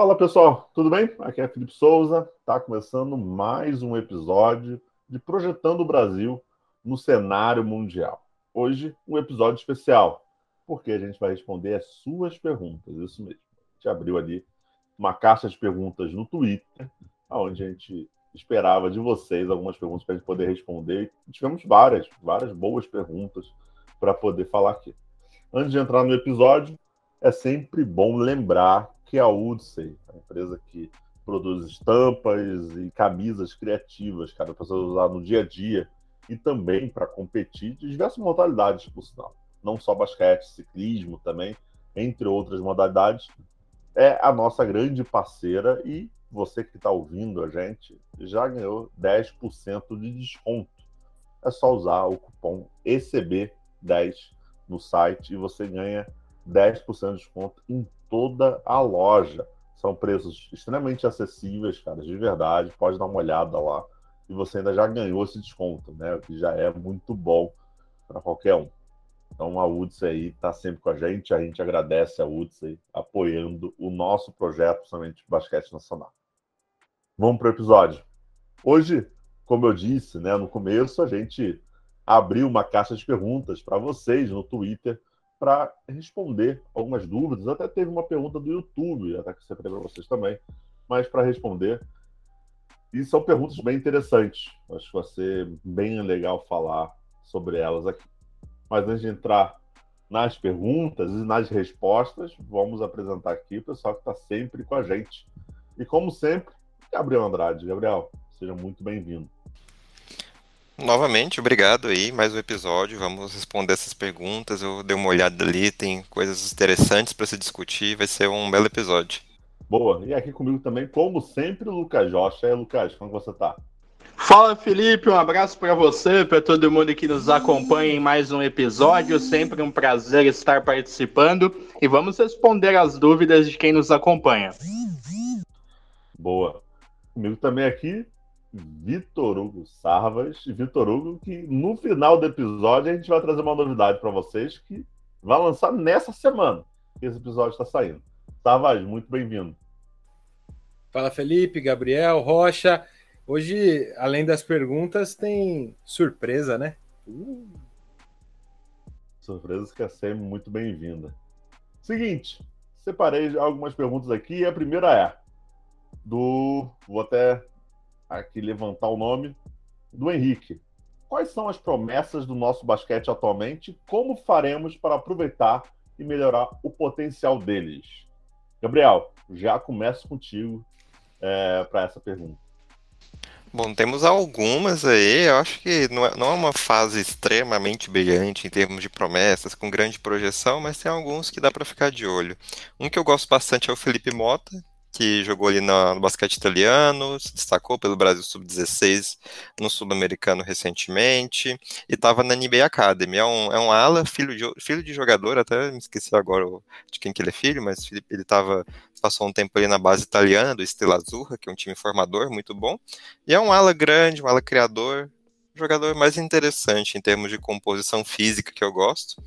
Fala pessoal, tudo bem? Aqui é Felipe Souza. Está começando mais um episódio de Projetando o Brasil no cenário mundial. Hoje, um episódio especial, porque a gente vai responder as suas perguntas. Isso mesmo. A gente abriu ali uma caixa de perguntas no Twitter, onde a gente esperava de vocês algumas perguntas para a gente poder responder. E tivemos várias, várias boas perguntas para poder falar aqui. Antes de entrar no episódio, é sempre bom lembrar que a Udsey, a empresa que produz estampas e camisas criativas, cara, para usar no dia a dia e também para competir de diversas modalidades, por sinal. Não só basquete, ciclismo também, entre outras modalidades. É a nossa grande parceira e você que está ouvindo a gente já ganhou 10% de desconto. É só usar o cupom ECB10 no site e você ganha 10% de desconto em toda a loja. São preços extremamente acessíveis, cara, de verdade. Pode dar uma olhada lá. E você ainda já ganhou esse desconto, né? O que já é muito bom para qualquer um. Então a Udsey aí está sempre com a gente. A gente agradece a Udsey apoiando o nosso projeto, principalmente basquete nacional. Vamos para o episódio. Hoje, como eu disse né, no começo, a gente abriu uma caixa de perguntas para vocês no Twitter para responder algumas dúvidas. Até teve uma pergunta do YouTube, até que separei para vocês também, mas para responder. E são perguntas bem interessantes. Acho que vai ser bem legal falar sobre elas aqui. Mas antes de entrar nas perguntas e nas respostas, vamos apresentar aqui o pessoal que está sempre com a gente. E como sempre, Gabriel Andrade. Gabriel, seja muito bem-vindo. Novamente, obrigado aí, mais um episódio. Vamos responder essas perguntas. Eu dei uma olhada ali, tem coisas interessantes para se discutir. Vai ser um belo episódio. Boa. E aqui comigo também, como sempre, o Lucas Josh. É, Lucas, como você tá? Fala, Felipe. Um abraço para você, para todo mundo que nos acompanha em mais um episódio. Sempre um prazer estar participando. E vamos responder as dúvidas de quem nos acompanha. Boa. Comigo também aqui, Vitor Hugo Sarvas. Vitor Hugo, que no final do episódio a gente vai trazer uma novidade para vocês que vai lançar nessa semana. Esse episódio está saindo. Sarvas, muito bem-vindo. Fala Felipe, Gabriel, Rocha. Hoje, além das perguntas, tem surpresa, né? Uh. Surpresa que é sempre muito bem-vinda. Seguinte, separei algumas perguntas aqui a primeira é do. Vou até aqui levantar o nome do Henrique. Quais são as promessas do nosso basquete atualmente? Como faremos para aproveitar e melhorar o potencial deles? Gabriel, já começo contigo é, para essa pergunta. Bom, temos algumas aí, eu acho que não é, não é uma fase extremamente brilhante em termos de promessas, com grande projeção, mas tem alguns que dá para ficar de olho. Um que eu gosto bastante é o Felipe Mota, que jogou ali no basquete italiano, se destacou pelo Brasil Sub-16 no Sul-Americano recentemente, e estava na NBA Academy. É um, é um ala, filho de, filho de jogador, até me esqueci agora de quem que ele é filho, mas ele tava, passou um tempo ali na base italiana do Stella Azzurra, que é um time formador muito bom, e é um ala grande, um ala criador, jogador mais interessante em termos de composição física que eu gosto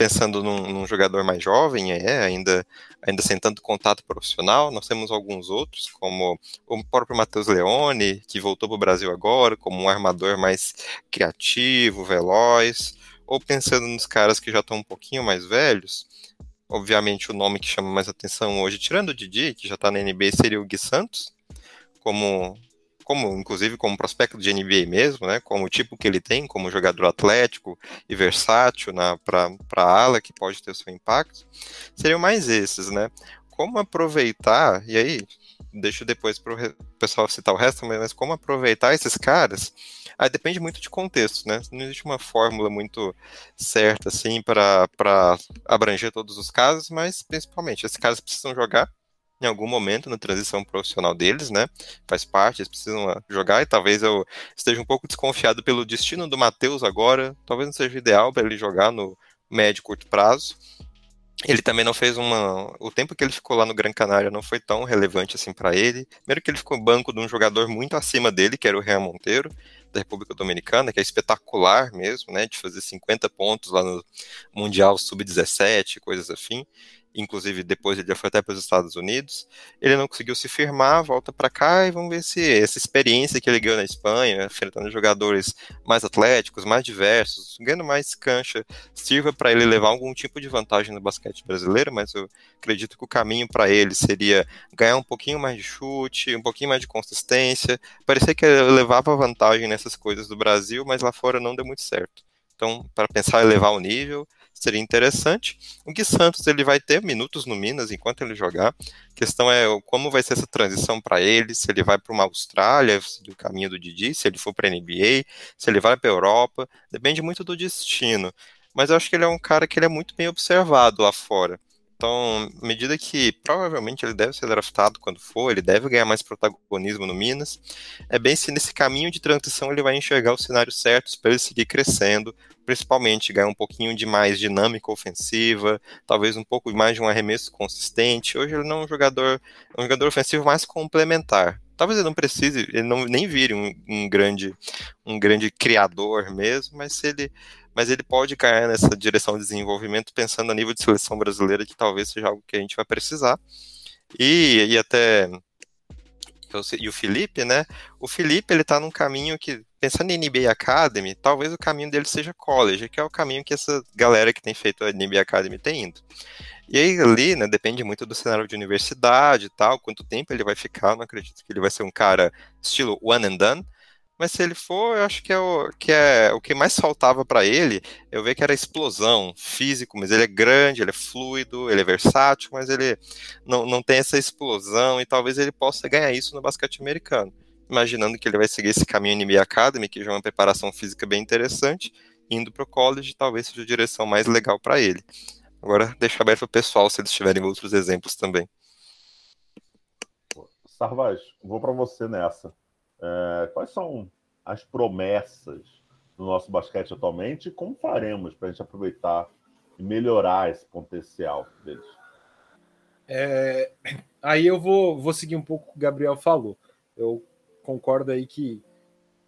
pensando num, num, jogador mais jovem, é, ainda, ainda sem tanto contato profissional, nós temos alguns outros, como o próprio Matheus Leone, que voltou para o Brasil agora, como um armador mais criativo, veloz, ou pensando nos caras que já estão um pouquinho mais velhos, obviamente o nome que chama mais atenção hoje, tirando o Didi, que já está na NBA, seria o Gui Santos, como como inclusive como prospecto de NBA mesmo, né, como o tipo que ele tem, como jogador atlético e versátil para ala, que pode ter seu impacto, seriam mais esses, né? Como aproveitar, e aí deixo depois para o pessoal citar o resto, mas como aproveitar esses caras, aí depende muito de contexto, né? Não existe uma fórmula muito certa, assim, para abranger todos os casos, mas principalmente, esses caras precisam jogar, em algum momento na transição profissional deles, né? Faz parte, eles precisam ah, jogar e talvez eu esteja um pouco desconfiado pelo destino do Matheus agora. Talvez não seja ideal para ele jogar no médio e curto prazo. Ele também não fez uma. O tempo que ele ficou lá no Gran Canária não foi tão relevante assim para ele. Primeiro que ele ficou banco de um jogador muito acima dele, que era o Real Monteiro, da República Dominicana, que é espetacular mesmo, né? De fazer 50 pontos lá no Mundial Sub-17, coisas assim. Inclusive depois ele já foi até para os Estados Unidos. Ele não conseguiu se firmar, volta para cá e vamos ver se essa experiência que ele ganhou na Espanha, enfrentando jogadores mais atléticos, mais diversos, ganhando mais cancha, sirva para ele levar algum tipo de vantagem no basquete brasileiro, mas eu acredito que o caminho para ele seria ganhar um pouquinho mais de chute, um pouquinho mais de consistência. Parecia que ele levava vantagem nessas coisas do Brasil, mas lá fora não deu muito certo. Então, para pensar em elevar o nível, seria interessante. O Gui Santos ele vai ter minutos no Minas enquanto ele jogar. A questão é como vai ser essa transição para ele, se ele vai para uma Austrália, do caminho do Didi, se ele for para a NBA, se ele vai para a Europa, depende muito do destino. Mas eu acho que ele é um cara que ele é muito bem observado lá fora. Então, à medida que provavelmente ele deve ser draftado quando for, ele deve ganhar mais protagonismo no Minas, é bem se nesse caminho de transição ele vai enxergar os cenários certos para ele seguir crescendo, principalmente ganhar um pouquinho de mais dinâmica ofensiva, talvez um pouco mais de um arremesso consistente. Hoje ele não é um jogador, é um jogador ofensivo mais complementar. Talvez ele não precise, ele não nem vire um, um grande um grande criador mesmo, mas se ele mas ele pode cair nessa direção de desenvolvimento pensando a nível de seleção brasileira, que talvez seja algo que a gente vai precisar. E, e até e o Felipe, né? O Felipe ele tá num caminho que, pensando em NBA Academy, talvez o caminho dele seja college, que é o caminho que essa galera que tem feito a NBA Academy tem indo. E aí ali, né, depende muito do cenário de universidade e tal, quanto tempo ele vai ficar, não acredito que ele vai ser um cara estilo one and done, mas se ele for, eu acho que é o que, é, o que mais faltava para ele. Eu vejo que era explosão, físico, mas ele é grande, ele é fluido, ele é versátil, mas ele não, não tem essa explosão e talvez ele possa ganhar isso no basquete americano. Imaginando que ele vai seguir esse caminho NBA Academy, que já é uma preparação física bem interessante, indo para o college, talvez seja a direção mais legal para ele. Agora, deixa aberto para o pessoal se eles tiverem outros exemplos também. Sarvaz, vou para você nessa. É, quais são as promessas do nosso basquete atualmente e como faremos para a gente aproveitar e melhorar esse potencial deles? É, aí eu vou, vou seguir um pouco o que o Gabriel falou. Eu concordo aí que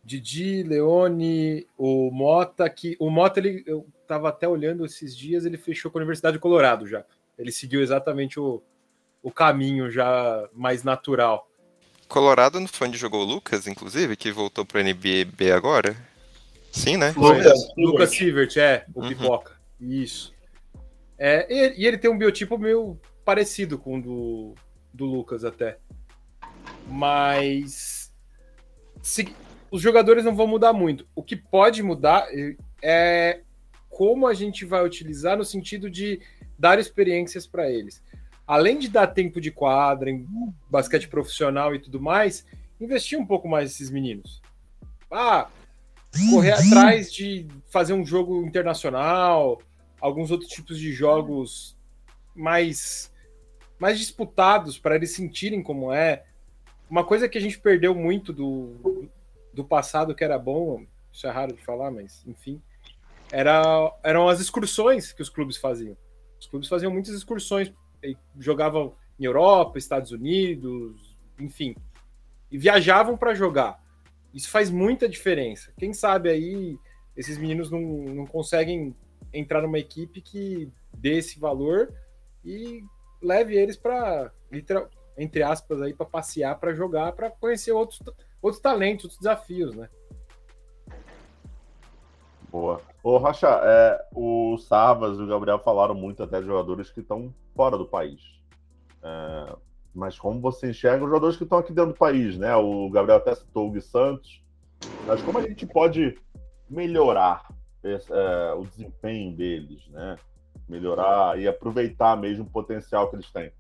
Didi, Leone, o Mota, que o Mota ele, eu estava até olhando esses dias, ele fechou com a Universidade do Colorado já. Ele seguiu exatamente o, o caminho já mais natural. Colorado não foi onde jogou o Lucas, inclusive, que voltou pro NBB agora? Sim, né? Lucas, Lucas Sivert, é, o uhum. Pipoca. Isso. É, e, e, ele tem um biotipo meio parecido com o do, do Lucas até. Mas se, os jogadores não vão mudar muito. O que pode mudar é como a gente vai utilizar no sentido de dar experiências para eles além de dar tempo de quadra, em basquete profissional e tudo mais, investir um pouco mais nesses meninos. Ah, correr atrás de fazer um jogo internacional, alguns outros tipos de jogos mais mais disputados para eles sentirem como é. Uma coisa que a gente perdeu muito do, do passado que era bom, isso é raro de falar, mas enfim, era, eram as excursões que os clubes faziam. Os clubes faziam muitas excursões jogavam em Europa, Estados Unidos, enfim, e viajavam para jogar. Isso faz muita diferença. Quem sabe aí esses meninos não, não conseguem entrar numa equipe que dê esse valor e leve eles para, entre aspas, aí para passear, para jogar, para conhecer outros, outros talentos, outros desafios, né? Boa. Ô, Rocha, é, o Sarvas e o Gabriel falaram muito até de jogadores que estão fora do país. É, mas como você enxerga os jogadores que estão aqui dentro do país, né? O Gabriel até citou o Gui Santos. Mas como a gente pode melhorar esse, é, o desempenho deles, né? Melhorar e aproveitar mesmo o potencial que eles têm.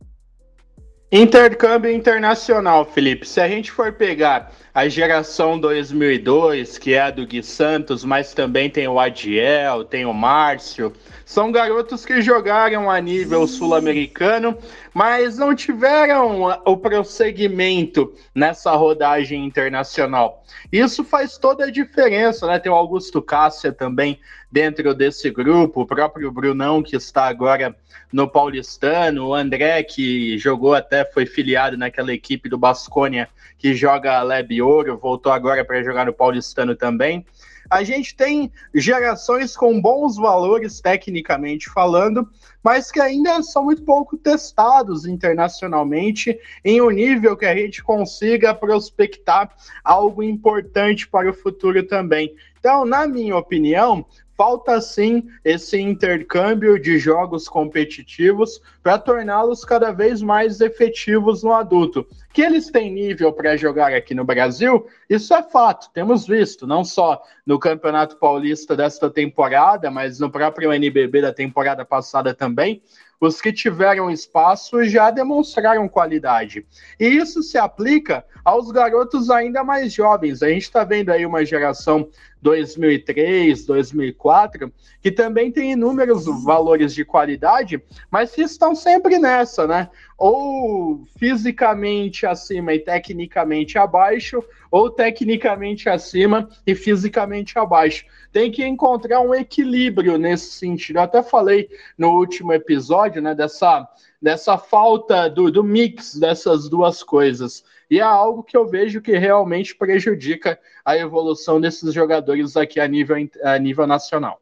Intercâmbio internacional, Felipe. Se a gente for pegar a geração 2002, que é a do Gui Santos, mas também tem o Adiel, tem o Márcio, são garotos que jogaram a nível sul-americano, mas não tiveram o prosseguimento nessa rodagem internacional. Isso faz toda a diferença, né? Tem o Augusto Cássia também dentro desse grupo, o próprio Brunão, que está agora no Paulistano, o André, que jogou até, foi filiado naquela equipe do Basconia que joga Leb Ouro, voltou agora para jogar no Paulistano também. A gente tem gerações com bons valores, tecnicamente falando, mas que ainda são muito pouco testados internacionalmente em um nível que a gente consiga prospectar algo importante para o futuro também. Então, na minha opinião, falta sim esse intercâmbio de jogos competitivos para torná-los cada vez mais efetivos no adulto. Que eles têm nível para jogar aqui no Brasil, isso é fato, temos visto, não só no Campeonato Paulista desta temporada, mas no próprio NBB da temporada passada também. Os que tiveram espaço já demonstraram qualidade. E isso se aplica aos garotos ainda mais jovens. A gente está vendo aí uma geração 2003, 2004, que também tem inúmeros valores de qualidade, mas que estão sempre nessa, né? Ou fisicamente acima e tecnicamente abaixo, ou tecnicamente acima e fisicamente abaixo. Tem que encontrar um equilíbrio nesse sentido. Eu até falei no último episódio, né, dessa, dessa falta do, do mix dessas duas coisas. E é algo que eu vejo que realmente prejudica a evolução desses jogadores aqui a nível, a nível nacional.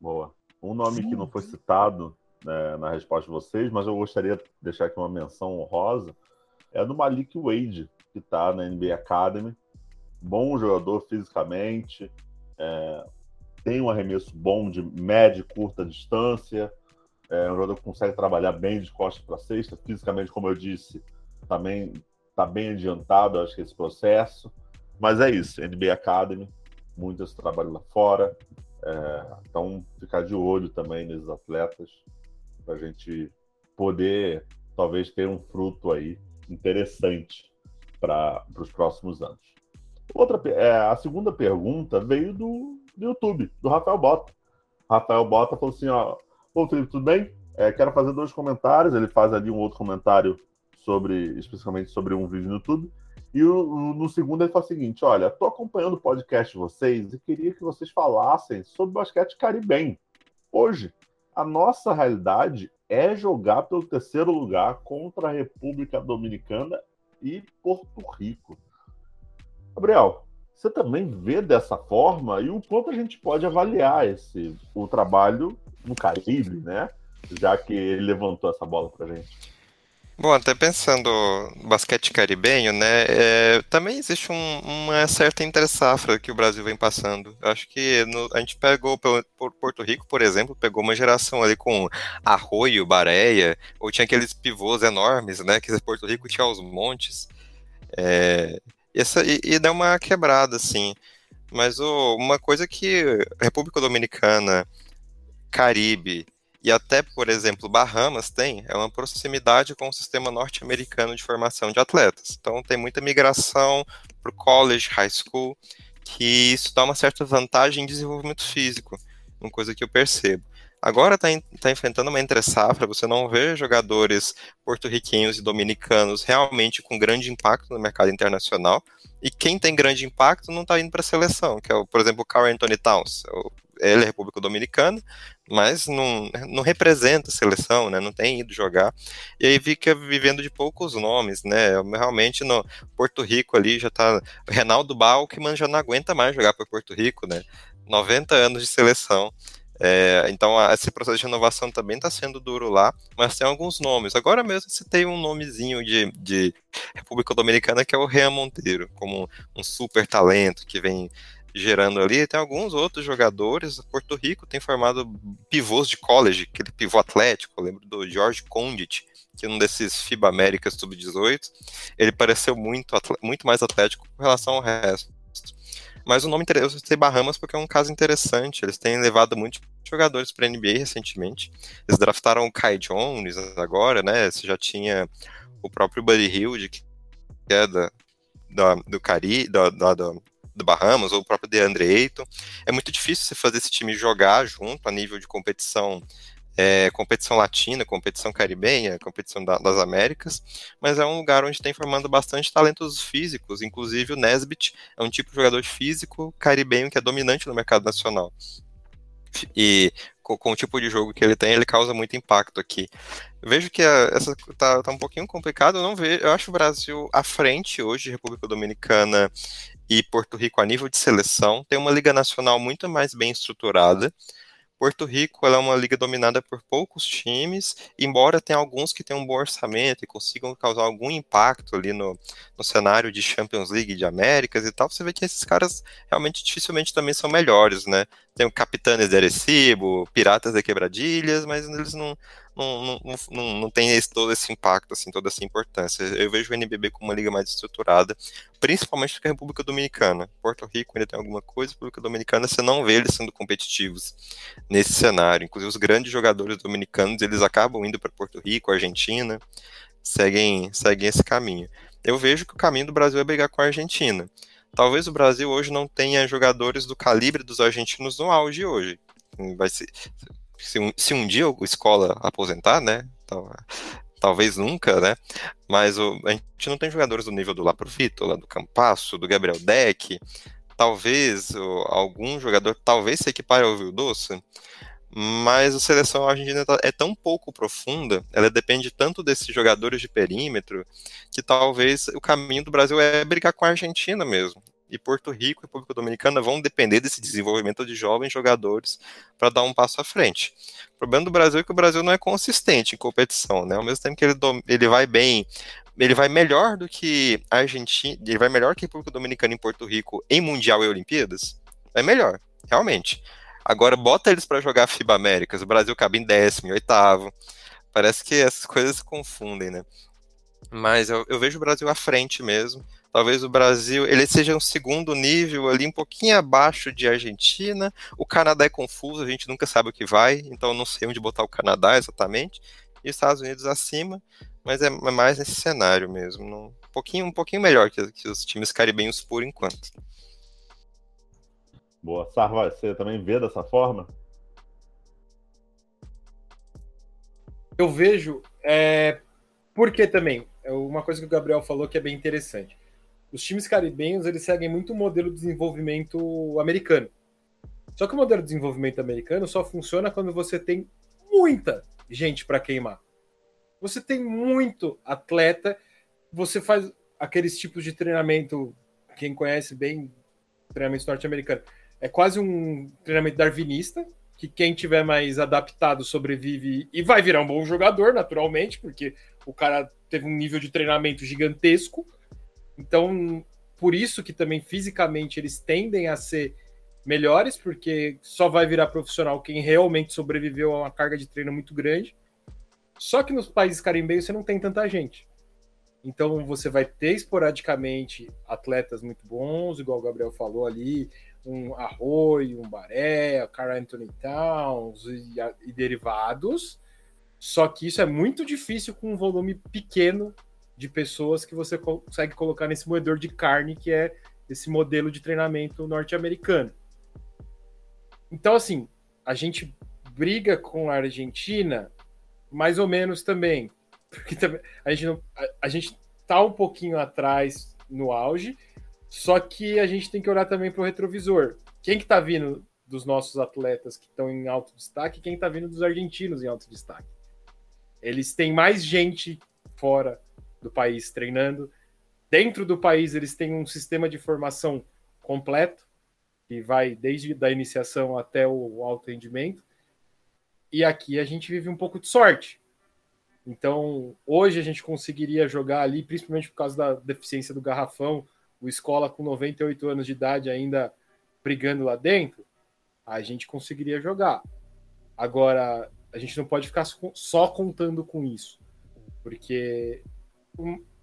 Boa. Um nome que não foi citado né, na resposta de vocês, mas eu gostaria de deixar aqui uma menção honrosa, é do Malik Wade, que está na NBA Academy. Bom jogador fisicamente, é, tem um arremesso bom de média e curta distância, é um jogador que consegue trabalhar bem de costas para cesta, fisicamente, como eu disse, também está bem adiantado, acho que esse processo. Mas é isso, NBA Academy, muitos trabalham lá fora. É, então, ficar de olho também nesses atletas para a gente poder talvez ter um fruto aí interessante para os próximos anos. Outra, é, a segunda pergunta veio do, do YouTube, do Rafael Bota. Rafael Bota falou assim: ó, Ô Felipe, tudo bem? É, quero fazer dois comentários. Ele faz ali um outro comentário sobre, especificamente sobre um vídeo no YouTube. E o, no segundo ele fala o seguinte: olha, estou acompanhando o podcast de vocês e queria que vocês falassem sobre basquete caribenho. Hoje, a nossa realidade é jogar pelo terceiro lugar contra a República Dominicana e Porto Rico. Gabriel, você também vê dessa forma e o quanto a gente pode avaliar esse o trabalho no Caribe, né? Já que ele levantou essa bola para gente. Bom, até pensando basquete caribenho, né, é, também existe um, uma certa entre-safra que o Brasil vem passando. Eu acho que no, a gente pegou, por Porto Rico, por exemplo, pegou uma geração ali com Arroio, Bareia, ou tinha aqueles pivôs enormes, né, que Porto Rico tinha os montes. É, essa, e, e deu uma quebrada, assim. Mas uma coisa que República Dominicana, Caribe e até, por exemplo, Bahamas tem, é uma proximidade com o sistema norte-americano de formação de atletas. Então tem muita migração para o college, high school, que isso dá uma certa vantagem em desenvolvimento físico, uma coisa que eu percebo. Agora está tá enfrentando uma entre-safra, você não vê jogadores porto-riquenhos e dominicanos realmente com grande impacto no mercado internacional, e quem tem grande impacto não está indo para a seleção, que é, por exemplo, o Carl Anthony Towns, ele é República Dominicana, mas não, não representa a seleção, né? Não tem ido jogar. E aí fica vivendo de poucos nomes, né? Realmente no Porto Rico ali já tá. Reinaldo Balkman já não aguenta mais jogar para Porto Rico, né? 90 anos de seleção. É, então, esse processo de renovação também está sendo duro lá, mas tem alguns nomes. Agora mesmo tem um nomezinho de, de República Dominicana que é o Rean Monteiro, como um super talento que vem gerando ali. Tem alguns outros jogadores. Porto Rico tem formado pivôs de college, aquele pivô atlético. Eu lembro do George Condit, que é um desses FIBA Américas Sub-18. Ele pareceu muito, muito mais atlético com relação ao resto. Mas o nome eu citei Bahamas porque é um caso interessante. Eles têm levado muitos jogadores para a NBA recentemente. Eles draftaram o Kai Jones agora, né? Você já tinha o próprio Buddy Hilde, que é da, da do Cari, da, da, da, do Bahamas, ou o próprio DeAndre Ayton. É muito difícil você fazer esse time jogar junto a nível de competição é, competição latina, competição caribenha, competição da, das Américas, mas é um lugar onde tem formando bastante talentos físicos, inclusive o Nesbitt é um tipo de jogador físico caribenho que é dominante no mercado nacional. E com, com, o tipo de jogo que ele tem, ele causa muito impacto aqui. Vejo que a, essa tá, tá um pouquinho complicado, eu não vejo, eu acho o Brasil à frente hoje, República Dominicana e Porto Rico, a nível de seleção, tem uma liga nacional muito mais bem estruturada. Porto Rico é uma liga dominada por poucos times, embora tenha alguns que tenham um bom orçamento e consigam causar algum impacto ali no, no cenário de Champions League de Américas e tal, você vê que esses caras realmente dificilmente também são melhores, né? Tem Capitães de Arecibo, Piratas de Quebradilhas, mas eles não, não, não, não, não tem esse, todo esse impacto, assim, toda essa importância. Eu vejo o NBB como uma liga mais estruturada, principalmente porque a República Dominicana. Porto Rico ainda tem alguma coisa, a República Dominicana você não vê eles sendo competitivos nesse cenário. Inclusive os grandes jogadores dominicanos, eles acabam indo para Porto Rico, Argentina, seguem, seguem esse caminho. Eu vejo que o caminho do Brasil é brigar com a Argentina. Talvez o Brasil hoje não tenha jogadores do calibre dos argentinos no auge hoje. Vai ser, se um, se um dia o escola aposentar, né? Tal, talvez nunca, né? Mas o, a gente não tem jogadores do nível do Laprovito, do Campasso, do Gabriel Deck. Talvez o, algum jogador, talvez se equipare ao Vildoça, mas a seleção argentina tá, é tão pouco profunda, ela depende tanto desses jogadores de perímetro, que talvez o caminho do Brasil é brigar com a Argentina mesmo e Porto Rico e República Dominicana vão depender desse desenvolvimento de jovens jogadores para dar um passo à frente. O problema do Brasil é que o Brasil não é consistente em competição, né? Ao mesmo tempo que ele, ele vai bem, ele vai melhor do que a Argentina, ele vai melhor que a República Dominicana e Porto Rico em Mundial e Olimpíadas. É melhor, realmente. Agora bota eles para jogar FIBA Américas, o Brasil cabe em décimo, em oitavo. Parece que essas coisas se confundem, né? Mas eu, eu vejo o Brasil à frente mesmo. Talvez o Brasil ele seja um segundo nível ali, um pouquinho abaixo de Argentina. O Canadá é confuso, a gente nunca sabe o que vai, então não sei onde botar o Canadá exatamente. E os Estados Unidos acima, mas é, é mais nesse cenário mesmo. um, pouquinho, um pouquinho melhor que, que os times caribenhos por enquanto. Boa. Sarva, você também vê dessa forma? Eu vejo. É... Porque também, é uma coisa que o Gabriel falou que é bem interessante os times caribenhos eles seguem muito o modelo de desenvolvimento americano. Só que o modelo de desenvolvimento americano só funciona quando você tem muita gente para queimar. Você tem muito atleta, você faz aqueles tipos de treinamento, quem conhece bem treinamento norte-americano, é quase um treinamento darwinista, que quem tiver mais adaptado sobrevive e vai virar um bom jogador, naturalmente, porque o cara teve um nível de treinamento gigantesco então, por isso que também fisicamente eles tendem a ser melhores, porque só vai virar profissional quem realmente sobreviveu a uma carga de treino muito grande. Só que nos países caribenhos você não tem tanta gente. Então você vai ter esporadicamente atletas muito bons, igual o Gabriel falou ali, um Arroio, um Baré, Carl Anthony Towns e, e derivados. Só que isso é muito difícil com um volume pequeno de pessoas que você consegue colocar nesse moedor de carne que é esse modelo de treinamento norte-americano. Então, assim, a gente briga com a Argentina mais ou menos também, porque também a gente não, a, a gente tá um pouquinho atrás no auge, só que a gente tem que olhar também para o retrovisor. Quem que tá vindo dos nossos atletas que estão em alto destaque, quem tá vindo dos argentinos em alto destaque? Eles têm mais gente fora do país treinando. Dentro do país, eles têm um sistema de formação completo, que vai desde da iniciação até o alto rendimento. E aqui a gente vive um pouco de sorte. Então, hoje a gente conseguiria jogar ali, principalmente por causa da deficiência do garrafão, o escola com 98 anos de idade ainda brigando lá dentro, a gente conseguiria jogar. Agora, a gente não pode ficar só contando com isso, porque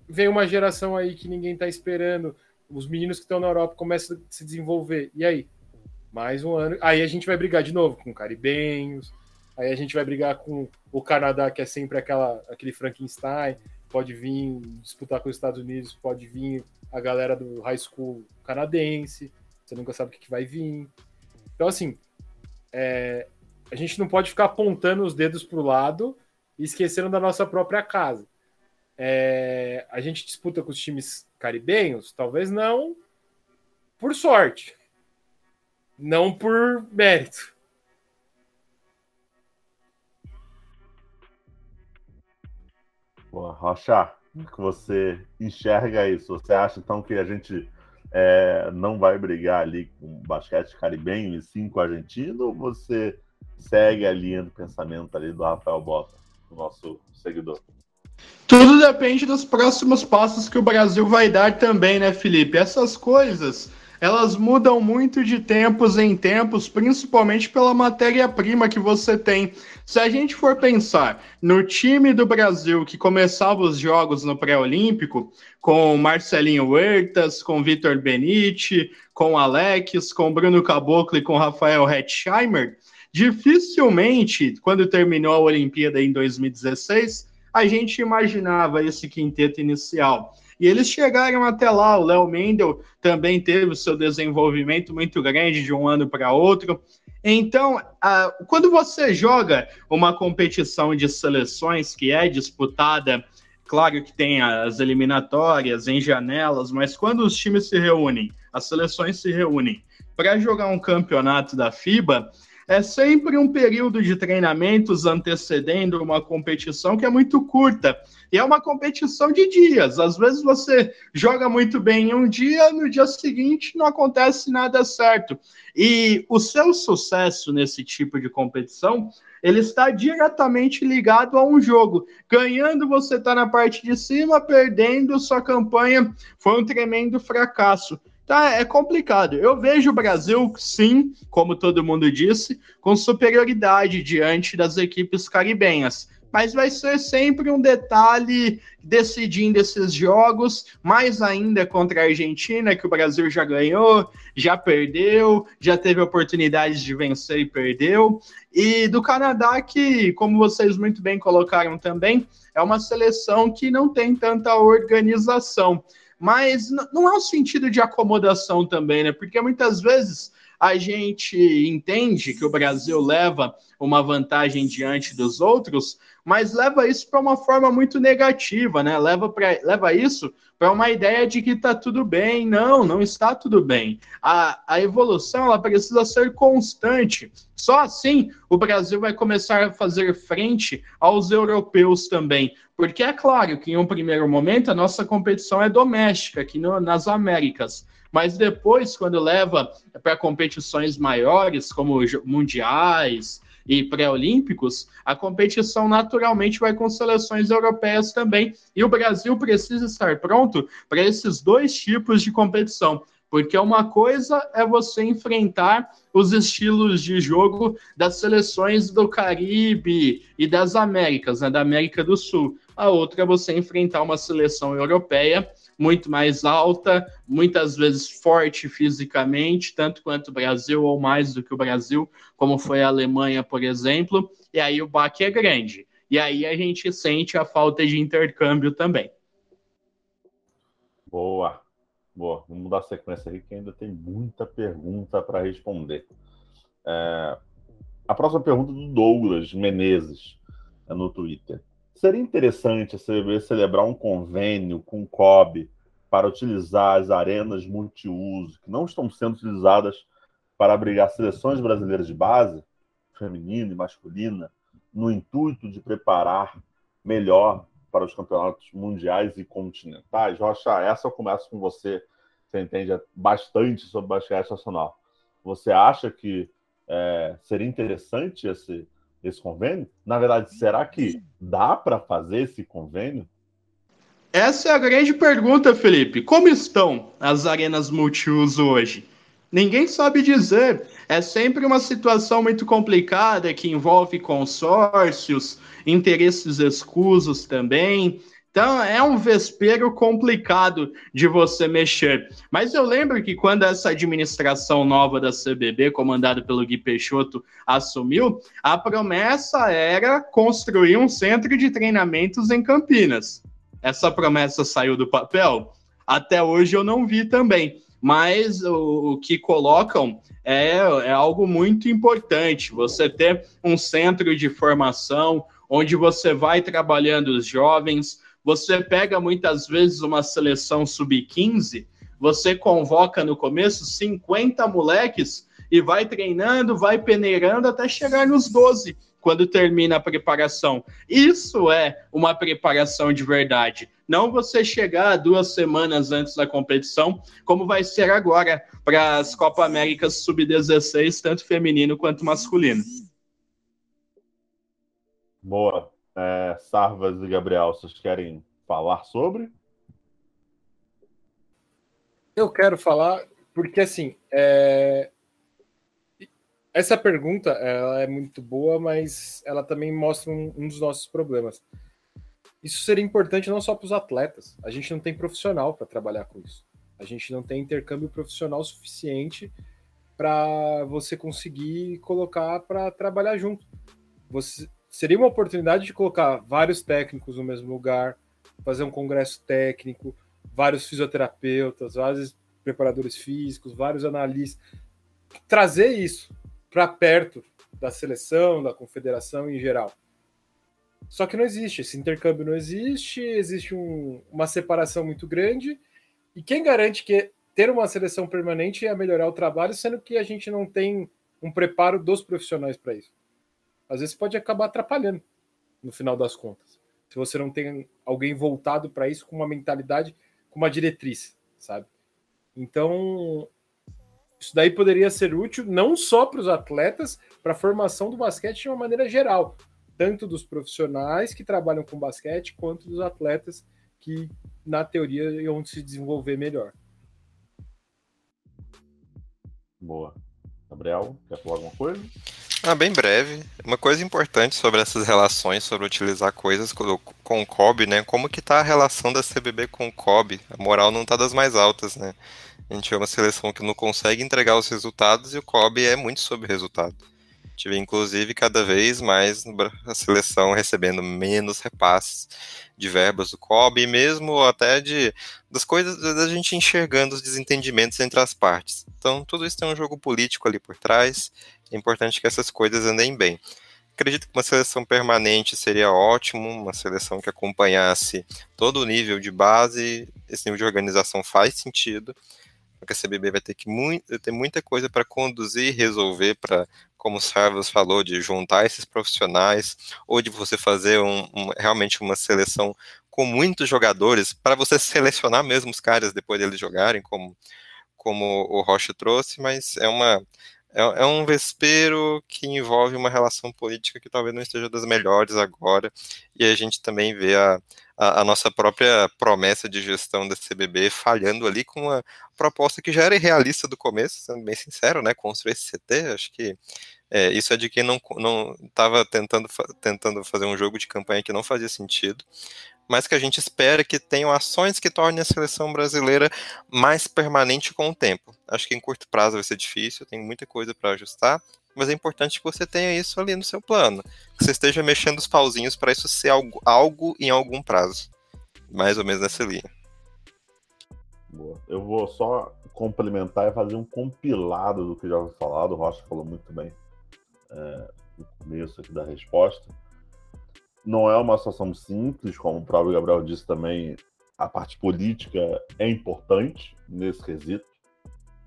vem uma geração aí que ninguém está esperando. Os meninos que estão na Europa começam a se desenvolver. E aí? Mais um ano. Aí a gente vai brigar de novo com caribenhos. Aí a gente vai brigar com o Canadá, que é sempre aquela, aquele Frankenstein. Pode vir disputar com os Estados Unidos, pode vir a galera do high school canadense. Você nunca sabe o que, vai vir. Então, assim, é, a gente não pode ficar apontando os dedos para o lado e esquecendo da nossa própria casa. É, a gente disputa com os times caribenhos? Talvez não por sorte, não por mérito. Boa, Rocha, que você enxerga isso? Você acha então que a gente é, não vai brigar ali com basquete caribenho e sim com o argentino? Ou você segue a linha do pensamento ali do Rafael Bota, nosso seguidor? Tudo depende dos próximos passos que o Brasil vai dar também, né, Felipe? Essas coisas elas mudam muito de tempos em tempos, principalmente pela matéria-prima que você tem. Se a gente for pensar no time do Brasil que começava os jogos no pré-olímpico, com Marcelinho Huertas, com Vitor Benite, com Alex, com Bruno Caboclo e com Rafael Hetzheimer, dificilmente, quando terminou a Olimpíada em 2016, a gente imaginava esse quinteto inicial. E eles chegaram até lá. O Léo Mendel também teve o seu desenvolvimento muito grande de um ano para outro. Então, quando você joga uma competição de seleções que é disputada, claro que tem as eliminatórias em janelas, mas quando os times se reúnem, as seleções se reúnem para jogar um campeonato da FIBA, é sempre um período de treinamentos antecedendo uma competição que é muito curta. E é uma competição de dias. Às vezes você joga muito bem em um dia, no dia seguinte não acontece nada certo. E o seu sucesso nesse tipo de competição ele está diretamente ligado a um jogo. Ganhando, você está na parte de cima, perdendo, sua campanha foi um tremendo fracasso. Tá, é complicado. Eu vejo o Brasil, sim, como todo mundo disse, com superioridade diante das equipes caribenhas. Mas vai ser sempre um detalhe decidindo esses jogos, mais ainda contra a Argentina, que o Brasil já ganhou, já perdeu, já teve oportunidades de vencer e perdeu. E do Canadá, que, como vocês muito bem colocaram também, é uma seleção que não tem tanta organização mas não é um sentido de acomodação também, né? Porque muitas vezes a gente entende que o Brasil leva uma vantagem diante dos outros, mas leva isso para uma forma muito negativa, né? Leva, pra, leva isso para uma ideia de que está tudo bem. Não, não está tudo bem. A, a evolução ela precisa ser constante. Só assim o Brasil vai começar a fazer frente aos europeus também. Porque é claro que em um primeiro momento a nossa competição é doméstica, aqui no, nas Américas. Mas depois, quando leva para competições maiores, como mundiais, e pré-olímpicos, a competição naturalmente vai com seleções europeias também. E o Brasil precisa estar pronto para esses dois tipos de competição. Porque uma coisa é você enfrentar os estilos de jogo das seleções do Caribe e das Américas, né, da América do Sul. A outra é você enfrentar uma seleção europeia muito mais alta, muitas vezes forte fisicamente, tanto quanto o Brasil ou mais do que o Brasil, como foi a Alemanha, por exemplo, e aí o baque é grande. E aí a gente sente a falta de intercâmbio também. Boa, boa. Vamos mudar a sequência aqui que ainda tem muita pergunta para responder. É... A próxima pergunta é do Douglas Menezes, é no Twitter. Seria interessante a celebrar um convênio com o COB para utilizar as arenas multiuso, que não estão sendo utilizadas para abrigar seleções brasileiras de base, feminina e masculina, no intuito de preparar melhor para os campeonatos mundiais e continentais. Rocha, essa eu começo com você, você entende bastante sobre basquete nacional. Você acha que é, seria interessante esse, esse convênio? Na verdade, será que dá para fazer esse convênio? Essa é a grande pergunta, Felipe. Como estão as arenas multiuso hoje? Ninguém sabe dizer. É sempre uma situação muito complicada que envolve consórcios, interesses escusos também. Então é um vespeiro complicado de você mexer. Mas eu lembro que quando essa administração nova da CBB, comandada pelo Gui Peixoto, assumiu, a promessa era construir um centro de treinamentos em Campinas. Essa promessa saiu do papel? Até hoje eu não vi também. Mas o, o que colocam é, é algo muito importante. Você ter um centro de formação onde você vai trabalhando os jovens, você pega muitas vezes uma seleção sub-15, você convoca no começo 50 moleques e vai treinando, vai peneirando até chegar nos 12 quando termina a preparação. Isso é uma preparação de verdade. Não você chegar duas semanas antes da competição, como vai ser agora para as Copa Américas Sub-16, tanto feminino quanto masculino. Boa. É, Sarvas e Gabriel, vocês querem falar sobre? Eu quero falar, porque assim, é... essa pergunta ela é muito boa, mas ela também mostra um, um dos nossos problemas. Isso seria importante não só para os atletas. A gente não tem profissional para trabalhar com isso. A gente não tem intercâmbio profissional suficiente para você conseguir colocar para trabalhar junto. Você seria uma oportunidade de colocar vários técnicos no mesmo lugar, fazer um congresso técnico, vários fisioterapeutas, vários preparadores físicos, vários analistas, trazer isso para perto da seleção, da confederação em geral. Só que não existe, esse intercâmbio não existe, existe um, uma separação muito grande. E quem garante que ter uma seleção permanente ia melhorar o trabalho, sendo que a gente não tem um preparo dos profissionais para isso? Às vezes pode acabar atrapalhando no final das contas. Se você não tem alguém voltado para isso com uma mentalidade com uma diretriz, sabe? Então, isso daí poderia ser útil não só para os atletas, para a formação do basquete de uma maneira geral, tanto dos profissionais que trabalham com basquete, quanto dos atletas que, na teoria, iam se desenvolver melhor. Boa. Gabriel, quer falar alguma coisa? Ah, bem breve. Uma coisa importante sobre essas relações, sobre utilizar coisas com, o COB, né? Como que tá a relação da CBB com o COB? A moral não tá das mais altas, né? A gente é uma seleção que não consegue entregar os resultados e o COB é muito sobre resultado. Tive, inclusive, cada vez mais a seleção recebendo menos repasses de verbas do COB e mesmo até de das coisas da gente enxergando os desentendimentos entre as partes. Então, tudo isso tem um jogo político ali por trás é importante que essas coisas andem bem. Acredito que uma seleção permanente seria ótimo, uma seleção que acompanhasse todo o nível de base, esse nível de organização faz sentido, porque a CBB vai ter que muito, ter muita coisa para conduzir e resolver, para, como o Sarvas falou, de juntar esses profissionais, ou de você fazer um, um, realmente uma seleção com muitos jogadores, para você selecionar mesmo os caras depois deles jogarem, como, como o Rocha trouxe, mas é uma é, é um vespeiro que envolve uma relação política que talvez não esteja das melhores agora, e a gente também vê a, a, a, nossa própria promessa de gestão da CBB falhando ali com uma proposta que já era irrealista do começo, sendo bem sincero, né, construir esse CT, acho que é, isso é de quem não estava tentando, tentando fazer um jogo de campanha que não fazia sentido, mas que a gente espera que tenham ações que tornem a seleção brasileira mais permanente com o tempo. Acho que em curto prazo vai ser difícil, tem muita coisa para ajustar, mas é importante que você tenha isso ali no seu plano, que você esteja mexendo os pauzinhos para isso ser algo, algo em algum prazo, mais ou menos nessa linha. Boa. Eu vou só complementar e fazer um compilado do que já foi falado. O Rocha falou muito bem é, no começo aqui da resposta não é uma situação simples, como o próprio Gabriel disse também, a parte política é importante nesse quesito,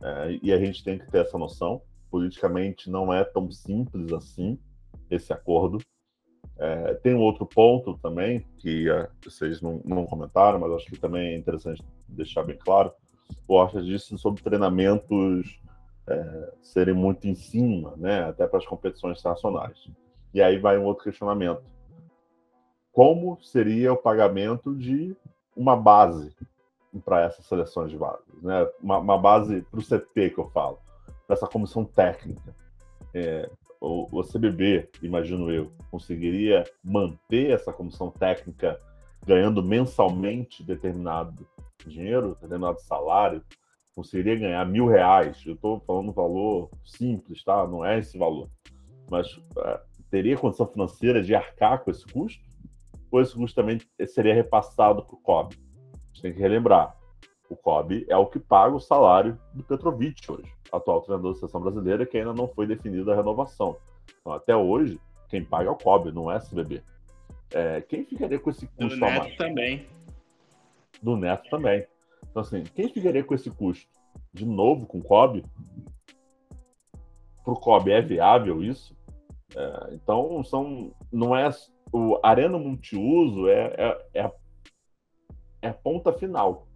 é, e a gente tem que ter essa noção. Politicamente não é tão simples assim esse acordo. É, tem um outro ponto também, que é, vocês não, não, comentaram, mas acho que também é interessante deixar bem claro. O Horta disse sobre treinamentos é, serem muito em cima, né, até para as competições internacionais. E aí vai um outro questionamento como seria o pagamento de uma base para essas seleções de base, né? uma, uma base para o CP que eu falo, para essa comissão técnica. É, o, o CBB, imagino eu, conseguiria manter essa comissão técnica ganhando mensalmente determinado dinheiro, determinado salário, conseguiria ganhar mil reais. Eu estou falando um valor simples, tá? Não é esse valor. Mas é, teria condição financeira de arcar com esse custo? Custo também seria repassado para o COB. A gente tem que relembrar, o COB é o que paga o salário do Petrovic hoje, atual treinador da seleção brasileira, que ainda não foi definida a renovação. Então, até hoje, quem paga é o COB, não é a CBB. É, quem ficaria com esse custo do Neto também. Do Neto também. Então, assim, quem ficaria com esse custo? De novo com o COB? Para o COB é viável isso? É, então, são, não é o arena multiuso é, é, é, a, é a ponta final.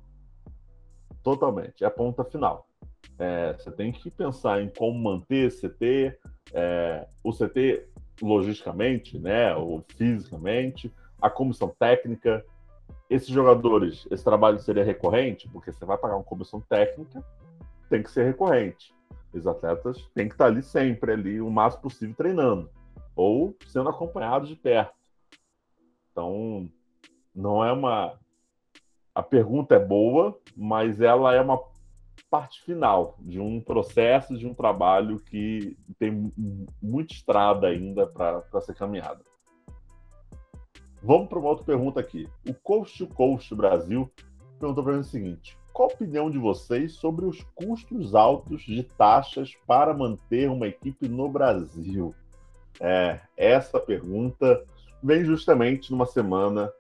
Totalmente, é a ponta final. É, você tem que pensar em como manter CT, é, o CT logisticamente, né, ou fisicamente, a comissão técnica. Esses jogadores, esse trabalho seria recorrente, porque você vai pagar uma comissão técnica, tem que ser recorrente. Os atletas têm que estar ali sempre, ali, o máximo possível treinando, ou sendo acompanhados de perto. Então, não é uma. A pergunta é boa, mas ela é uma parte final de um processo, de um trabalho que tem muita estrada ainda para ser caminhada. Vamos para uma outra pergunta aqui. O Coast to Coast Brasil perguntou para mim o seguinte: qual a opinião de vocês sobre os custos altos de taxas para manter uma equipe no Brasil? É, essa pergunta vem justamente numa semana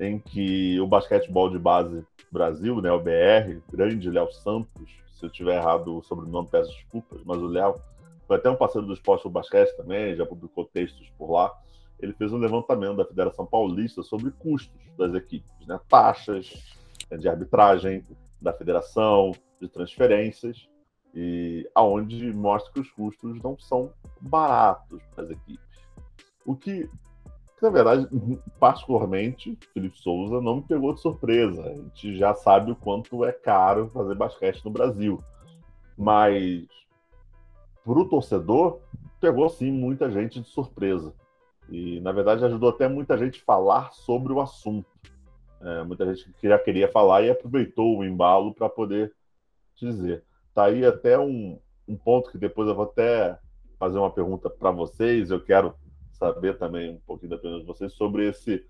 em que o basquetebol de base Brasil, né, o BR, grande Léo Santos, se eu tiver errado o sobrenome, peço desculpas, mas o Léo foi até um parceiro do esporte do basquete também, já publicou textos por lá. Ele fez um levantamento da Federação Paulista sobre custos das equipes, né, taxas de arbitragem, da federação, de transferências, e aonde mostra que os custos não são baratos para as equipes. O que, na verdade, particularmente, Felipe Souza não me pegou de surpresa. A gente já sabe o quanto é caro fazer basquete no Brasil. Mas para o torcedor, pegou sim muita gente de surpresa. E, na verdade, ajudou até muita gente a falar sobre o assunto. É, muita gente que já queria falar e aproveitou o embalo para poder dizer. Tá aí até um, um ponto que depois eu vou até fazer uma pergunta para vocês. Eu quero saber também um pouquinho da de vocês sobre esse,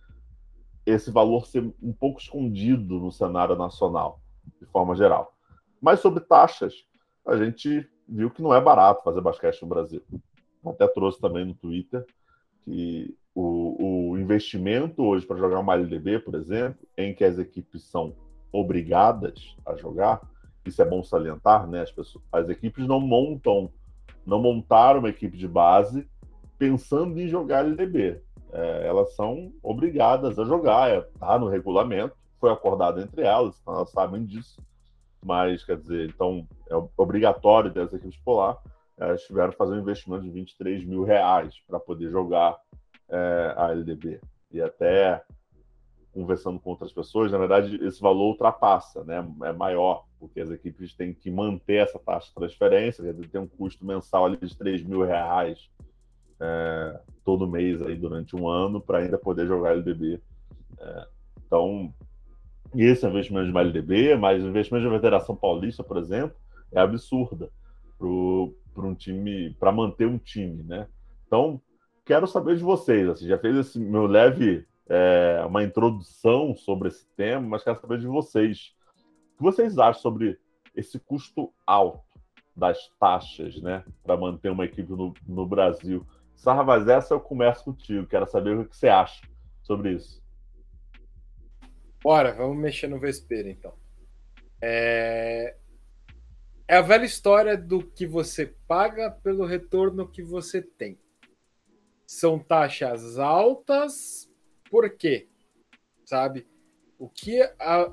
esse valor ser um pouco escondido no cenário nacional, de forma geral. Mas sobre taxas, a gente viu que não é barato fazer basquete no Brasil. Até trouxe também no Twitter que o, o investimento hoje para jogar uma LDB, por exemplo, em que as equipes são obrigadas a jogar, isso é bom salientar, né? As, pessoas, as equipes não montam, não montaram uma equipe de base pensando em jogar LDB. É, elas são obrigadas a jogar, está é, no regulamento, foi acordado entre elas, então elas sabem disso. Mas, quer dizer, então é obrigatório das equipes polar, elas tiveram que fazer um investimento de 23 mil reais para poder jogar é, a LDB. E até conversando com outras pessoas, na verdade, esse valor ultrapassa, né? É maior, porque as equipes têm que manter essa taxa de transferência, tem um custo mensal ali de 3 mil reais é, todo mês aí durante um ano para ainda poder jogar LDB. É, então, esse investimento de LDB, mas o investimento de uma Federação Paulista, por exemplo, é absurda para um time, para manter um time, né? Então, quero saber de vocês. Assim, já fez esse meu leve é, uma introdução sobre esse tema, mas quero saber de vocês. O que vocês acham sobre esse custo alto das taxas, né, para manter uma equipe no, no Brasil? Sarvaz, essa eu começo contigo. Quero saber o que você acha sobre isso. Bora, vamos mexer no vespeiro, então. É... é a velha história do que você paga pelo retorno que você tem. São taxas altas, por quê? Sabe? O que a,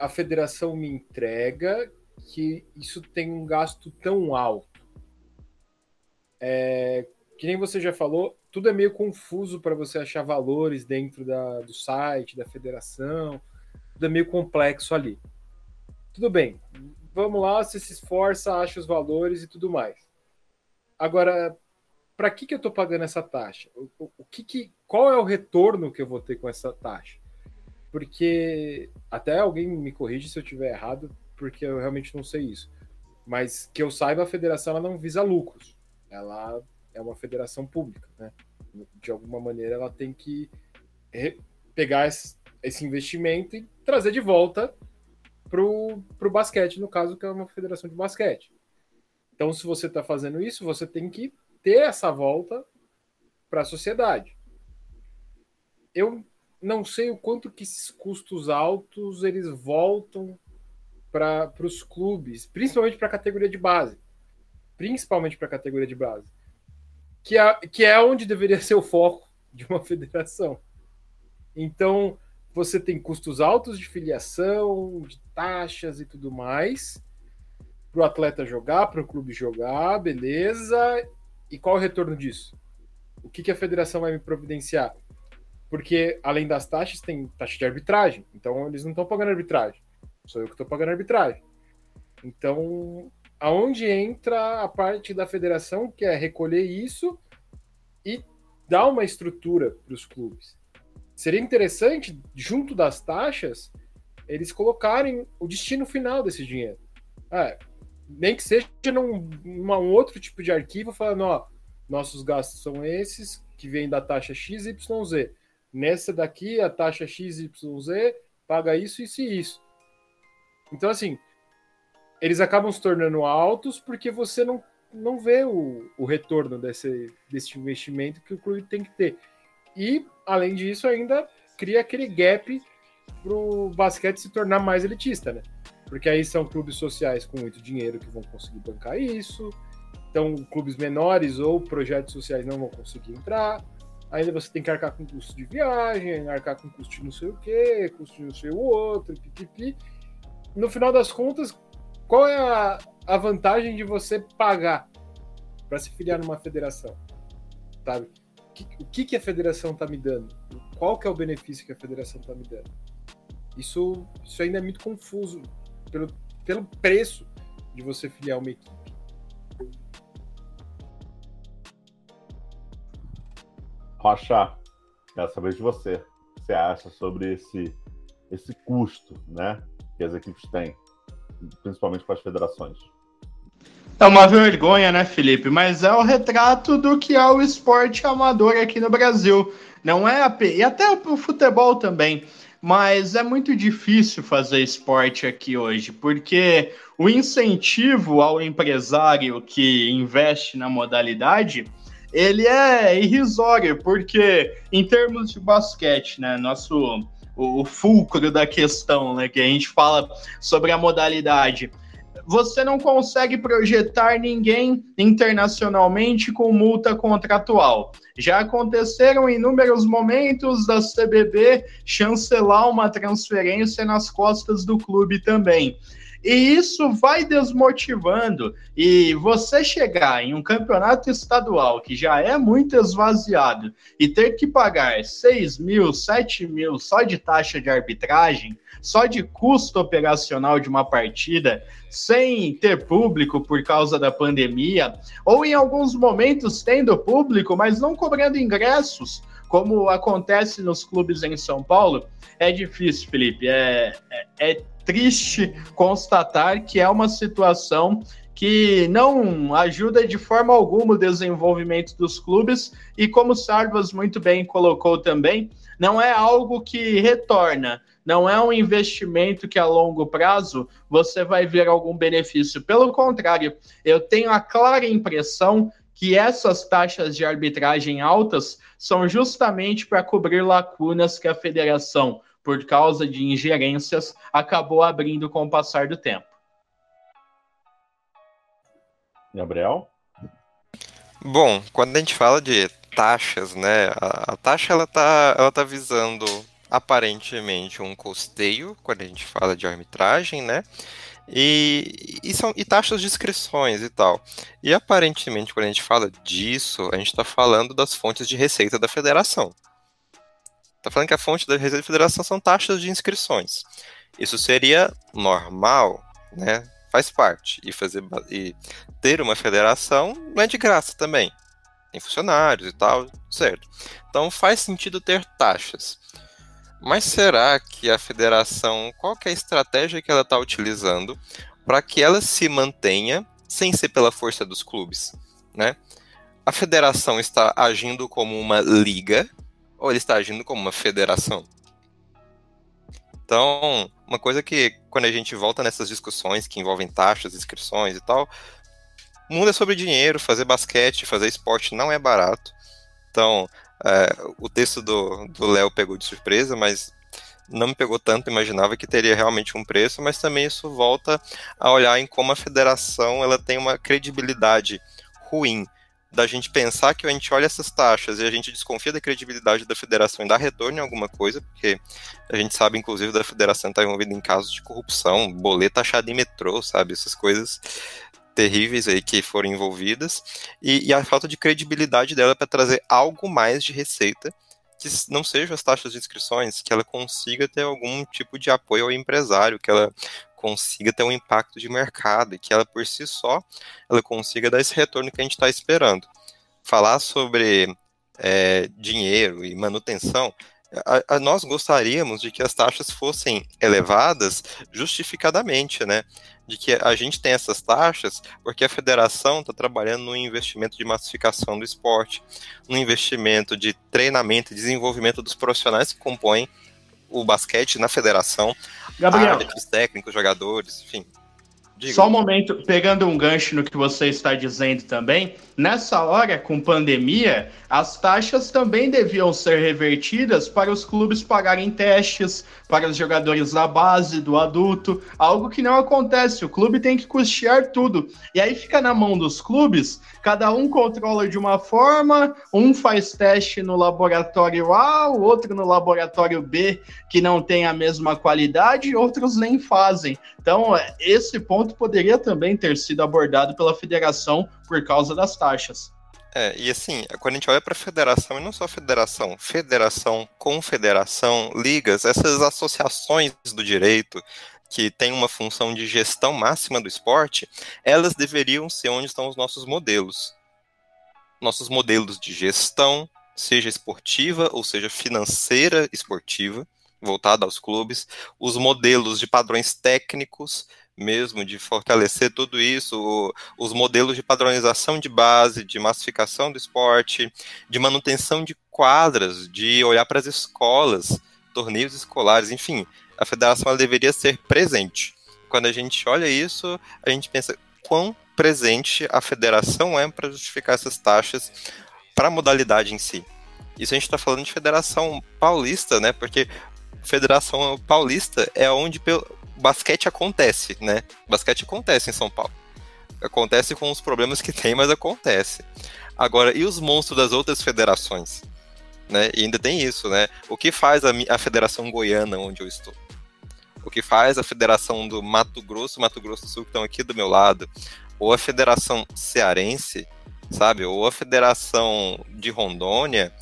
a federação me entrega que isso tem um gasto tão alto? É, que nem você já falou, tudo é meio confuso para você achar valores dentro da, do site, da federação, tudo é meio complexo ali. Tudo bem, vamos lá, você se esforça, acha os valores e tudo mais. Agora, para que, que eu estou pagando essa taxa? O, o, o, que, que qual é o retorno que eu vou ter com essa taxa? Porque até alguém me corrige se eu estiver errado, porque eu realmente não sei isso. Mas que eu saiba, a federação ela não visa lucros. Ela é uma federação pública, né? De alguma maneira ela tem que pegar esse, esse investimento e trazer de volta para o basquete, no caso, que é uma federação de basquete. Então, se você está fazendo isso, você tem que ter essa volta para a sociedade. Eu não sei o quanto que esses custos altos eles voltam para os clubes, principalmente para a categoria de base. Principalmente para a categoria de base. Que é, que é onde deveria ser o foco de uma federação. Então, você tem custos altos de filiação, de taxas e tudo mais, para o atleta jogar, para o clube jogar, beleza. E qual é o retorno disso? O que, que a federação vai me providenciar? Porque, além das taxas, tem taxa de arbitragem. Então, eles não estão pagando arbitragem. Sou eu que estou pagando arbitragem. Então, aonde entra a parte da federação, que é recolher isso e dar uma estrutura para os clubes. Seria interessante, junto das taxas, eles colocarem o destino final desse dinheiro. É, nem que seja num, num outro tipo de arquivo, falando, ó, nossos gastos são esses, que vêm da taxa XYZ. Nessa daqui, a taxa XYZ paga isso, isso e isso. Então, assim, eles acabam se tornando altos porque você não, não vê o, o retorno desse, desse investimento que o clube tem que ter. E, além disso, ainda cria aquele gap para o basquete se tornar mais elitista, né? Porque aí são clubes sociais com muito dinheiro que vão conseguir bancar isso. Então, clubes menores ou projetos sociais não vão conseguir entrar. Ainda você tem que arcar com custo de viagem, arcar com custo de não sei o quê, custo de não sei o outro, pipipi. No final das contas, qual é a, a vantagem de você pagar para se filiar numa federação? Sabe? o que, que a federação está me dando? Qual que é o benefício que a federação está me dando? Isso, isso ainda é muito confuso pelo, pelo preço de você filiar uma equipe. Rocha, quero saber de você. O que você acha sobre esse, esse custo né, que as equipes têm, principalmente para as federações? É uma vergonha, né, Felipe? Mas é o retrato do que é o esporte amador aqui no Brasil. Não é a... e até o futebol também. Mas é muito difícil fazer esporte aqui hoje, porque o incentivo ao empresário que investe na modalidade ele é irrisório, porque em termos de basquete, né, nosso o, o fulcro da questão, né, que a gente fala sobre a modalidade, você não consegue projetar ninguém internacionalmente com multa contratual. Já aconteceram inúmeros momentos da CBB chancelar uma transferência nas costas do clube também. E isso vai desmotivando. E você chegar em um campeonato estadual que já é muito esvaziado e ter que pagar 6 mil, 7 mil só de taxa de arbitragem, só de custo operacional de uma partida, sem ter público por causa da pandemia, ou em alguns momentos tendo público, mas não cobrando ingressos, como acontece nos clubes em São Paulo, é difícil, Felipe. É, é, é triste constatar que é uma situação que não ajuda de forma alguma o desenvolvimento dos clubes e como Sarvas muito bem colocou também, não é algo que retorna, não é um investimento que a longo prazo você vai ver algum benefício. Pelo contrário, eu tenho a clara impressão que essas taxas de arbitragem altas são justamente para cobrir lacunas que a federação por causa de ingerências, acabou abrindo com o passar do tempo. Gabriel? Bom, quando a gente fala de taxas, né, a, a taxa ela tá, ela tá visando aparentemente um custeio, quando a gente fala de arbitragem, né? E, e, são, e taxas de inscrições e tal. E aparentemente, quando a gente fala disso, a gente está falando das fontes de receita da federação. Está falando que a fonte da Receita da Federação são taxas de inscrições. Isso seria normal, né? Faz parte. E, fazer, e ter uma federação não é de graça também. Tem funcionários e tal, certo. Então faz sentido ter taxas. Mas será que a federação, qual é a estratégia que ela está utilizando para que ela se mantenha sem ser pela força dos clubes, né? A federação está agindo como uma liga ou ele está agindo como uma federação? Então, uma coisa que quando a gente volta nessas discussões que envolvem taxas, inscrições e tal, o mundo é sobre dinheiro, fazer basquete, fazer esporte não é barato. Então, é, o texto do Léo pegou de surpresa, mas não me pegou tanto, imaginava que teria realmente um preço, mas também isso volta a olhar em como a federação ela tem uma credibilidade ruim da gente pensar que a gente olha essas taxas e a gente desconfia da credibilidade da federação e dá retorno em alguma coisa, porque a gente sabe, inclusive, da federação estar tá envolvida em casos de corrupção, boleto achado em metrô, sabe? Essas coisas terríveis aí que foram envolvidas, e, e a falta de credibilidade dela para trazer algo mais de receita que não sejam as taxas de inscrições, que ela consiga ter algum tipo de apoio ao empresário, que ela consiga ter um impacto de mercado e que ela por si só ela consiga dar esse retorno que a gente está esperando. Falar sobre é, dinheiro e manutenção, a, a, nós gostaríamos de que as taxas fossem elevadas justificadamente, né? De que a gente tem essas taxas porque a federação está trabalhando no investimento de massificação do esporte, no investimento de treinamento e desenvolvimento dos profissionais que compõem o basquete na federação, Gabriel. árbitros, técnicos, jogadores, enfim. Diga. Só um momento, pegando um gancho no que você está dizendo também, nessa hora, com pandemia, as taxas também deviam ser revertidas para os clubes pagarem testes para os jogadores da base, do adulto, algo que não acontece. O clube tem que custear tudo. E aí fica na mão dos clubes, cada um controla de uma forma, um faz teste no laboratório A, o outro no laboratório B, que não tem a mesma qualidade, outros nem fazem. Então, esse ponto poderia também ter sido abordado pela federação por causa das taxas. É, e assim, quando a gente olha para a federação, e não só federação, federação, confederação, ligas, essas associações do direito que têm uma função de gestão máxima do esporte, elas deveriam ser onde estão os nossos modelos. Nossos modelos de gestão, seja esportiva ou seja financeira esportiva, voltada aos clubes, os modelos de padrões técnicos, mesmo de fortalecer tudo isso, os modelos de padronização de base, de massificação do esporte, de manutenção de quadras, de olhar para as escolas, torneios escolares, enfim, a federação deveria ser presente. Quando a gente olha isso, a gente pensa quão presente a federação é para justificar essas taxas para a modalidade em si. Isso a gente está falando de federação paulista, né? Porque Federação Paulista é onde basquete acontece, né? Basquete acontece em São Paulo. Acontece com os problemas que tem, mas acontece. Agora, e os monstros das outras federações? Né? E ainda tem isso, né? O que faz a, a Federação Goiana, onde eu estou? O que faz a Federação do Mato Grosso, Mato Grosso do Sul, que estão aqui do meu lado? Ou a Federação Cearense, sabe? Ou a Federação de Rondônia.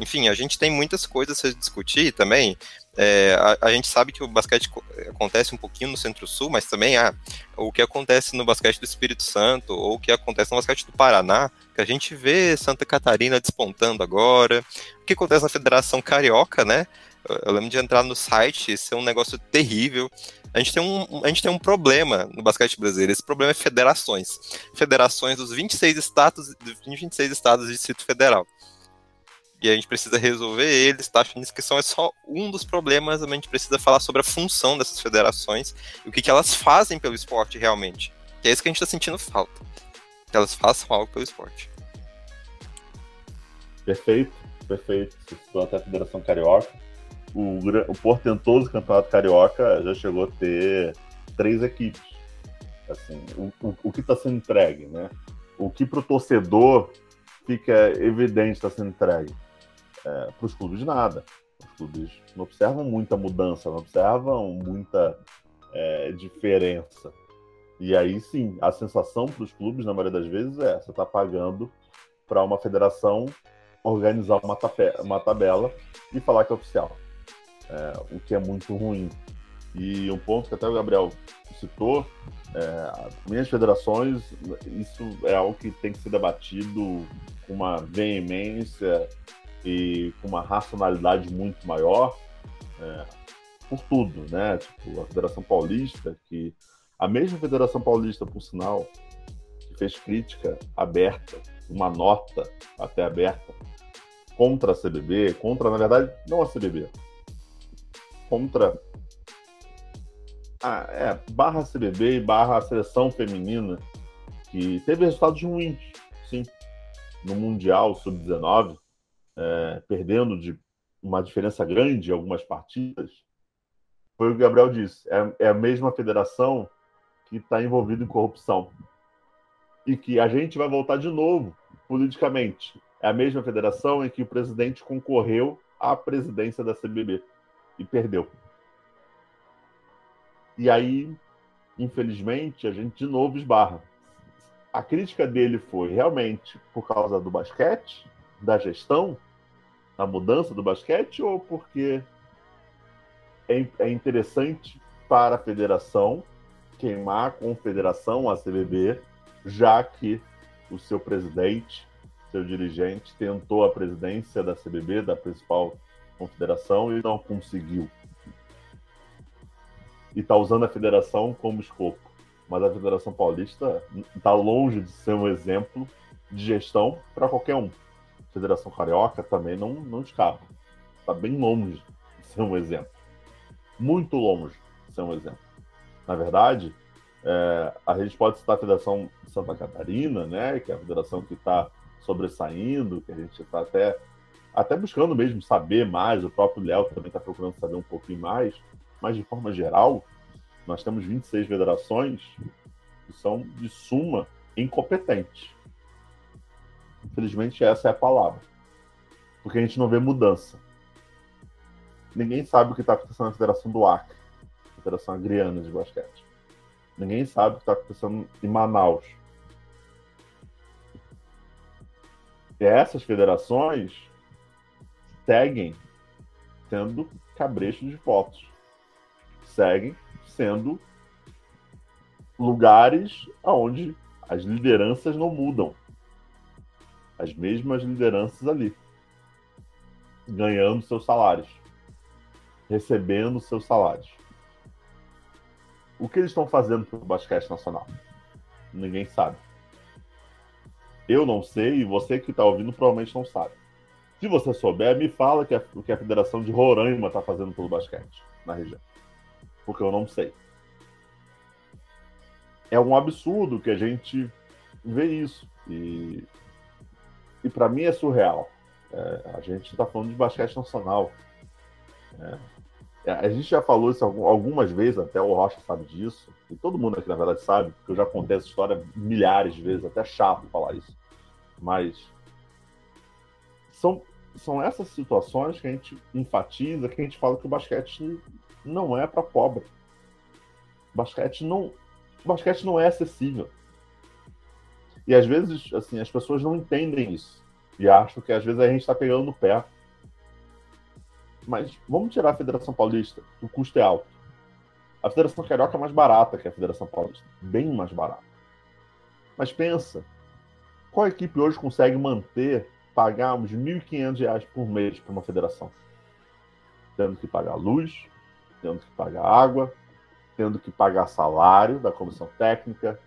Enfim, a gente tem muitas coisas a discutir também, é, a, a, gente sabe que o basquete acontece um pouquinho no Centro-Sul, mas também ah, o que acontece no basquete do Espírito Santo, ou o que acontece no basquete do Paraná, que a gente vê Santa Catarina despontando agora, o que acontece na Federação Carioca, né? Eu lembro de entrar no site, isso é um negócio terrível. A gente, tem um, a gente tem um problema no basquete brasileiro. Esse problema é federações. Federações dos 26 estados, dos 26 estados de Distrito Federal e a gente precisa resolver eles. Taxa de inscrição é só um dos problemas, a gente precisa falar sobre a função dessas federações e o que, que elas fazem pelo esporte realmente. Que é isso que a gente está sentindo falta. Que elas façam algo pelo esporte. Perfeito, perfeito. Você até a Federação Carioca. O, o portentoso Campeonato Carioca já chegou a ter três equipes. Assim, o, o, o que está sendo entregue, né? O que para o torcedor fica evidente está sendo entregue é, para os clubes nada. Os clubes não observam muita mudança, não observam muita é, diferença. E aí sim, a sensação para os clubes, na maioria das vezes, é você está pagando para uma federação organizar uma, uma, tabela e falar que é oficial. É, o que é muito ruim. E um ponto que até o Gabriel citou, é, minhas federações, isso é algo que tem que ser debatido com uma veemência e com uma racionalidade muito maior é, por tudo, né? Tipo, a Federação Paulista, que a mesma Federação Paulista, por sinal, que fez crítica aberta, uma nota até aberta contra a CBB, contra, na verdade, não a CBB, contra a é, barra CBB e barra seleção feminina, que teve resultados ruins, sim, no Mundial Sub-19, é, perdendo de uma diferença grande em algumas partidas, foi o que o Gabriel disse. É, é a mesma federação que está envolvida em corrupção. E que a gente vai voltar de novo politicamente. É a mesma federação em que o presidente concorreu à presidência da CBB e perdeu. E aí, infelizmente, a gente de novo esbarra. A crítica dele foi realmente por causa do basquete, da gestão, da mudança do basquete, ou porque é, é interessante para a federação queimar a confederação, a CBB, já que o seu presidente, seu dirigente, tentou a presidência da CBB, da principal confederação, e não conseguiu. E está usando a federação como escopo. Mas a Federação Paulista está longe de ser um exemplo de gestão para qualquer um. Federação Carioca também não, não escapa. Está bem longe de ser um exemplo. Muito longe de ser um exemplo. Na verdade, é, a gente pode citar a Federação de Santa Catarina, né, que é a federação que está sobressaindo, que a gente está até, até buscando mesmo saber mais, o próprio Léo também está procurando saber um pouquinho mais, mas de forma geral, nós temos 26 federações que são de suma incompetentes. Infelizmente, essa é a palavra. Porque a gente não vê mudança. Ninguém sabe o que está acontecendo na Federação do Acre, Federação Agriana de Basquete. Ninguém sabe o que está acontecendo em Manaus. E essas federações seguem tendo cabrechos de votos. Seguem sendo lugares onde as lideranças não mudam. As mesmas lideranças ali. Ganhando seus salários. Recebendo seus salários. O que eles estão fazendo para o basquete nacional? Ninguém sabe. Eu não sei e você que está ouvindo provavelmente não sabe. Se você souber, me fala que o que a Federação de Roraima está fazendo pelo basquete na região. Porque eu não sei. É um absurdo que a gente vê isso. E, e para mim é surreal. É, a gente está falando de basquete nacional. É, é, a gente já falou isso algumas vezes, até o Rocha sabe disso, e todo mundo aqui, na verdade, sabe, porque eu já contei essa história milhares de vezes, até chato falar isso. Mas são, são essas situações que a gente enfatiza, que a gente fala que o basquete não é para pobre. Basquete não, basquete não é acessível. E às vezes, assim, as pessoas não entendem isso. E acham que às vezes a gente está pegando no pé mas vamos tirar a Federação Paulista, o custo é alto. A Federação Carioca é mais barata que a Federação Paulista, bem mais barata. Mas pensa, qual equipe hoje consegue manter, pagar uns R$ 1.500 por mês para uma federação? Tendo que pagar luz, tendo que pagar água, tendo que pagar salário da comissão técnica,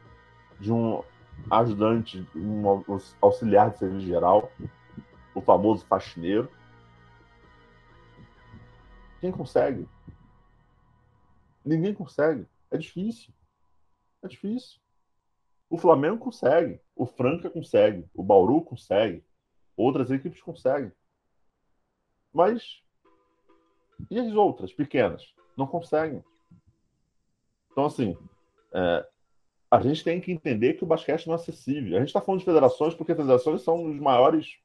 de um ajudante, um auxiliar de serviço geral, o famoso faxineiro. Quem consegue? Ninguém consegue. É difícil. É difícil. O Flamengo consegue, o Franca consegue, o Bauru consegue, outras equipes conseguem. Mas e as outras pequenas? Não conseguem. Então, assim, é, a gente tem que entender que o basquete não é acessível. A gente está falando de federações porque federações são os maiores,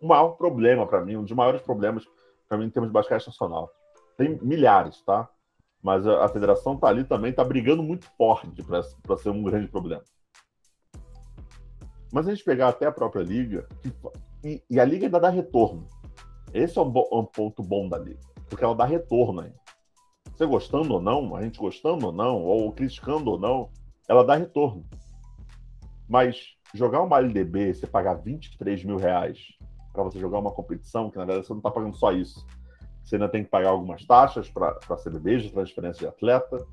o maior problema para mim, um dos maiores problemas para mim em termos de basquete nacional. Tem milhares, tá? Mas a, a federação tá ali também, tá brigando muito forte para ser um grande problema. Mas a gente pegar até a própria liga, e, e a liga ainda dá retorno. Esse é um, um, ponto bom da liga, porque ela dá retorno aí. Você gostando ou não, a gente gostando ou não, ou criticando ou não, ela dá retorno. Mas jogar uma LDB, você pagar 23 mil reais para você jogar uma competição, que na verdade você não está pagando só isso. Você ainda tem que pagar algumas taxas para CBB de transferência de atleta.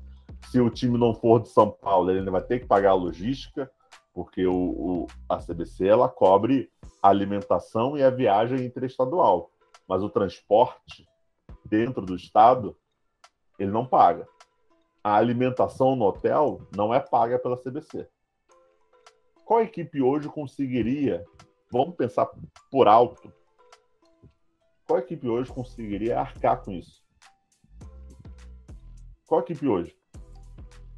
Se o time não for de São Paulo, ele ainda vai ter que pagar a logística, porque o, o, a CBC ela cobre a alimentação e a viagem interestadual. Mas o transporte dentro do estado, ele não paga. A alimentação no hotel não é paga pela CBC. Qual equipe hoje conseguiria, vamos pensar por alto, qual equipe hoje conseguiria arcar com isso? Qual equipe hoje?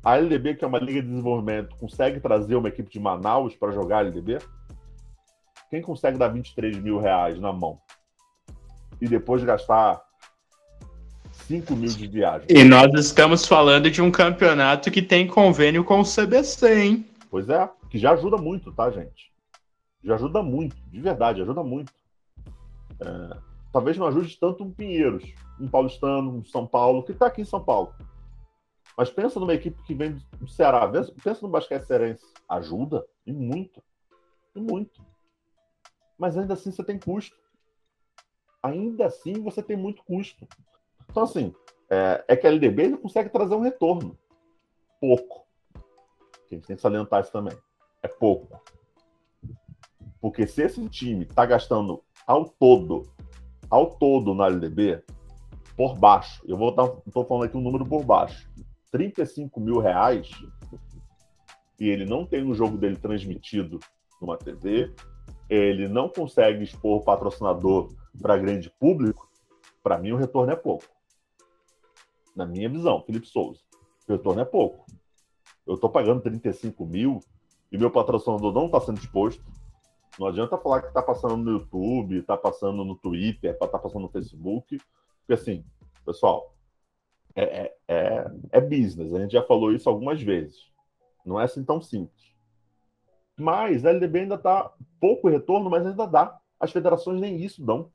A LDB, que é uma liga de desenvolvimento, consegue trazer uma equipe de Manaus para jogar a LDB? Quem consegue dar 23 mil reais na mão e depois gastar 5 mil de viagem? E nós estamos falando de um campeonato que tem convênio com o CBC, hein? Pois é, que já ajuda muito, tá, gente? Já ajuda muito, de verdade, ajuda muito. É, talvez não ajude tanto um Pinheiros, um paulistano, um São Paulo, que está aqui em São Paulo. Mas pensa numa equipe que vem do Ceará, pensa no basquete cearense. Ajuda, e muito. E muito. Mas ainda assim você tem custo. Ainda assim você tem muito custo. Então, assim, é, é que a LDB não consegue trazer um retorno. Pouco. A gente tem que salientar isso também. É pouco. Porque se esse time está gastando ao todo, ao todo na LDB, por baixo, eu vou estar falando aqui um número por baixo, 35 mil reais, e ele não tem o jogo dele transmitido numa TV, ele não consegue expor o patrocinador para grande público, para mim o retorno é pouco. Na minha visão, Felipe Souza, o retorno é pouco. Eu estou pagando 35 mil e meu patrocinador não está sendo exposto. Não adianta falar que está passando no YouTube, está passando no Twitter, está passando no Facebook. Porque assim, pessoal, é, é, é, é business. A gente já falou isso algumas vezes. Não é assim tão simples. Mas a LDB ainda está pouco retorno, mas ainda dá. As federações nem isso dão.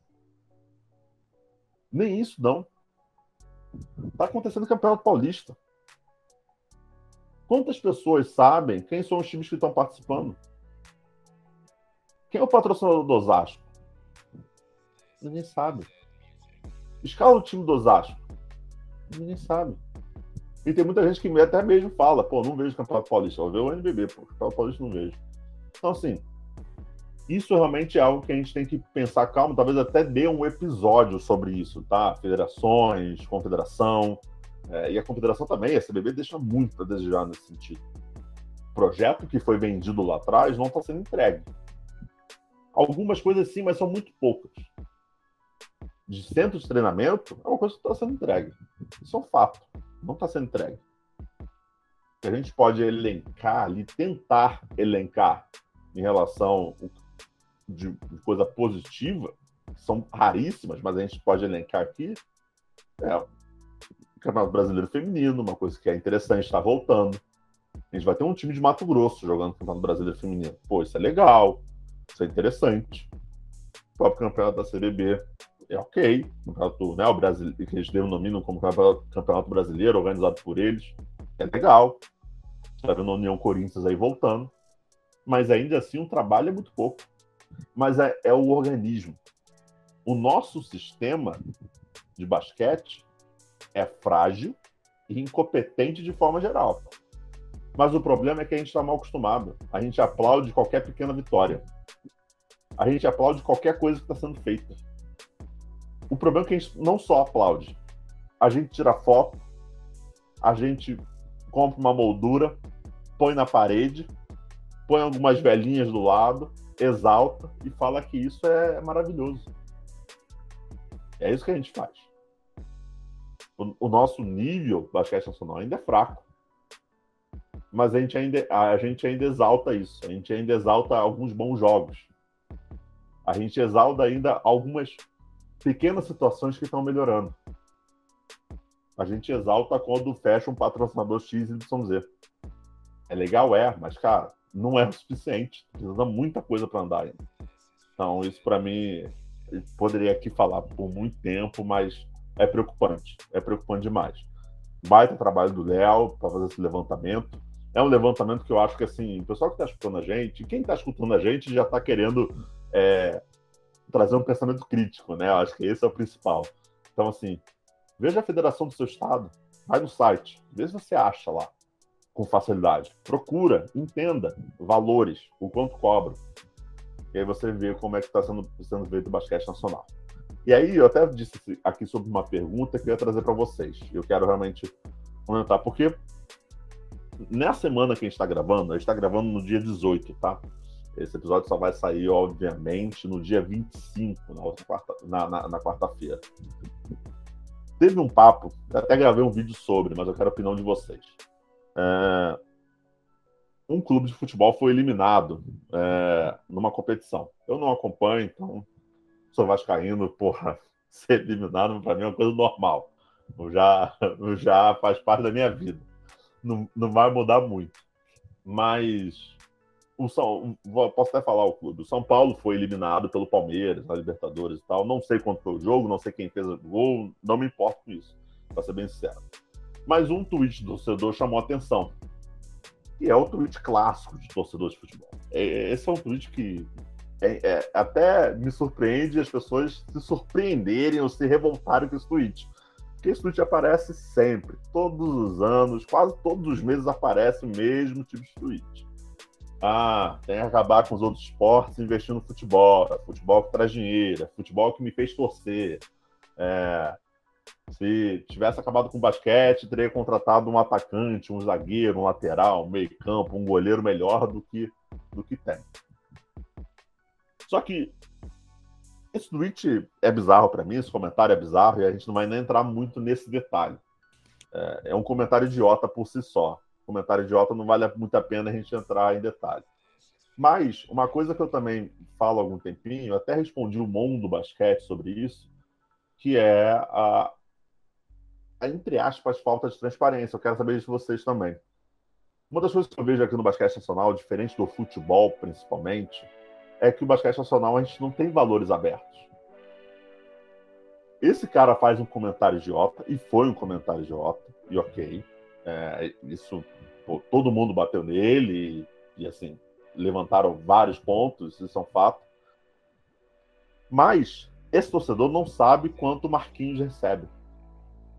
Nem isso dão. Está acontecendo no Campeonato Paulista. Quantas pessoas sabem quem são os times que estão participando? Quem é o patrocinador do Osasco? Ninguém sabe. Escala o time do Osasco. Ninguém sabe. E tem muita gente que até mesmo fala, pô, não vejo o Campeonato Paulista, eu vejo o NBB, pô, o Campeonato Paulista não vejo. Então, assim, isso realmente é algo que a gente tem que pensar calmo, talvez até dê um episódio sobre isso, tá? Federações, confederação, é, e a confederação também, a CBB deixa muito a desejar nesse sentido. O projeto que foi vendido lá atrás não está sendo entregue. Algumas coisas sim, mas são muito poucas. De centro de treinamento, é uma coisa que está sendo entregue. Isso é um fato. Não está sendo entregue. A gente pode elencar ali, tentar elencar em relação de, coisa positiva, são raríssimas, mas a gente pode elencar aqui, é o Campeonato Brasileiro Feminino, uma coisa que é interessante, está voltando. A gente vai ter um time de Mato Grosso jogando Campeonato Brasileiro Feminino. Pô, isso é legal. Isso é interessante. O próprio campeonato da CBB é ok. Campeonato, né, o Brasil, que eles denominam como campeonato brasileiro, organizado por eles. É legal. Está vendo a União Corinthians aí voltando. Mas ainda assim, o trabalho é muito pouco. Mas é, é o organismo. O nosso sistema de basquete é frágil e incompetente de forma geral. Mas o problema é que a gente está mal acostumado. A gente aplaude qualquer pequena vitória a gente aplaude qualquer coisa que está sendo feita. O problema é que a gente não só aplaude, a gente tira foto, a gente compra uma moldura, põe na parede, põe algumas velhinhas do lado, exalta e fala que isso é maravilhoso. É isso que a gente faz. O, o nosso nível basquete nacional ainda é fraco. Mas a gente, ainda, a gente ainda exalta isso. A gente ainda exalta alguns bons jogos a gente exalta ainda algumas pequenas situações que estão melhorando. A gente exalta quando fecha um patrocinador X e Z. É legal, é, mas, cara, não é o suficiente. Precisa muita coisa para andar ainda. Então, isso para mim, poderia aqui falar por muito tempo, mas é preocupante. É preocupante demais. Baita trabalho do Léo para fazer esse levantamento. É um levantamento que eu acho que, assim, o pessoal que está escutando a gente, quem está escutando a gente já está querendo é, trazer um pensamento crítico, né? Eu acho que esse é o principal. Então, assim, veja a federação do seu estado, vai no site, vê se você acha lá com facilidade. Procura, entenda valores, o quanto cobra. E aí você vê como é que está sendo, sendo feito o basquete nacional. E aí, eu até disse aqui sobre uma pergunta que eu ia trazer para vocês. Eu quero realmente comentar, porque nessa semana que a gente está gravando, a gente está gravando no dia 18, tá? Esse episódio só vai sair, obviamente, no dia 25, na quarta, na, na, na quarta-feira. Teve um papo, até gravei um vídeo sobre, mas eu quero a opinião de vocês. É... um clube de futebol foi eliminado é, numa competição. Eu não acompanho, então sou vascaíno, porra, ser eliminado para mim é uma coisa normal. Já, já faz parte da minha vida. Não, não vai mudar muito. Mas o São, posso até falar o clube. O São Paulo foi eliminado pelo Palmeiras na Libertadores e tal. Não sei quanto foi o jogo, não sei quem fez o gol, não me importo com isso, para ser bem sincero. Mas um tweet do torcedor chamou a atenção e é o tweet clássico de torcedor de futebol. É, esse é um tweet que é, é, até me surpreende as pessoas se surpreenderem ou se revoltarem com esse tweet. Porque esse tweet aparece sempre, todos os anos, quase todos os meses aparece o mesmo tipo de tweet. Ah, tem que acabar com os outros esportes investindo no futebol. É futebol que traz dinheiro, é futebol que me fez torcer. É, se tivesse acabado com o basquete, teria contratado um atacante, um zagueiro, um lateral, um meio-campo, um goleiro melhor do que, do que tem. Só que esse tweet é bizarro para mim, esse comentário é bizarro e a gente não vai nem entrar muito nesse detalhe. É, é um comentário idiota por si só. Comentário idiota não vale muito a pena a gente entrar em detalhe. Mas uma coisa que eu também falo há algum tempinho, até respondi o mundo do basquete sobre isso, que é a, entre aspas, falta de transparência. Eu quero saber de vocês também. Uma das coisas que eu vejo aqui no basquete nacional, diferente do futebol principalmente, é que o basquete nacional a gente não tem valores abertos. Esse cara faz um comentário idiota, e foi um comentário idiota, e ok. É, isso, pô, todo mundo bateu nele, e, e assim, levantaram vários pontos, isso é um fato. Mas esse torcedor não sabe quanto o Marquinhos recebe.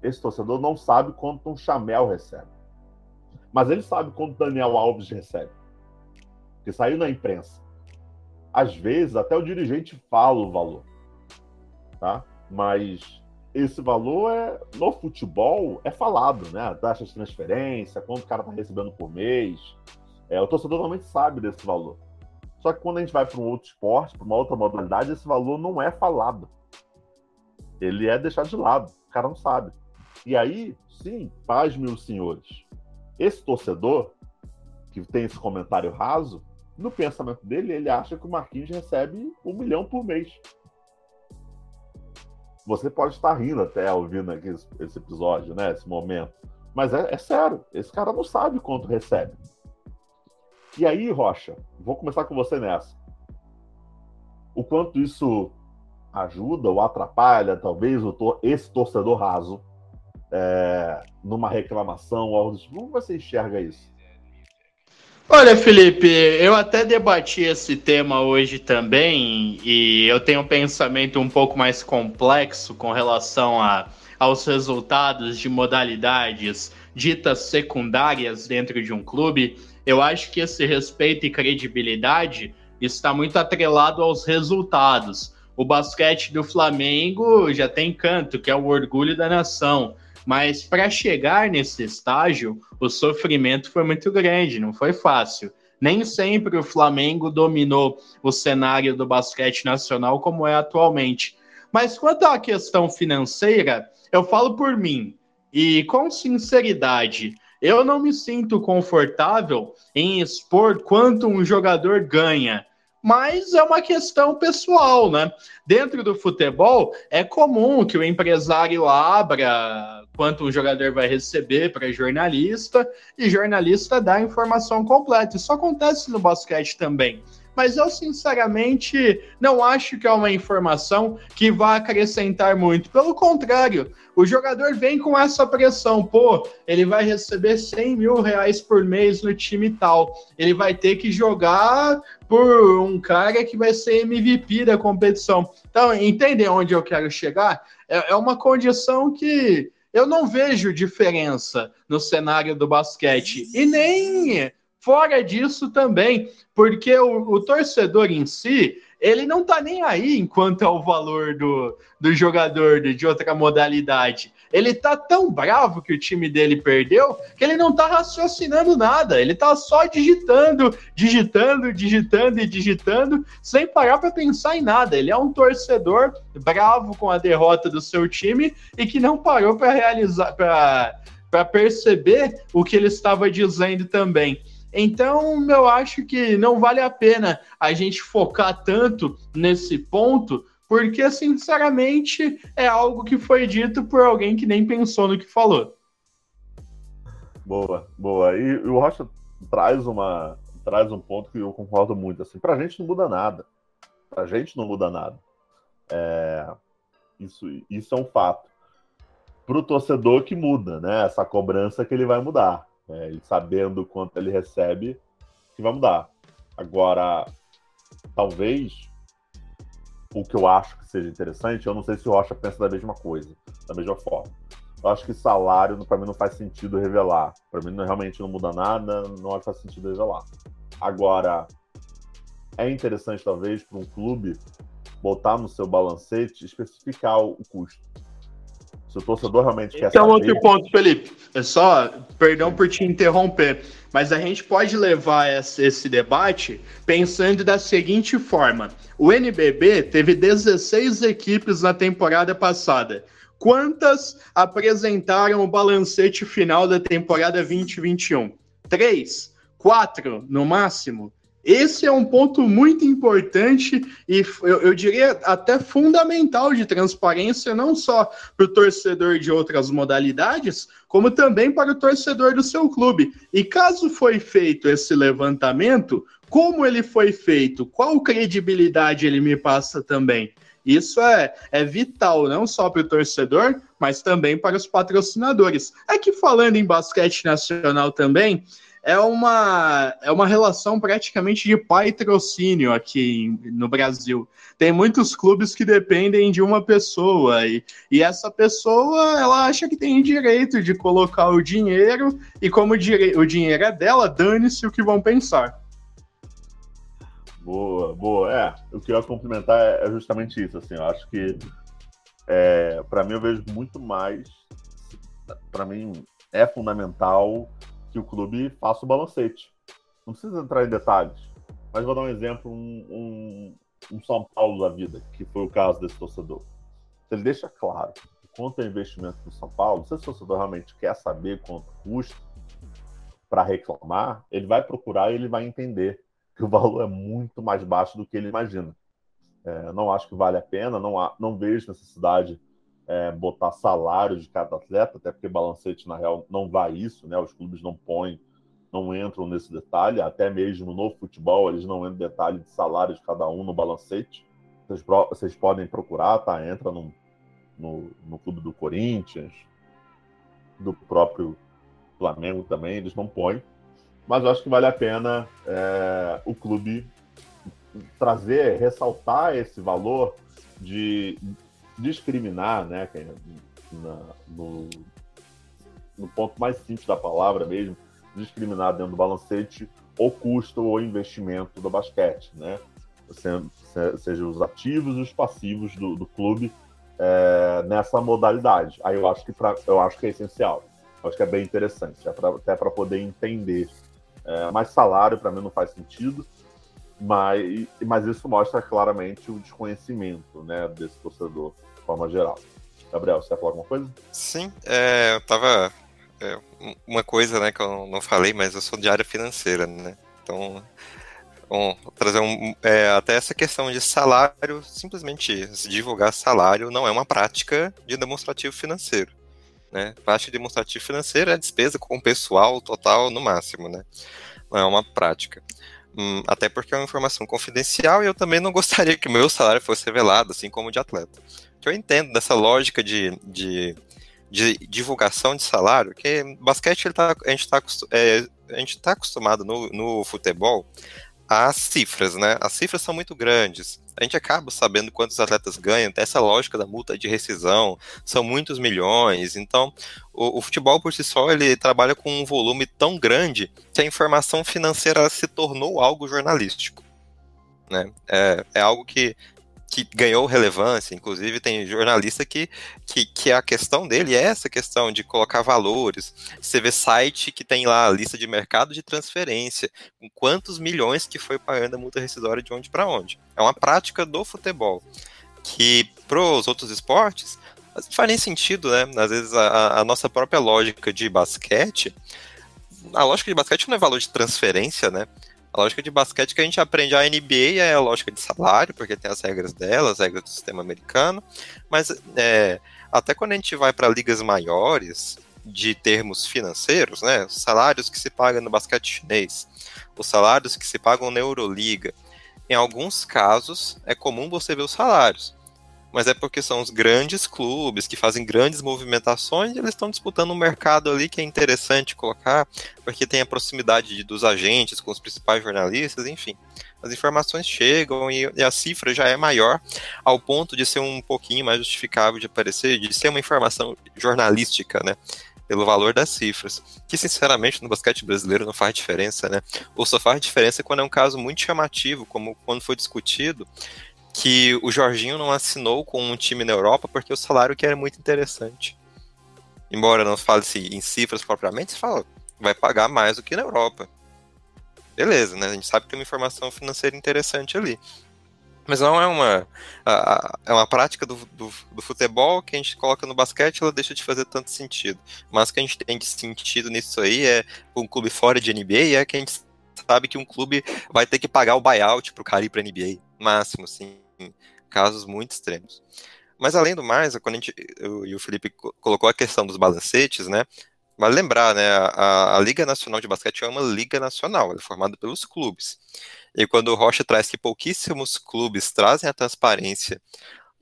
Esse torcedor não sabe quanto um Chamel recebe. Mas ele sabe quanto Daniel Alves recebe. Que saiu na imprensa. Às vezes, até o dirigente fala o valor. Tá? Mas esse valor é no futebol é falado, né? A taxa de transferência, quanto o cara está recebendo por mês. É, o torcedor normalmente sabe desse valor. Só que quando a gente vai para um outro esporte, para uma outra modalidade, esse valor não é falado. Ele é deixado de lado. O cara não sabe. E aí, sim, paz, meus senhores. Esse torcedor que tem esse comentário raso, no pensamento dele, ele acha que o Marquinhos recebe um milhão por mês. Você pode estar rindo até ouvindo aqui esse episódio, né? Esse momento. Mas é, é sério, esse cara não sabe quanto recebe. E aí, Rocha, vou começar com você nessa. O quanto isso ajuda ou atrapalha, talvez, o esse torcedor raso é, numa reclamação, algo tipo. Como você enxerga isso? Olha, Felipe, eu até debati esse tema hoje também e eu tenho um pensamento um pouco mais complexo com relação a, aos resultados de modalidades ditas secundárias dentro de um clube. Eu acho que esse respeito e credibilidade está muito atrelado aos resultados. O basquete do Flamengo já tem canto, que é o orgulho da nação. Mas para chegar nesse estágio, o sofrimento foi muito grande, não foi fácil. Nem sempre o Flamengo dominou o cenário do basquete nacional como é atualmente. Mas quanto à questão financeira, eu falo por mim e com sinceridade, eu não me sinto confortável em expor quanto um jogador ganha mas é uma questão pessoal, né? Dentro do futebol, é comum que o empresário abra quanto um jogador vai receber para jornalista e jornalista dá a informação completa. Isso acontece no basquete também mas eu sinceramente não acho que é uma informação que vá acrescentar muito. Pelo contrário, o jogador vem com essa pressão, pô, ele vai receber 100 mil reais por mês no time tal, ele vai ter que jogar por um cara que vai ser MVP da competição. Então, entende onde eu quero chegar? É, é uma condição que eu não vejo diferença no cenário do basquete. E nem Fora disso também, porque o, o torcedor em si, ele não tá nem aí enquanto é o valor do, do jogador de, de outra modalidade. Ele tá tão bravo que o time dele perdeu que ele não tá raciocinando nada. Ele tá só digitando, digitando, digitando e digitando, sem parar para pensar em nada. Ele é um torcedor bravo com a derrota do seu time e que não parou para realizar, para perceber o que ele estava dizendo também. Então, eu acho que não vale a pena a gente focar tanto nesse ponto, porque, sinceramente, é algo que foi dito por alguém que nem pensou no que falou. Boa, boa. E, e o Rocha traz uma traz um ponto que eu concordo muito. Assim, pra gente não muda nada. Pra gente não muda nada. É, isso, isso é um fato. Pro torcedor que muda, né? Essa cobrança que ele vai mudar. Né? Ele sabendo quanto ele recebe, que vai mudar. Agora, talvez o que eu acho que seja interessante, eu não sei se o Rocha pensa da mesma coisa, da mesma forma. Eu acho que salário, para mim, não faz sentido revelar. Para mim, não, realmente não muda nada, não faz sentido revelar. Agora, é interessante, talvez, para um clube botar no seu balancete, especificar o custo. Se o torcedor realmente quer é um outro ponto, Felipe. É só, perdão por te interromper, mas a gente pode levar esse, esse debate pensando da seguinte forma: o NBB teve 16 equipes na temporada passada. Quantas apresentaram o balancete final da temporada 2021? Três? Quatro, no máximo? Esse é um ponto muito importante e eu, eu diria até fundamental de transparência, não só para o torcedor de outras modalidades, como também para o torcedor do seu clube. E caso foi feito esse levantamento, como ele foi feito? Qual credibilidade ele me passa também? Isso é, é vital, não só para o torcedor, mas também para os patrocinadores. É que falando em basquete nacional também, é uma, é uma relação praticamente de patrocínio aqui no Brasil. Tem muitos clubes que dependem de uma pessoa e, e essa pessoa ela acha que tem direito de colocar o dinheiro e como o, dinheiro é dela, dane-se o que vão pensar. Boa, boa. É, o que eu ia complementar é justamente isso. Assim, eu acho que é, para mim eu vejo muito mais. Para mim é fundamental que o clube faça o balancete. Não precisa entrar em detalhes, mas vou dar um exemplo, um, um, um São Paulo da vida, que foi o caso desse torcedor. Ele deixa claro quanto é investimento do São Paulo, se esse torcedor realmente quer saber quanto custa para reclamar, ele vai procurar e ele vai entender que o valor é muito mais baixo do que ele imagina. É, não acho que vale a pena, não, há, não vejo necessidade é, botar salário de cada atleta, até porque balancete, na real, não vai isso, né? Os clubes não põem, não entram nesse detalhe, até mesmo no futebol, eles não entram em detalhe de salário de cada um no balancete. Vocês, vocês podem procurar, tá? Entra no, no, no clube do Corinthians, do próprio Flamengo também, eles não põem. Mas eu acho que vale a pena é, o clube trazer, ressaltar esse valor de discriminar, né, é na, no, no ponto mais simples da palavra mesmo, discriminar dentro do balancete o custo ou investimento do basquete, né? seja os ativos e os passivos do, do clube é, nessa modalidade. Aí eu acho que pra, eu acho que é essencial. Eu acho que é bem interessante, é pra, até para poder entender. É, mas salário para mim não faz sentido, mas, mas isso mostra claramente o desconhecimento né, desse torcedor forma geral. Gabriel, você quer falar alguma coisa? Sim, é, eu tava. É, uma coisa né, que eu não falei, mas eu sou de área financeira, né? Então, trazer um, é, até essa questão de salário, simplesmente divulgar salário não é uma prática de demonstrativo financeiro. Né? Prática de demonstrativo financeiro é despesa com pessoal total no máximo, né? Não é uma prática. Hum, até porque é uma informação confidencial e eu também não gostaria que meu salário fosse revelado, assim como o de atleta que eu entendo dessa lógica de, de, de divulgação de salário, que basquete ele tá, a gente está é, a gente tá acostumado no, no futebol às cifras, né? As cifras são muito grandes. A gente acaba sabendo quantos atletas ganham, essa lógica da multa de rescisão, são muitos milhões. Então, o, o, futebol por si só ele trabalha com um volume tão grande que a informação financeira se tornou algo jornalístico. Né? É, é algo que que ganhou relevância, inclusive tem jornalista que, que, que a questão dele é essa questão de colocar valores. Você vê site que tem lá a lista de mercado de transferência, com quantos milhões que foi pagando a multa rescisória de onde para onde. É uma prática do futebol, que para os outros esportes não faz nem sentido, né? Às vezes a, a nossa própria lógica de basquete a lógica de basquete não é valor de transferência, né? A lógica de basquete que a gente aprende a NBA é a lógica de salário, porque tem as regras dela, as regras do sistema americano, mas é, até quando a gente vai para ligas maiores, de termos financeiros, né? Os salários que se pagam no basquete chinês, os salários que se pagam na Euroliga. Em alguns casos, é comum você ver os salários mas é porque são os grandes clubes que fazem grandes movimentações e eles estão disputando um mercado ali que é interessante colocar, porque tem a proximidade dos agentes com os principais jornalistas, enfim. As informações chegam e, e a cifra já é maior ao ponto de ser um pouquinho mais justificável de aparecer, de ser uma informação jornalística, né? pelo valor das cifras, que sinceramente no basquete brasileiro não faz diferença, né? Ou só faz diferença quando é um caso muito chamativo, como quando foi discutido que o Jorginho não assinou com um time na Europa porque o salário que era muito interessante. Embora não fale-se em cifras propriamente, se fala, vai pagar mais do que na Europa. Beleza, né? A gente sabe que tem uma informação financeira interessante ali. Mas não é uma. É uma prática do, do, do, futebol que a gente coloca no basquete ela deixa de fazer tanto sentido. Mas o que a gente tem de sentido nisso aí é um clube fora de NBA é que a gente sabe que um clube vai ter que pagar o buyout pro cara ir pra NBA. Máximo, assim, casos muito extremos. Mas além do mais, quando a gente, eu, e o Felipe colocou a questão dos balancetes, né? Vale lembrar, né? A, a, Liga Nacional de Basquete é uma liga nacional, ela é formada pelos clubes. E quando o Rocha traz que pouquíssimos clubes trazem a transparência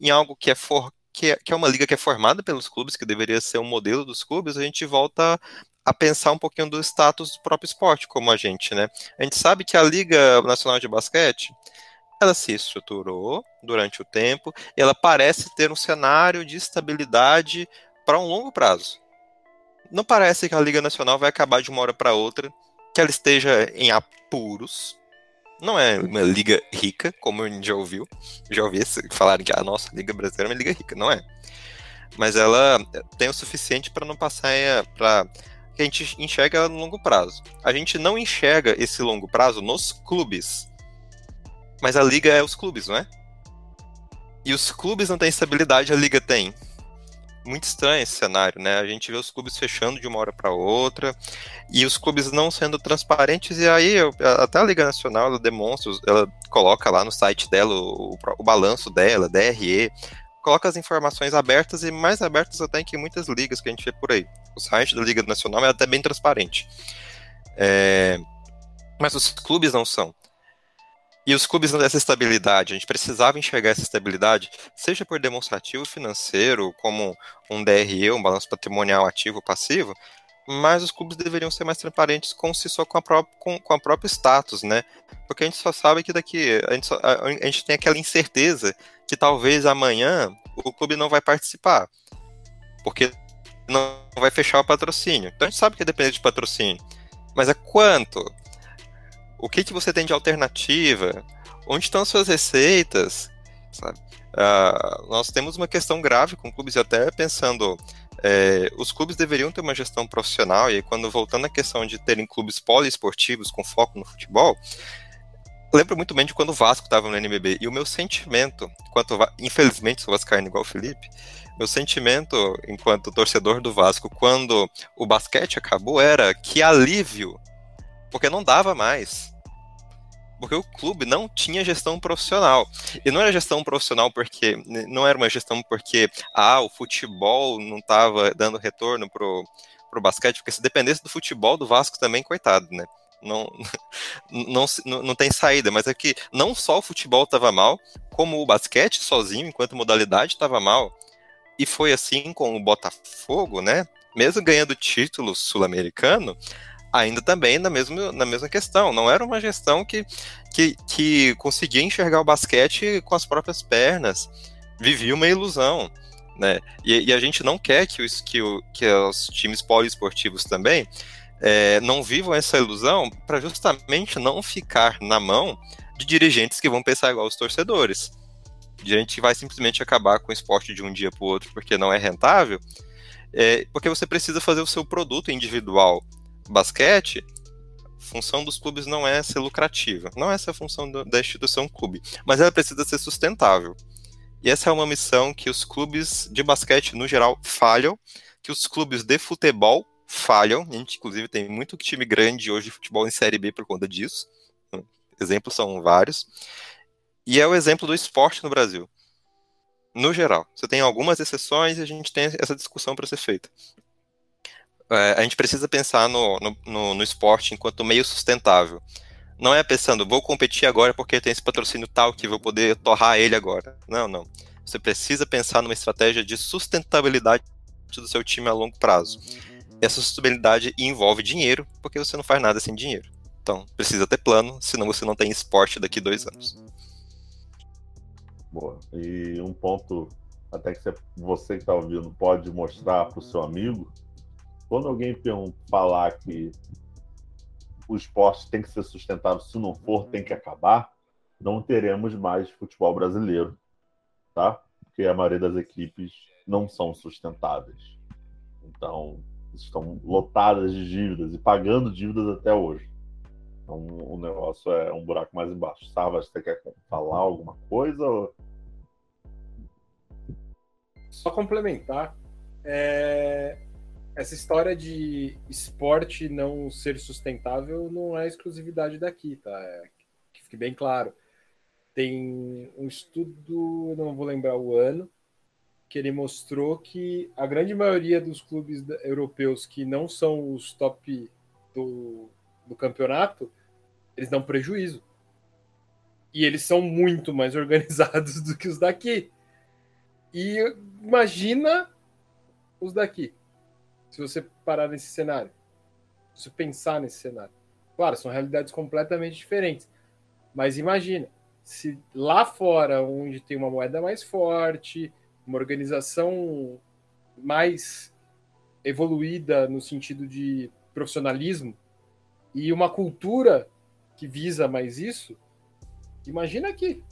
em algo que é, for, que é, que é uma liga que é formada pelos clubes, que deveria ser um modelo dos clubes, a gente volta a pensar um pouquinho do status do próprio esporte, como a gente, né? A gente sabe que a Liga Nacional de Basquete, ela se estruturou durante o tempo, e ela parece ter um cenário de estabilidade para um longo prazo. Não parece que a Liga Nacional vai acabar de uma hora para outra, que ela esteja em apuros. Não é uma liga rica, como a gente já ouviu. Já ouvi falarem que a nossa Liga Brasileira é uma liga rica. Não é. Mas ela tem o suficiente para não passar para que a gente enxerga no longo prazo. A gente não enxerga esse longo prazo nos clubes. Mas a liga é os clubes, não é? E os clubes não têm estabilidade, a liga tem. Muito estranho esse cenário, né? A gente vê os clubes fechando de uma hora para outra e os clubes não sendo transparentes. E aí, até a Liga Nacional ela demonstra, ela coloca lá no site dela o, o balanço dela, DRE, coloca as informações abertas e mais abertas até que muitas ligas que a gente vê por aí. O site da Liga Nacional é até bem transparente. É... Mas os clubes não são. E os clubes não dessa estabilidade. A gente precisava enxergar essa estabilidade, seja por demonstrativo financeiro, como um DRE, um balanço patrimonial ativo passivo, mas os clubes deveriam ser mais transparentes com si só com a, própria, com, com a própria status, né? Porque a gente só sabe que daqui a gente, só, a, a gente tem aquela incerteza que talvez amanhã o clube não vai participar, porque não vai fechar o patrocínio. Então a gente sabe que é dependente de patrocínio, mas é quanto? O que, que você tem de alternativa? Onde estão as suas receitas? Uh, nós temos uma questão grave com clubes, até pensando é, os clubes deveriam ter uma gestão profissional, e aí, quando voltando à questão de terem clubes poliesportivos com foco no futebol, lembro muito bem de quando o Vasco estava no NBB, e o meu sentimento, enquanto infelizmente sou vascaíno igual o Felipe, meu sentimento enquanto torcedor do Vasco, quando o basquete acabou, era que alívio, porque não dava mais porque o clube não tinha gestão profissional. E não era gestão profissional porque não era uma gestão porque ah, o futebol não estava dando retorno pro pro basquete, porque se dependesse do futebol do Vasco também, coitado, né? Não, não, não, não tem saída, mas é que não só o futebol estava mal, como o basquete sozinho, enquanto modalidade, estava mal. E foi assim com o Botafogo, né? Mesmo ganhando título sul-americano, ainda também na mesma, na mesma questão. Não era uma gestão que, que, que conseguia enxergar o basquete com as próprias pernas. Vivia uma ilusão. Né? E, e a gente não quer que, os, que, o, que os times poliesportivos também é, não vivam essa ilusão para justamente não ficar na mão de dirigentes que vão pensar igual os torcedores. Dirigente que vai simplesmente acabar com o esporte de um dia para o outro porque não é rentável, é, porque você precisa fazer o seu produto individual basquete, função dos clubes não é ser lucrativa, não é essa a função do, da instituição clube, mas ela precisa ser sustentável. E essa é uma missão que os clubes de basquete, no geral, falham, que os clubes de futebol falham. A gente, inclusive, tem muito time grande hoje de futebol em Série B por conta disso. Exemplos são vários. E é o exemplo do esporte no Brasil. No geral. Você tem algumas exceções e a gente tem essa discussão para ser feita. É, a gente precisa pensar no, no, no, no esporte enquanto meio sustentável. Não é pensando, vou competir agora porque tem esse patrocínio tal que vou poder torrar ele agora. Não, não. Você precisa pensar numa estratégia de sustentabilidade do seu time a longo prazo. Essa sustentabilidade envolve dinheiro, porque você não faz nada sem dinheiro. Então, precisa ter plano, senão você não tem esporte daqui dois anos. Boa. E um ponto, até que você que está ouvindo pode mostrar para o seu amigo, quando alguém falar que o esporte tem que ser sustentável, se não for, tem que acabar, não teremos mais futebol brasileiro, tá? Porque a maioria das equipes não são sustentáveis. Então, estão lotadas de dívidas e pagando dívidas até hoje. Então, o negócio é um buraco mais embaixo. Savas, você quer falar alguma coisa? Ou... Só complementar. É essa história de esporte não ser sustentável não é exclusividade daqui, tá? É, que fique bem claro. Tem um estudo, não vou lembrar o ano, que ele mostrou que a grande maioria dos clubes europeus que não são os top do, do campeonato, eles dão prejuízo. E eles são muito mais organizados do que os daqui. E imagina os daqui se você parar nesse cenário, se você pensar nesse cenário. Claro, são realidades completamente diferentes. Mas imagina, se lá fora, onde tem uma moeda mais forte, uma organização mais evoluída no sentido de profissionalismo e uma cultura que visa mais isso, imagina aqui.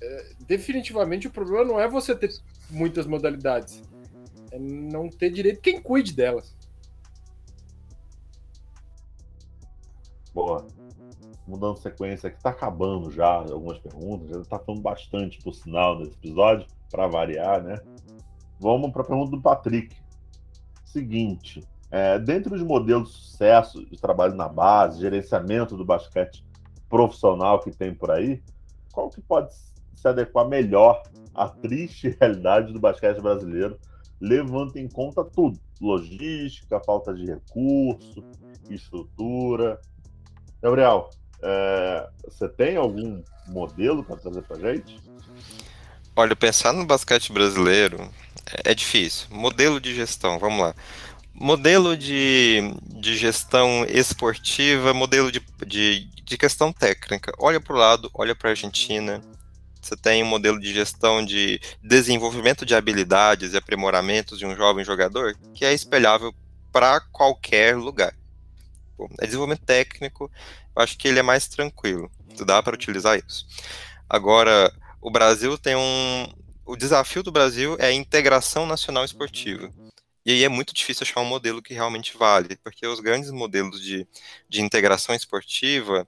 É, definitivamente o problema não é você ter muitas modalidades é não ter direito quem cuide delas. Boa. Mudando sequência aqui, tá acabando já algumas perguntas, já tá falando bastante, por sinal, nesse episódio, para variar, né? Vamos para a pergunta do Patrick. Seguinte, é, dentro dos modelos de sucesso de trabalho na base, gerenciamento do basquete profissional que tem por aí, qual que pode se adequar melhor à triste realidade do basquete brasileiro levando em conta tudo: logística, falta de recurso, estrutura. Gabriel, é, você tem algum modelo para trazer para gente? Olha, pensar no basquete brasileiro é difícil. Modelo de gestão, vamos lá. Modelo de, de gestão esportiva, modelo de, de, de questão técnica. Olha para o lado, olha para a Argentina, você tem um modelo de gestão de desenvolvimento de habilidades e aprimoramentos de um jovem jogador que é espelhável para qualquer lugar. Bom, é desenvolvimento técnico, eu acho que ele é mais tranquilo. Dá para utilizar isso. Agora, o Brasil tem um. O desafio do Brasil é a integração nacional esportiva. E aí é muito difícil achar um modelo que realmente vale, porque os grandes modelos de, de integração esportiva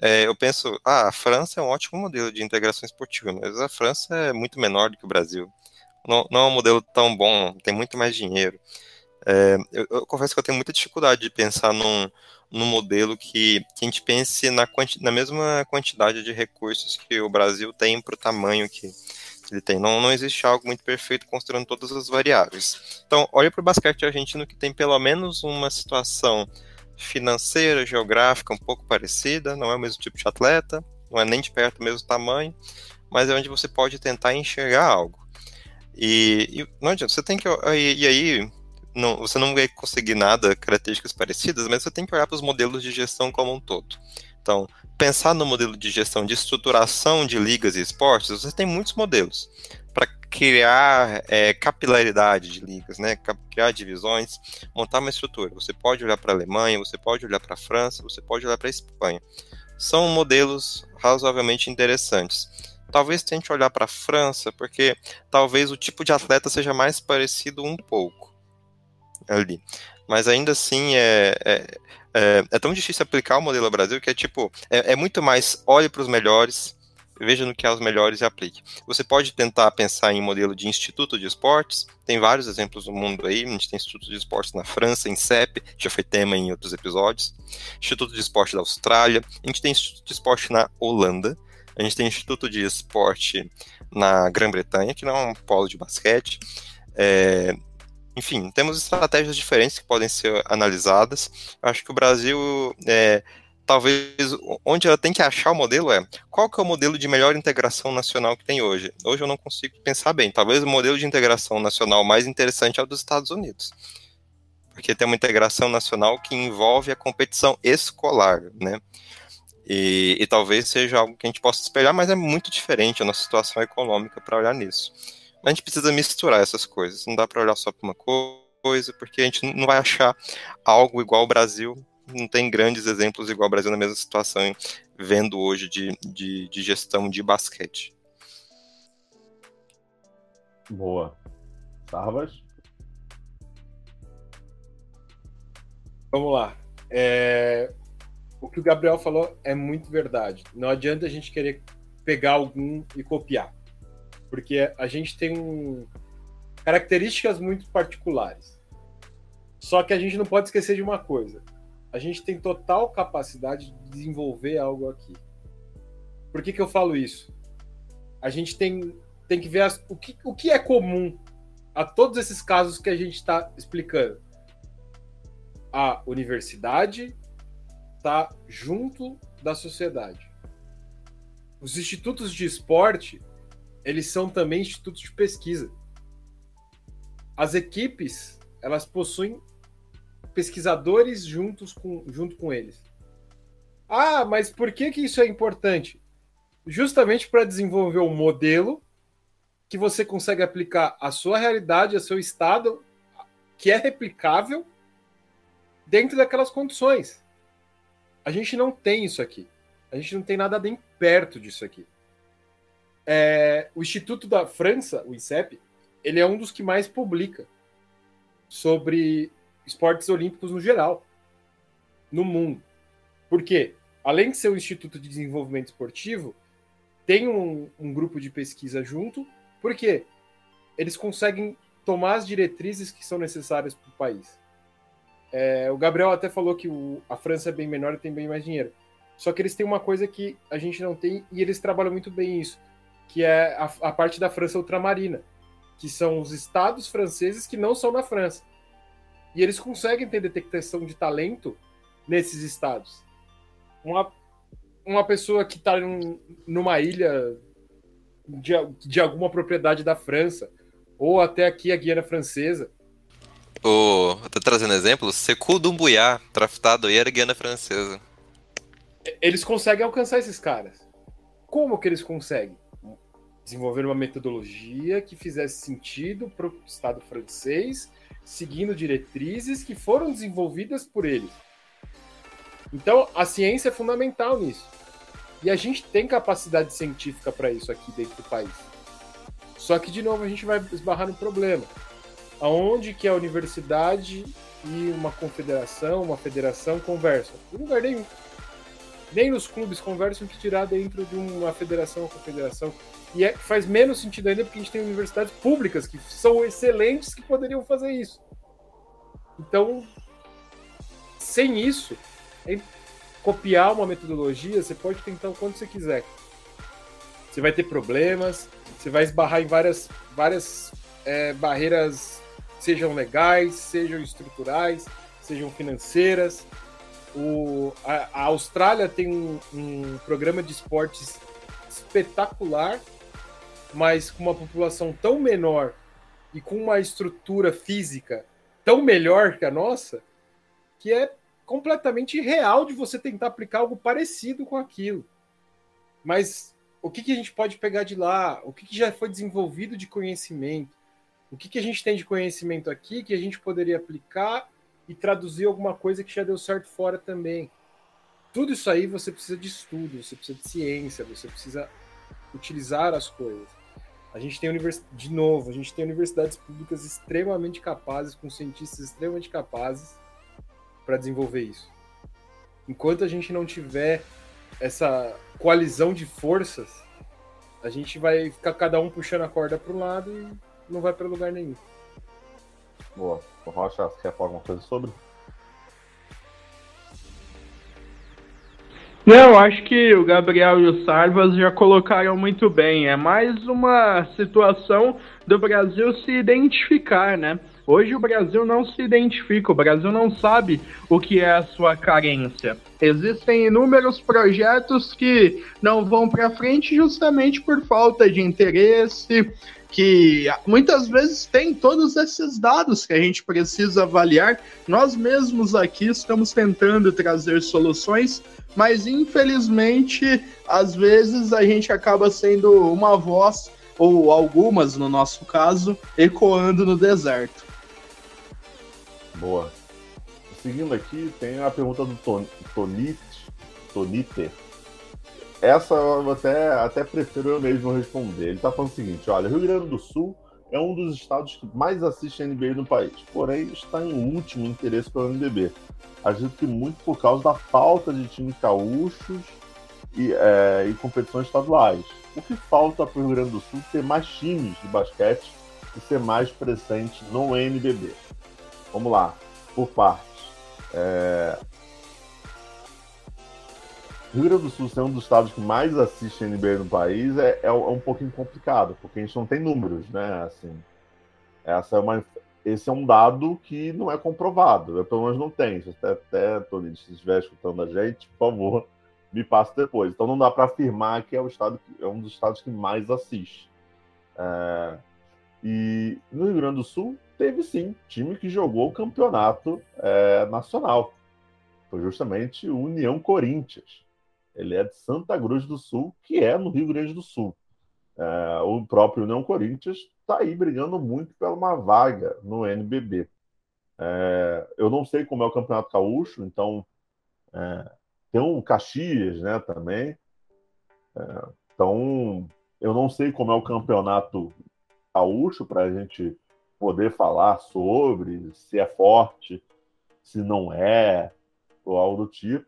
é, eu penso, ah, a França é um ótimo modelo de integração esportiva, mas a França é muito menor do que o Brasil. Não, não é um modelo tão bom, tem muito mais dinheiro. É, eu, eu, confesso que eu tenho muita dificuldade de pensar num, num modelo que, que a gente pense na, quanti, na mesma quantidade de recursos que o Brasil tem para o tamanho que ele tem. Não, não existe algo muito perfeito considerando todas as variáveis. Então, olha para o basquete argentino que tem pelo menos uma situação financeira, geográfica um pouco parecida, não é o mesmo tipo de atleta, não é nem de perto o mesmo tamanho, mas é onde você pode tentar enxergar algo. E, e não adianta, você tem que. E, e aí, não, você não vai conseguir nada, características parecidas, mas você tem que olhar para os modelos de gestão como um todo. Então, pensar no modelo de gestão de estruturação de ligas e esportes, você tem muitos modelos criar é, capilaridade de ligas, né? criar divisões, montar uma estrutura. Você pode olhar para a Alemanha, você pode olhar para a França, você pode olhar para a Espanha. São modelos razoavelmente interessantes. Talvez tente olhar para a França, porque talvez o tipo de atleta seja mais parecido um pouco ali. Mas ainda assim é, é, é, é tão difícil aplicar o modelo Brasil que é tipo, é, é muito mais olhe para os melhores, veja no que há os melhores e aplique. Você pode tentar pensar em modelo de instituto de esportes, tem vários exemplos no mundo aí, a gente tem instituto de esportes na França, em CEP, já foi tema em outros episódios, instituto de esporte da Austrália, a gente tem instituto de esporte na Holanda, a gente tem instituto de esporte na Grã-Bretanha, que não é um polo de basquete, é, enfim, temos estratégias diferentes que podem ser analisadas. Acho que o Brasil é, talvez onde ela tem que achar o modelo é qual que é o modelo de melhor integração nacional que tem hoje. Hoje eu não consigo pensar bem. Talvez o modelo de integração nacional mais interessante é o dos Estados Unidos. Porque tem uma integração nacional que envolve a competição escolar, né? E, e talvez seja algo que a gente possa espelhar, mas é muito diferente a nossa situação econômica para olhar nisso. Mas a gente precisa misturar essas coisas. Não dá para olhar só para uma coisa, porque a gente não vai achar algo igual ao Brasil não tem grandes exemplos igual o Brasil na mesma situação, vendo hoje de, de, de gestão de basquete. Boa. Sarvas? Vamos lá. É... O que o Gabriel falou é muito verdade. Não adianta a gente querer pegar algum e copiar. Porque a gente tem um... características muito particulares. Só que a gente não pode esquecer de uma coisa a gente tem total capacidade de desenvolver algo aqui. Por que, que eu falo isso? A gente tem, tem que ver as, o, que, o que é comum a todos esses casos que a gente está explicando. A universidade está junto da sociedade. Os institutos de esporte, eles são também institutos de pesquisa. As equipes, elas possuem pesquisadores juntos com, junto com eles. Ah, mas por que, que isso é importante? Justamente para desenvolver um modelo que você consegue aplicar a sua realidade, a seu estado, que é replicável dentro daquelas condições. A gente não tem isso aqui. A gente não tem nada nem perto disso aqui. É, o Instituto da França, o INSEP, ele é um dos que mais publica sobre esportes olímpicos no geral, no mundo. Por quê? Além de ser um instituto de desenvolvimento esportivo, tem um, um grupo de pesquisa junto, porque eles conseguem tomar as diretrizes que são necessárias para o país. É, o Gabriel até falou que o, a França é bem menor e tem bem mais dinheiro. Só que eles têm uma coisa que a gente não tem e eles trabalham muito bem isso, que é a, a parte da França ultramarina, que são os estados franceses que não são na França. E eles conseguem ter detectação de talento nesses estados. Uma, uma pessoa que está num, numa ilha de, de alguma propriedade da França, ou até aqui a Guiana Francesa. O, tô trazendo exemplo, Sekou Dumbuya, draftado aí era Guiana Francesa. Eles conseguem alcançar esses caras. Como que eles conseguem? Desenvolver uma metodologia que fizesse sentido para o Estado francês seguindo diretrizes que foram desenvolvidas por eles. Então, a ciência é fundamental nisso. E a gente tem capacidade científica para isso aqui dentro do país. Só que, de novo, a gente vai esbarrar no problema. Aonde que a universidade e uma confederação, uma federação conversam? Em lugar nenhum. Nem os clubes conversam que tirar dentro de uma federação ou confederação. E é, faz menos sentido ainda porque a gente tem universidades públicas que são excelentes que poderiam fazer isso. Então, sem isso, copiar uma metodologia, você pode tentar o quanto você quiser. Você vai ter problemas, você vai esbarrar em várias, várias é, barreiras, sejam legais, sejam estruturais, sejam financeiras. O, a, a Austrália tem um, um programa de esportes espetacular mas com uma população tão menor e com uma estrutura física tão melhor que a nossa, que é completamente irreal de você tentar aplicar algo parecido com aquilo. Mas o que, que a gente pode pegar de lá? O que, que já foi desenvolvido de conhecimento? O que, que a gente tem de conhecimento aqui que a gente poderia aplicar e traduzir alguma coisa que já deu certo fora também? Tudo isso aí você precisa de estudo, você precisa de ciência, você precisa utilizar as coisas. A gente tem univers... de novo, a gente tem universidades públicas extremamente capazes, com cientistas extremamente capazes para desenvolver isso. Enquanto a gente não tiver essa coalizão de forças, A gente vai ficar cada um puxando a corda para um lado e não vai para lugar nenhum. Boa. O Rocha, você quer falar alguma coisa sobre? Não, acho que o Gabriel e o Sarvas já colocaram muito bem. É mais uma situação do Brasil se identificar, né? Hoje o Brasil não se identifica, o Brasil não sabe o que é a sua carência. Existem inúmeros projetos que não vão para frente justamente por falta de interesse, que muitas vezes tem todos esses dados que a gente precisa avaliar. Nós mesmos aqui estamos tentando trazer soluções, mas infelizmente, às vezes a gente acaba sendo uma voz, ou algumas no nosso caso, ecoando no deserto. Boa. Seguindo aqui, tem a pergunta do Ton Tonite. Tonite. Essa eu até, até prefiro eu mesmo responder. Ele está falando o seguinte: olha, Rio Grande do Sul é um dos estados que mais assiste NBA no país, porém está em último interesse pelo NBB. Acredito que muito por causa da falta de times gaúchos e, é, e competições estaduais. O que falta para o Rio Grande do Sul ter mais times de basquete e ser mais presente no NBB? Vamos lá, por partes. É... Rio Grande do Sul ser um dos estados que mais assiste NBA no país é, é, é, um pouquinho complicado, porque a gente não tem números, né? Assim, essa é uma, esse é um dado que não é comprovado, eu pelo menos não tem. Se até, até Tony, se estiver escutando a gente, por favor, me passe depois. Então não dá para afirmar que é, o estado, é um dos estados que mais assiste. É, e no Rio Grande do Sul teve sim time que jogou o campeonato é, nacional. Foi justamente o União Corinthians. Ele é de Santa Cruz do Sul, que é no Rio Grande do Sul. É, o próprio União Corinthians está aí brigando muito pela uma vaga no NBB. É, eu não sei como é o Campeonato Gaúcho, então é, tem um Caxias né, também. É, então eu não sei como é o Campeonato Gaúcho para a gente poder falar sobre se é forte, se não é, ou algo do tipo.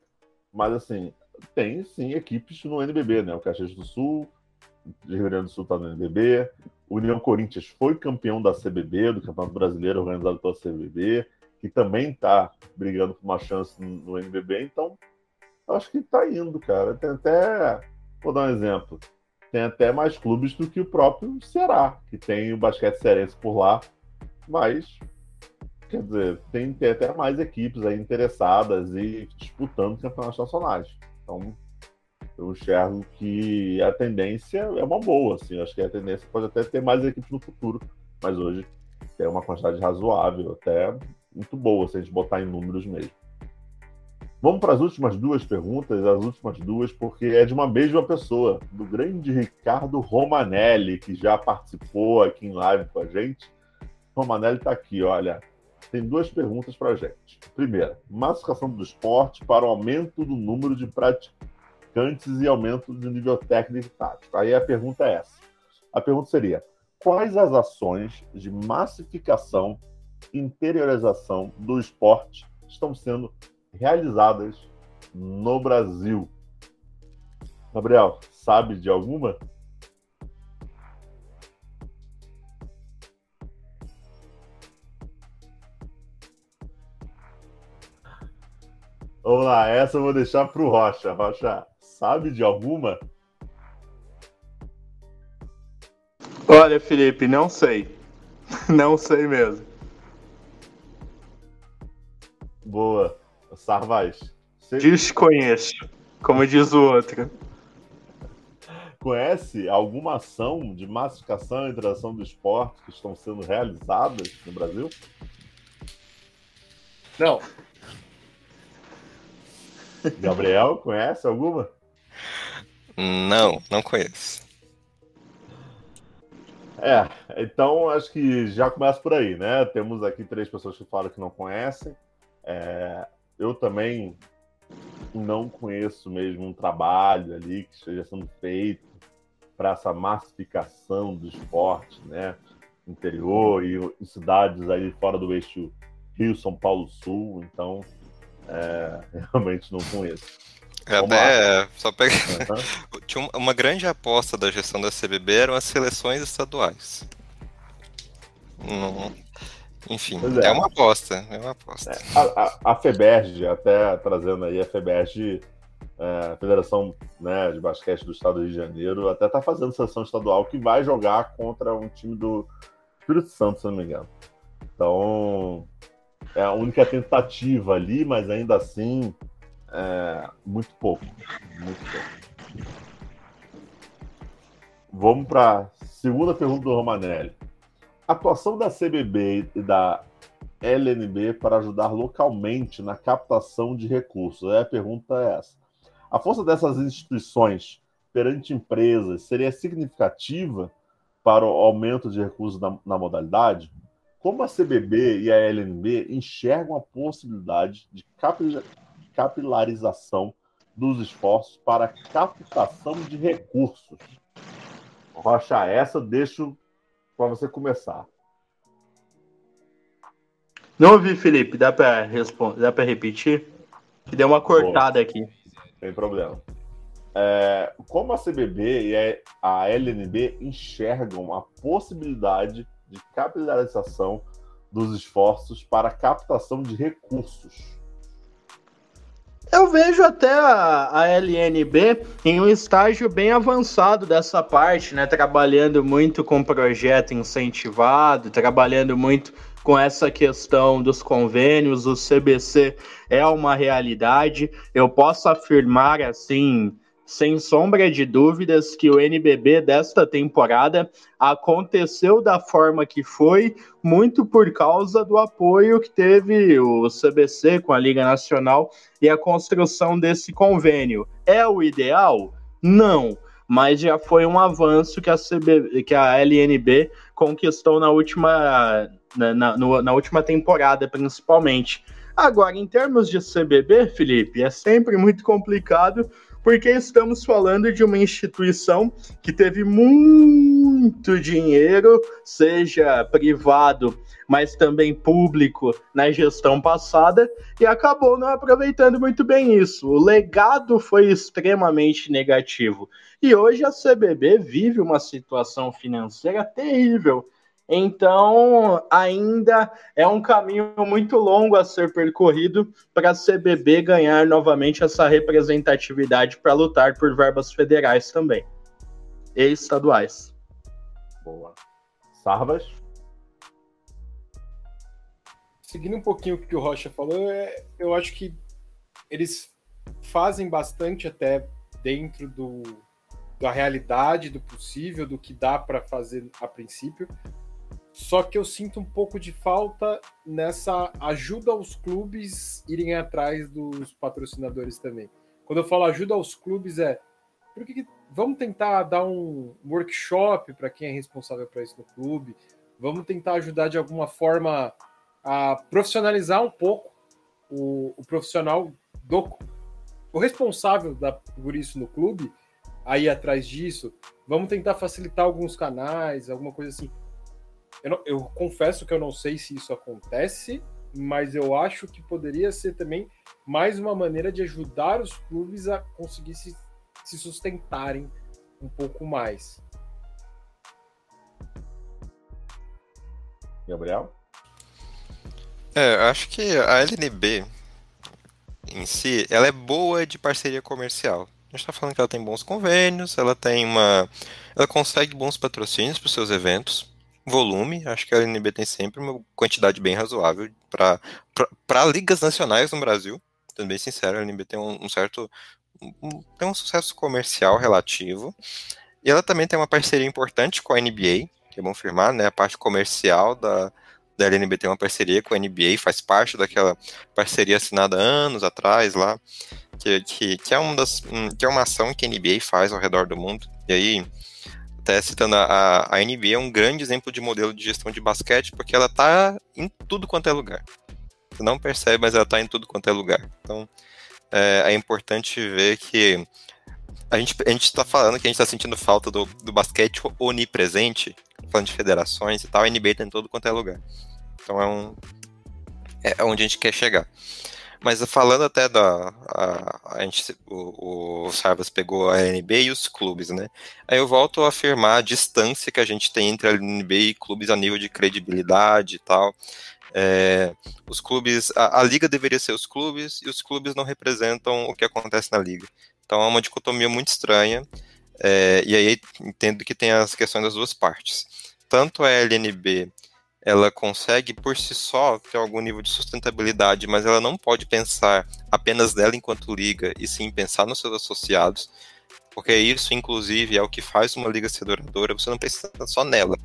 Mas assim, tem sim equipes no NBB, né? O Caxias do Sul, de Rio Grande do Sul está no NBB. O União Corinthians foi campeão da CBB, do Campeonato Brasileiro organizado pela CBB, que também está brigando por uma chance no NBB. Então, acho que está indo, cara. Tem até, vou dar um exemplo, tem até mais clubes do que o próprio Ceará, que tem o basquete cearense por lá, mas quer dizer, tem, tem até mais equipes aí interessadas e disputando campeonatos nacionais. Então, eu enxergo que a tendência é uma boa, assim. Acho que a tendência pode até ter mais equipes no futuro, mas hoje tem uma quantidade razoável, até muito boa, se a gente botar em números mesmo. Vamos para as últimas duas perguntas, as últimas duas, porque é de uma mesma pessoa, do grande Ricardo Romanelli, que já participou aqui em live com a gente. Romanelli está aqui, olha. Tem duas perguntas para a gente. Primeira, massificação do esporte para o aumento do número de praticantes e aumento do nível técnico e tático. Aí a pergunta é essa. A pergunta seria: quais as ações de massificação interiorização do esporte estão sendo realizadas no Brasil? Gabriel, sabe de alguma? Vamos lá, essa eu vou deixar para o Rocha. Rocha, sabe de alguma? Olha, Felipe, não sei. Não sei mesmo. Boa. Sarvaz. Você... Desconheço, como diz o outro. Conhece alguma ação de massificação e interação do esporte que estão sendo realizadas no Brasil? Não. Gabriel, conhece alguma? Não, não conheço. É, então acho que já começa por aí, né? Temos aqui três pessoas que falam que não conhecem. É, eu também não conheço mesmo um trabalho ali que esteja sendo feito para essa massificação do esporte, né? Interior e, e cidades aí fora do eixo Rio, São Paulo, Sul. Então, é, realmente não conheço. É até, só pegar. Uhum. tinha uma grande aposta da gestão da CBB eram as seleções estaduais. Hum, enfim, é. é. uma aposta, é uma aposta. É, a, a, a FEBERG, até trazendo aí a FEBERG, é, Federação né, de Basquete do Estado de Janeiro, até está fazendo seleção estadual que vai jogar contra um time do Espírito Santo, se não me engano. Então, é a única tentativa ali, mas ainda assim, é, muito pouco. Muito pouco. Vamos para segunda pergunta do Romanelli. Atuação da CBB e da LNB para ajudar localmente na captação de recursos? É, a pergunta é essa. A força dessas instituições perante empresas seria significativa para o aumento de recursos na, na modalidade? Como a CBB e a LNB enxergam a possibilidade de capilarização dos esforços para captação de recursos? Rocha, essa deixo para você começar. Não ouvi, Felipe. Dá para responder? Dá para repetir? Que deu uma cortada Boa. aqui. Sem problema. É, como a CBB e a LNB enxergam a possibilidade de capitalização dos esforços para captação de recursos? Eu vejo até a, a, LNB em um estágio bem avançado dessa parte, né? Trabalhando muito com projeto incentivado, trabalhando muito com essa questão dos convênios, o CBC é uma realidade. Eu posso afirmar assim sem sombra de dúvidas que o NBB desta temporada aconteceu da forma que foi, muito por causa do apoio que teve o CBC com a Liga Nacional e a construção desse convênio. É o ideal? Não, mas já foi um avanço que a, CB, que a LNB conquistou na última, na, na, na última temporada, principalmente. Agora, em termos de CBB, Felipe, é sempre muito complicado porque estamos falando de uma instituição que teve muito dinheiro, seja privado, mas também público, na gestão passada, e acabou não aproveitando muito bem isso. O legado foi extremamente negativo. E hoje a CBB vive uma situação financeira terrível então, ainda é um caminho muito longo a ser percorrido para a CBB ganhar novamente essa representatividade para lutar por verbas federais também e estaduais. Boa. Sarvas? Seguindo um pouquinho o que o Rocha falou, é, eu acho que eles fazem bastante até dentro do, da realidade, do possível, do que dá para fazer a princípio, só que eu sinto um pouco de falta nessa ajuda aos clubes irem atrás dos patrocinadores também. Quando eu falo ajuda aos clubes, é por que, vamos tentar dar um workshop para quem é responsável por isso no clube, vamos tentar ajudar de alguma forma a profissionalizar um pouco o, o profissional do o responsável da, por isso no clube, aí atrás disso, vamos tentar facilitar alguns canais, alguma coisa assim. Eu, não, eu, confesso que eu não sei se isso acontece, mas eu acho que poderia ser também mais uma maneira de ajudar os clubes a conseguir se, se sustentarem um pouco mais. Gabriel? É, eu acho que a LNB em si, ela é boa de parceria comercial. A gente está falando que ela tem bons convênios, ela tem uma. Ela consegue bons patrocínios para os seus eventos volume, acho que a LNB tem sempre uma quantidade bem razoável para ligas nacionais no Brasil. Sendo bem sincero, a LNB tem um, um certo. Um, tem um sucesso comercial relativo. E ela também tem uma parceria importante com a NBA, que é bom firmar, né? A parte comercial da, da LNB tem uma parceria com a NBA, faz parte daquela parceria assinada anos atrás lá, que, que, que, é, uma das, que é uma ação que a NBA faz ao redor do mundo. E aí, até citando a, a NBA, é um grande exemplo de modelo de gestão de basquete, porque ela está em tudo quanto é lugar. Você não percebe, mas ela está em tudo quanto é lugar. Então, é, é importante ver que a gente a está falando que a gente está sentindo falta do, do basquete onipresente, falando de federações e tal, a NBA está em todo quanto é lugar. Então é um é onde a gente quer chegar. Mas falando até da. A, a gente, o, o Sarvas pegou a NB e os clubes, né? Aí eu volto a afirmar a distância que a gente tem entre a NB e clubes a nível de credibilidade e tal. É, os clubes, a, a, liga deveria ser os clubes e os clubes não representam o que acontece na liga. Então é uma dicotomia muito estranha. É, e aí entendo que tem as questões das duas partes. Tanto a LNB ela consegue por si só ter algum nível de sustentabilidade, mas ela não pode pensar apenas dela enquanto liga, e sim pensar nos seus associados, porque isso, inclusive, é o que faz uma liga ser duradoura, você não pensa só nela,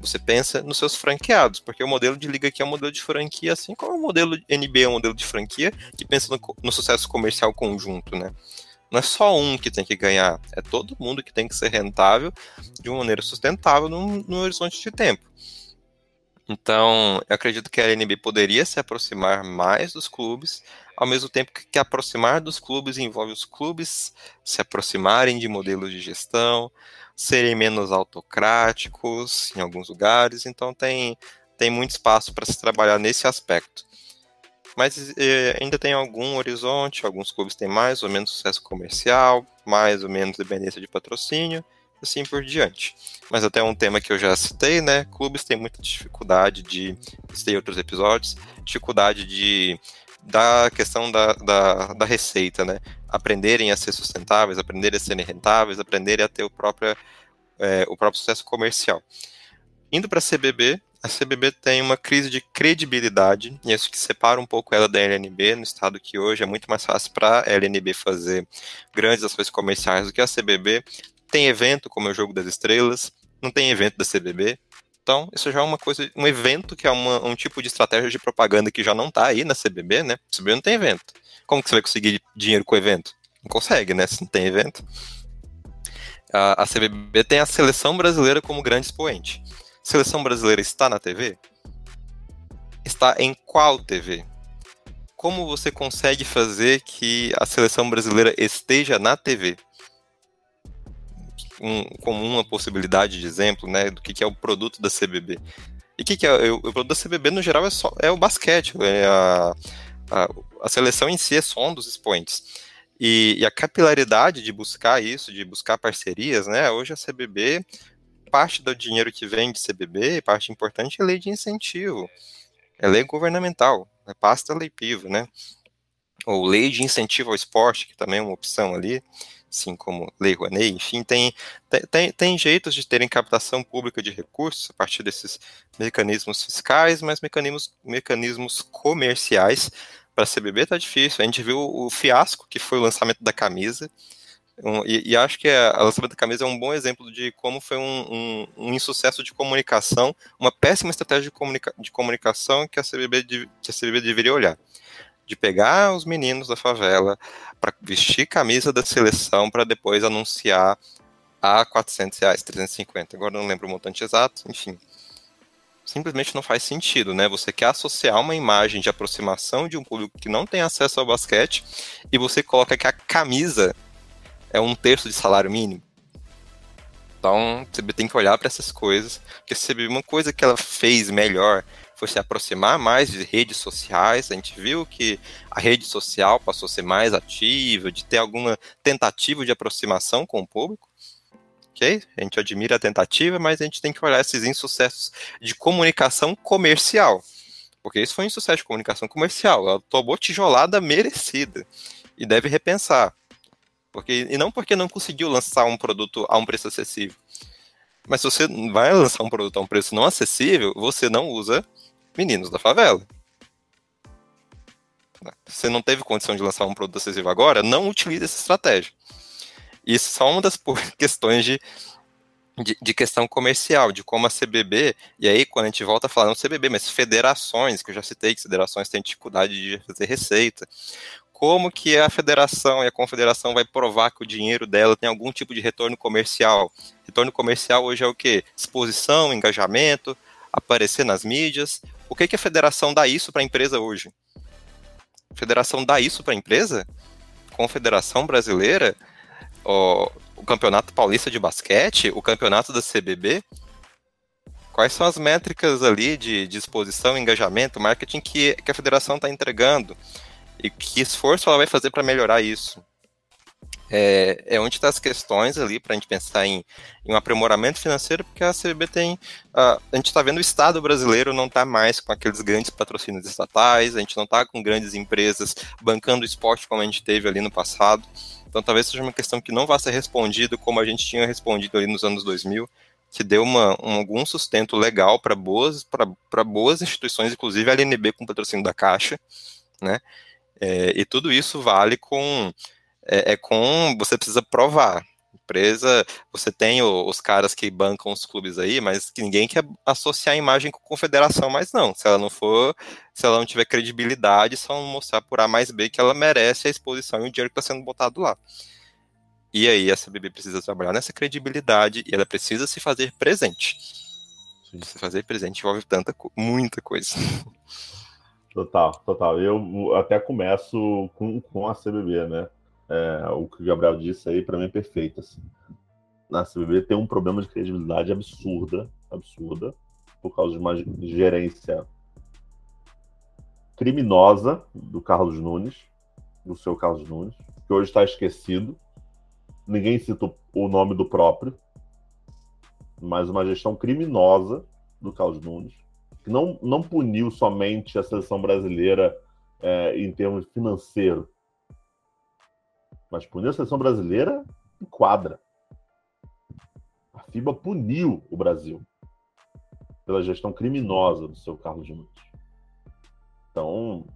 você pensa nos seus franqueados, porque o modelo de liga aqui é um modelo de franquia, assim como o modelo NB é um modelo de franquia, que pensa no, no sucesso comercial conjunto, né? Não é só um que tem que ganhar, é todo mundo que tem que ser rentável de uma maneira sustentável no horizonte de tempo. Então, eu acredito que a LNB poderia se aproximar mais dos clubes, ao mesmo tempo que aproximar dos clubes envolve os clubes se aproximarem de modelos de gestão, serem menos autocráticos em alguns lugares, então tem, tem muito espaço para se trabalhar nesse aspecto. Mas eh, ainda tem algum horizonte, alguns clubes têm mais ou menos sucesso comercial, mais ou menos dependência de patrocínio, assim por diante. Mas até um tema que eu já citei, né? Clubes têm muita dificuldade de. Citei outros episódios, dificuldade de. Da questão da, da, da receita, né? Aprenderem a ser sustentáveis, aprenderem a serem rentáveis, aprenderem a ter o próprio, é, o próprio sucesso comercial. Indo para a CBB, a CBB tem uma crise de credibilidade, e isso que separa um pouco ela da LNB, no estado que hoje é muito mais fácil para a LNB fazer grandes ações comerciais do que a CBB, tem evento, como é o Jogo das Estrelas, não tem evento da CBB. Então, isso já é uma coisa, um evento que é uma, um tipo de estratégia de propaganda que já não está aí na CBB, né? A CBB não tem evento. Como que você vai conseguir dinheiro com o evento? Não consegue, né? Se não tem evento. A, a CBB tem a seleção brasileira como grande expoente. Seleção brasileira está na TV? Está em qual TV? Como você consegue fazer que a seleção brasileira esteja na TV? Um, como uma possibilidade de exemplo, né, do que, que é o produto da CBB. E o que, que é o, o, produto da CBB no geral é só é o basquete, é a, a, a seleção em si é só um dos expoentes. E, e, a capilaridade de buscar isso, de buscar parcerias, né? Hoje a CBB, parte do dinheiro que vem de CBB, parte importante é lei de incentivo, é lei governamental, é pasta lei pivo, né? Ou lei de incentivo ao esporte, que também é uma opção ali assim como Lei Rouanet, enfim, tem, tem, tem jeitos de terem captação pública de recursos a partir desses mecanismos fiscais, mas mecanismos, mecanismos comerciais. Para a CBB tá difícil. A gente viu o fiasco que foi o lançamento da camisa, um, e, e, acho que a, lançamento da camisa é um bom exemplo de como foi um, um, um insucesso de comunicação, uma péssima estratégia de, comunica, de comunicação que a, CBB, que a CBB deveria olhar de pegar os meninos da favela para vestir camisa da seleção para depois anunciar a 400 reais, 350. Agora não lembro o montante exato, enfim. Simplesmente não faz sentido, né? Você quer associar uma imagem de aproximação de um público que não tem acesso ao basquete e você coloca que a camisa é um terço de salário mínimo. Então, você tem que olhar para essas coisas, porque se uma coisa que ela fez melhor foi se aproximar mais de redes sociais. A gente viu que a rede social passou a ser mais ativa, de ter alguma tentativa de aproximação com o público. Ok? A gente admira a tentativa, mas a gente tem que olhar esses insucessos de comunicação comercial. Porque isso foi um insucesso de comunicação comercial. Ela tomou tijolada merecida. E deve repensar. Porque, e não porque não conseguiu lançar um produto a um preço acessível. Mas se você vai lançar um produto a um preço não acessível, você não usa meninos da favela. Você não teve condição de lançar um produto acessível agora, não utilize essa estratégia. Isso é só uma das questões de, de, de, questão comercial, de como a CBB, e aí quando a gente volta a falar, não CBB, mas federações, que eu já citei que federações têm dificuldade de fazer receita, como que a federação e a confederação vai provar que o dinheiro dela tem algum tipo de retorno comercial? Retorno comercial hoje é o quê? Exposição, engajamento, aparecer nas mídias, o que, que a federação dá isso para a empresa hoje? A federação dá isso para a empresa? Confederação Brasileira, o, Campeonato Paulista de Basquete, o Campeonato da CBB? Quais são as métricas ali de, de exposição, engajamento, marketing que, que a federação está entregando? E que esforço ela vai fazer para melhorar isso? É, é onde estão tá as questões ali para a gente pensar em, em, um aprimoramento financeiro, porque a CBB tem. Uh, a gente está vendo o Estado brasileiro não está mais com aqueles grandes patrocínios estatais, a gente não está com grandes empresas bancando o esporte como a gente teve ali no passado. Então talvez seja uma questão que não vá ser respondido como a gente tinha respondido ali nos anos 2000, que deu uma, um, algum sustento legal para boas, boas instituições, inclusive a LNB com patrocínio da Caixa, né? É, e tudo isso vale com é, é, com você precisa provar. Empresa, você tem o, os caras que bancam os clubes aí, mas que ninguém quer associar a imagem com confederação, mas não. Se ela não for, se ela não tiver credibilidade, só mostrar por A mais B que ela merece a exposição e o dinheiro que está sendo botado lá. E aí a CBB precisa trabalhar nessa credibilidade e ela precisa se fazer presente. Se fazer presente envolve tanta, muita coisa. Total, total. Eu até começo com, com a CBB, né? É, o que o Gabriel disse aí, para mim, é perfeito. Assim. CBB tem um problema de credibilidade absurda, absurda, por causa de uma gerência criminosa do Carlos Nunes, do seu Carlos Nunes, que hoje está esquecido, ninguém cita o nome do próprio, mas uma gestão criminosa do Carlos Nunes, que não, não puniu somente a seleção brasileira é, em termos financeiros, mas puniu a seleção brasileira em quadra. A FIBA puniu o Brasil pela gestão criminosa do seu Carlos Nunes. Então,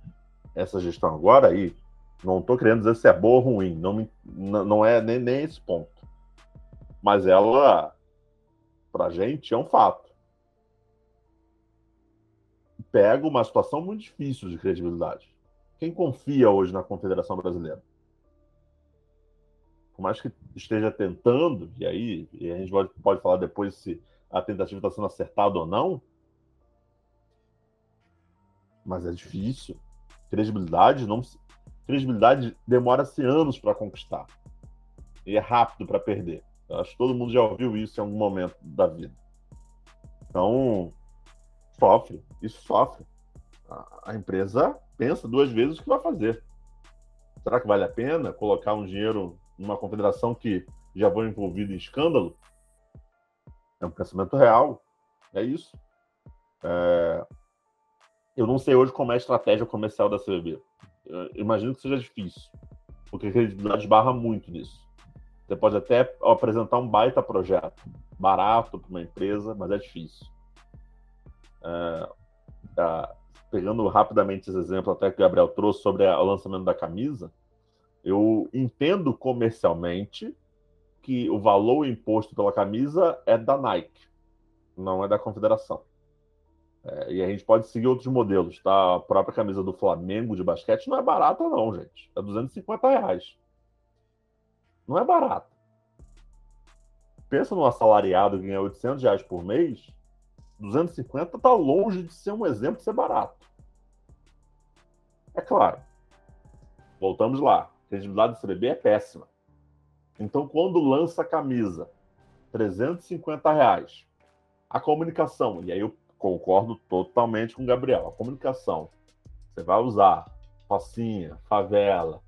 essa gestão agora aí, não estou querendo dizer se é boa ou ruim, não, me, não é nem, nem esse ponto. Mas ela, para a gente, é um fato. Pega uma situação muito difícil de credibilidade. Quem confia hoje na Confederação Brasileira? Por mais que esteja tentando, e aí e a gente pode, pode falar depois se a tentativa está sendo acertada ou não, mas é difícil. Credibilidade não credibilidade demora-se anos para conquistar. E é rápido para perder. Eu acho que todo mundo já ouviu isso em algum momento da vida. Então, sofre. Isso sofre. A, a empresa pensa duas vezes o que vai fazer. Será que vale a pena colocar um dinheiro numa confederação que já foi envolvida em escândalo? É um pensamento real. É isso. É... Eu não sei hoje como é a estratégia comercial da CBB imagino que seja difícil, porque a credibilidade barra muito nisso. Você pode até apresentar um baita projeto, barato para uma empresa, mas é difícil. É, é, pegando rapidamente esse exemplo até que o Gabriel trouxe sobre o lançamento da camisa, eu entendo comercialmente que o valor imposto pela camisa é da Nike, não é da confederação. É, e a gente pode seguir outros modelos, tá? A própria camisa do Flamengo de basquete não é barata, não, gente. É 250 reais. Não é barata. Pensa num assalariado que ganha 800 reais por mês, 250 tá longe de ser um exemplo de ser barato. É claro. Voltamos lá. Credibilidade do CBB é péssima. Então, quando lança a camisa, 350 reais, a comunicação, e aí eu concordo totalmente com o Gabriel. A comunicação. Você vai usar facinha, favela,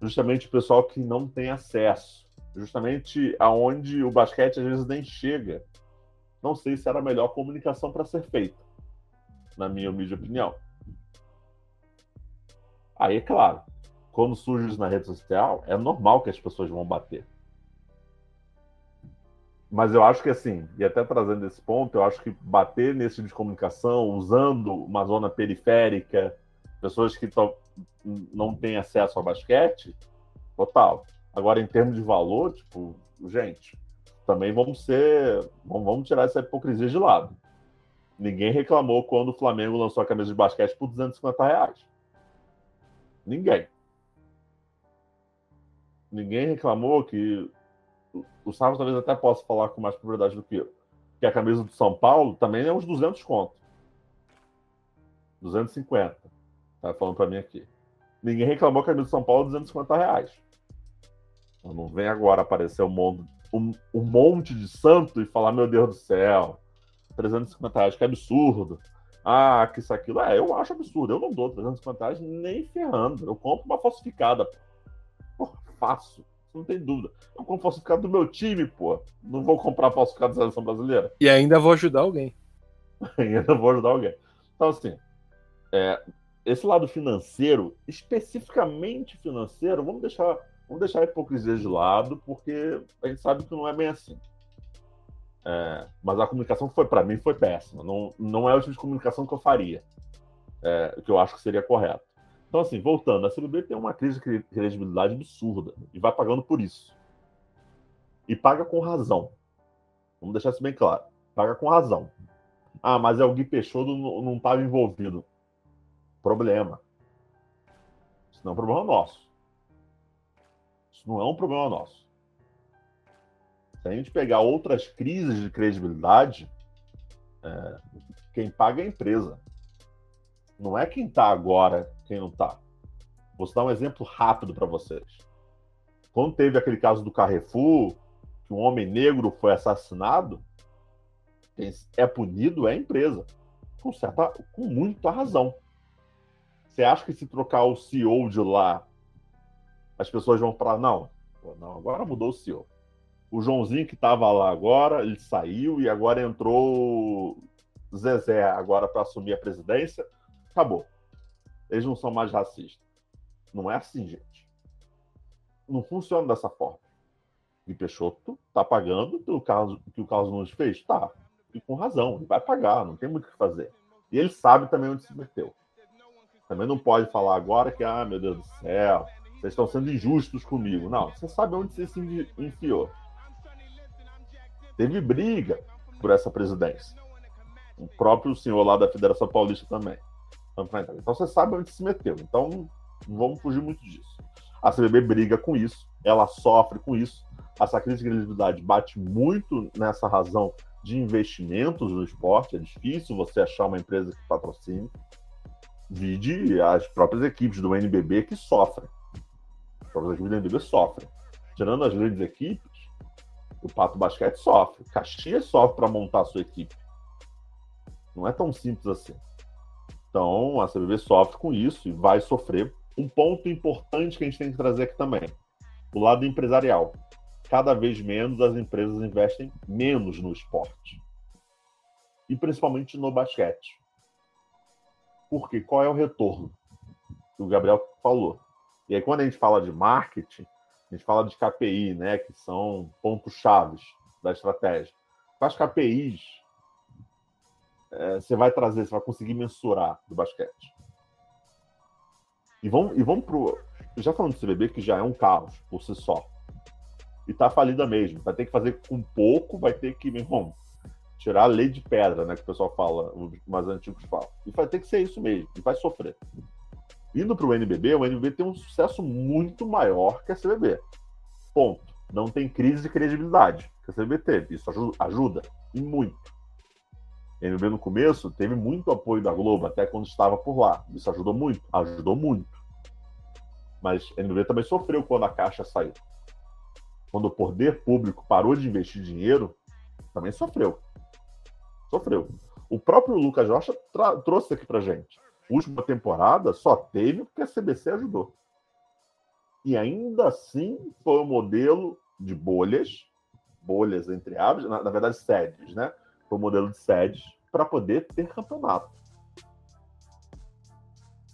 justamente o pessoal que não tem acesso, justamente aonde o basquete às vezes nem chega. Não sei se era a melhor comunicação para ser feita, na minha humilde opinião. Aí, é claro, quando surge isso na rede social, é normal que as pessoas vão bater. Mas eu acho que assim, e até trazendo esse ponto, eu acho que bater nesse tipo de comunicação, usando uma zona periférica, pessoas que não têm acesso ao basquete, total. Agora, em termos de valor, tipo, gente, também vamos ser. Vamos tirar essa hipocrisia de lado. Ninguém reclamou quando o Flamengo lançou a camisa de basquete por 250 reais. Ninguém. Ninguém reclamou que o Savas talvez até possa falar com mais propriedade do que eu, que a camisa do São Paulo também é uns 200 conto. 250. Tá falando para mim aqui. Ninguém reclamou que a camisa do São Paulo é 250 reais. Então, não vem agora aparecer um monte, um, um monte de santo e falar, meu Deus do céu, 350 reais, que absurdo. Ah, que isso aquilo. É, eu acho absurdo. Eu não dou 350 reais nem ferrando. Eu compro uma falsificada. Porra, faço. Não tem dúvida. Eu compro falsificado do meu time, pô. Não vou comprar falsificado da seleção brasileira. E ainda vou ajudar alguém. ainda vou ajudar alguém. Então, assim, é, esse lado financeiro, especificamente financeiro, vamos deixar, vamos deixar a hipocrisia de lado, porque a gente sabe que não é bem assim. É, mas a comunicação foi, para mim, foi péssima. Não, não é o tipo de comunicação que eu faria, é, que eu acho que seria correto. Então, assim, voltando, a CBB tem uma crise de credibilidade absurda e vai pagando por isso. E paga com razão. Vamos deixar isso bem claro. Paga com razão. Ah, mas é o Gui Peixoto não estava envolvido. Problema. Isso não é um problema nosso. Isso não é um problema nosso. Se a gente pegar outras crises de credibilidade, é, quem paga é a empresa. Não é quem está agora, quem não está. Vou dar um exemplo rápido para vocês. Quando teve aquele caso do Carrefour, que um homem negro foi assassinado, é punido é a empresa. Com, certa, com muita razão. Você acha que se trocar o CEO de lá, as pessoas vão falar, não, não, agora mudou o CEO. O Joãozinho que estava lá agora, ele saiu e agora entrou Zezé agora para assumir a presidência. Acabou. Eles não são mais racistas. Não é assim, gente. Não funciona dessa forma. E Peixoto tá pagando o Carlos, que o Carlos Nunes fez? Tá. E com razão. Ele vai pagar, não tem muito o que fazer. E ele sabe também onde se meteu. Também não pode falar agora que, ah, meu Deus do céu, vocês estão sendo injustos comigo. Não, você sabe onde você se enfiou teve briga por essa presidência. O próprio senhor lá da Federação Paulista também. Então, então você sabe onde se meteu. Então não vamos fugir muito disso. A CBB briga com isso, ela sofre com isso. Essa crise de credibilidade bate muito nessa razão de investimentos no esporte. É difícil você achar uma empresa que patrocine. Vide as próprias equipes do NBB que sofrem. As próprias equipes do NBB sofrem. Tirando as grandes equipes, o Pato Basquete sofre. Caxias sofre para montar a sua equipe. Não é tão simples assim. Então, a CBB sofre com isso e vai sofrer. Um ponto importante que a gente tem que trazer aqui também: o lado empresarial. Cada vez menos as empresas investem menos no esporte. E principalmente no basquete. Por quê? Qual é o retorno? Que o Gabriel falou. E aí, quando a gente fala de marketing, a gente fala de KPI, né, que são pontos chaves da estratégia. Quais KPIs é, você vai trazer, você vai conseguir mensurar do basquete? E vamos, e vamos pro. Já falando do CBB, que já é um caos por si só. E tá falida mesmo. Vai ter que fazer com pouco, vai ter que, vamos, tirar a lei de pedra, né? Que o pessoal fala, os mais antigos falam. E vai ter que ser isso mesmo, e vai sofrer. Indo para o NBB, o NBB tem um sucesso muito maior que a CBB. Ponto. Não tem crise de credibilidade que a CBB teve. Isso ajuda, e muito. NBB no começo teve muito apoio da Globo, até quando estava por lá. Isso ajudou muito? Ajudou muito. Mas NBB também sofreu quando a Caixa saiu. Quando o poder público parou de investir dinheiro, também sofreu. Sofreu. O próprio Lucas Rocha trouxe aqui pra gente última temporada só teve porque a CBC ajudou. E ainda assim foi um modelo de bolhas, bolhas entre aves, na, na verdade sedes, né? Um modelo de sedes para poder ter campeonato.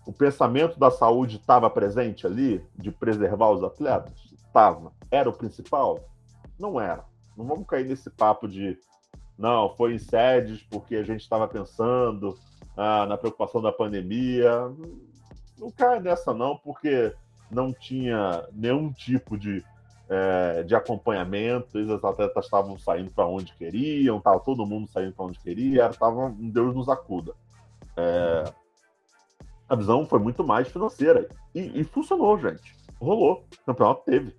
O pensamento da saúde estava presente ali, de preservar os atletas? Estava. Era o principal? Não era. Não vamos cair nesse papo de não, foi em sedes porque a gente estava pensando ah, na preocupação da pandemia. Não cai nessa, não, porque não tinha nenhum tipo de, é, de acompanhamento. Os atletas estavam saindo para onde queriam, estava todo mundo saindo para onde queria, estava um Deus nos acuda. É, a visão foi muito mais financeira. E, e, funcionou, gente. Rolou. O campeonato teve.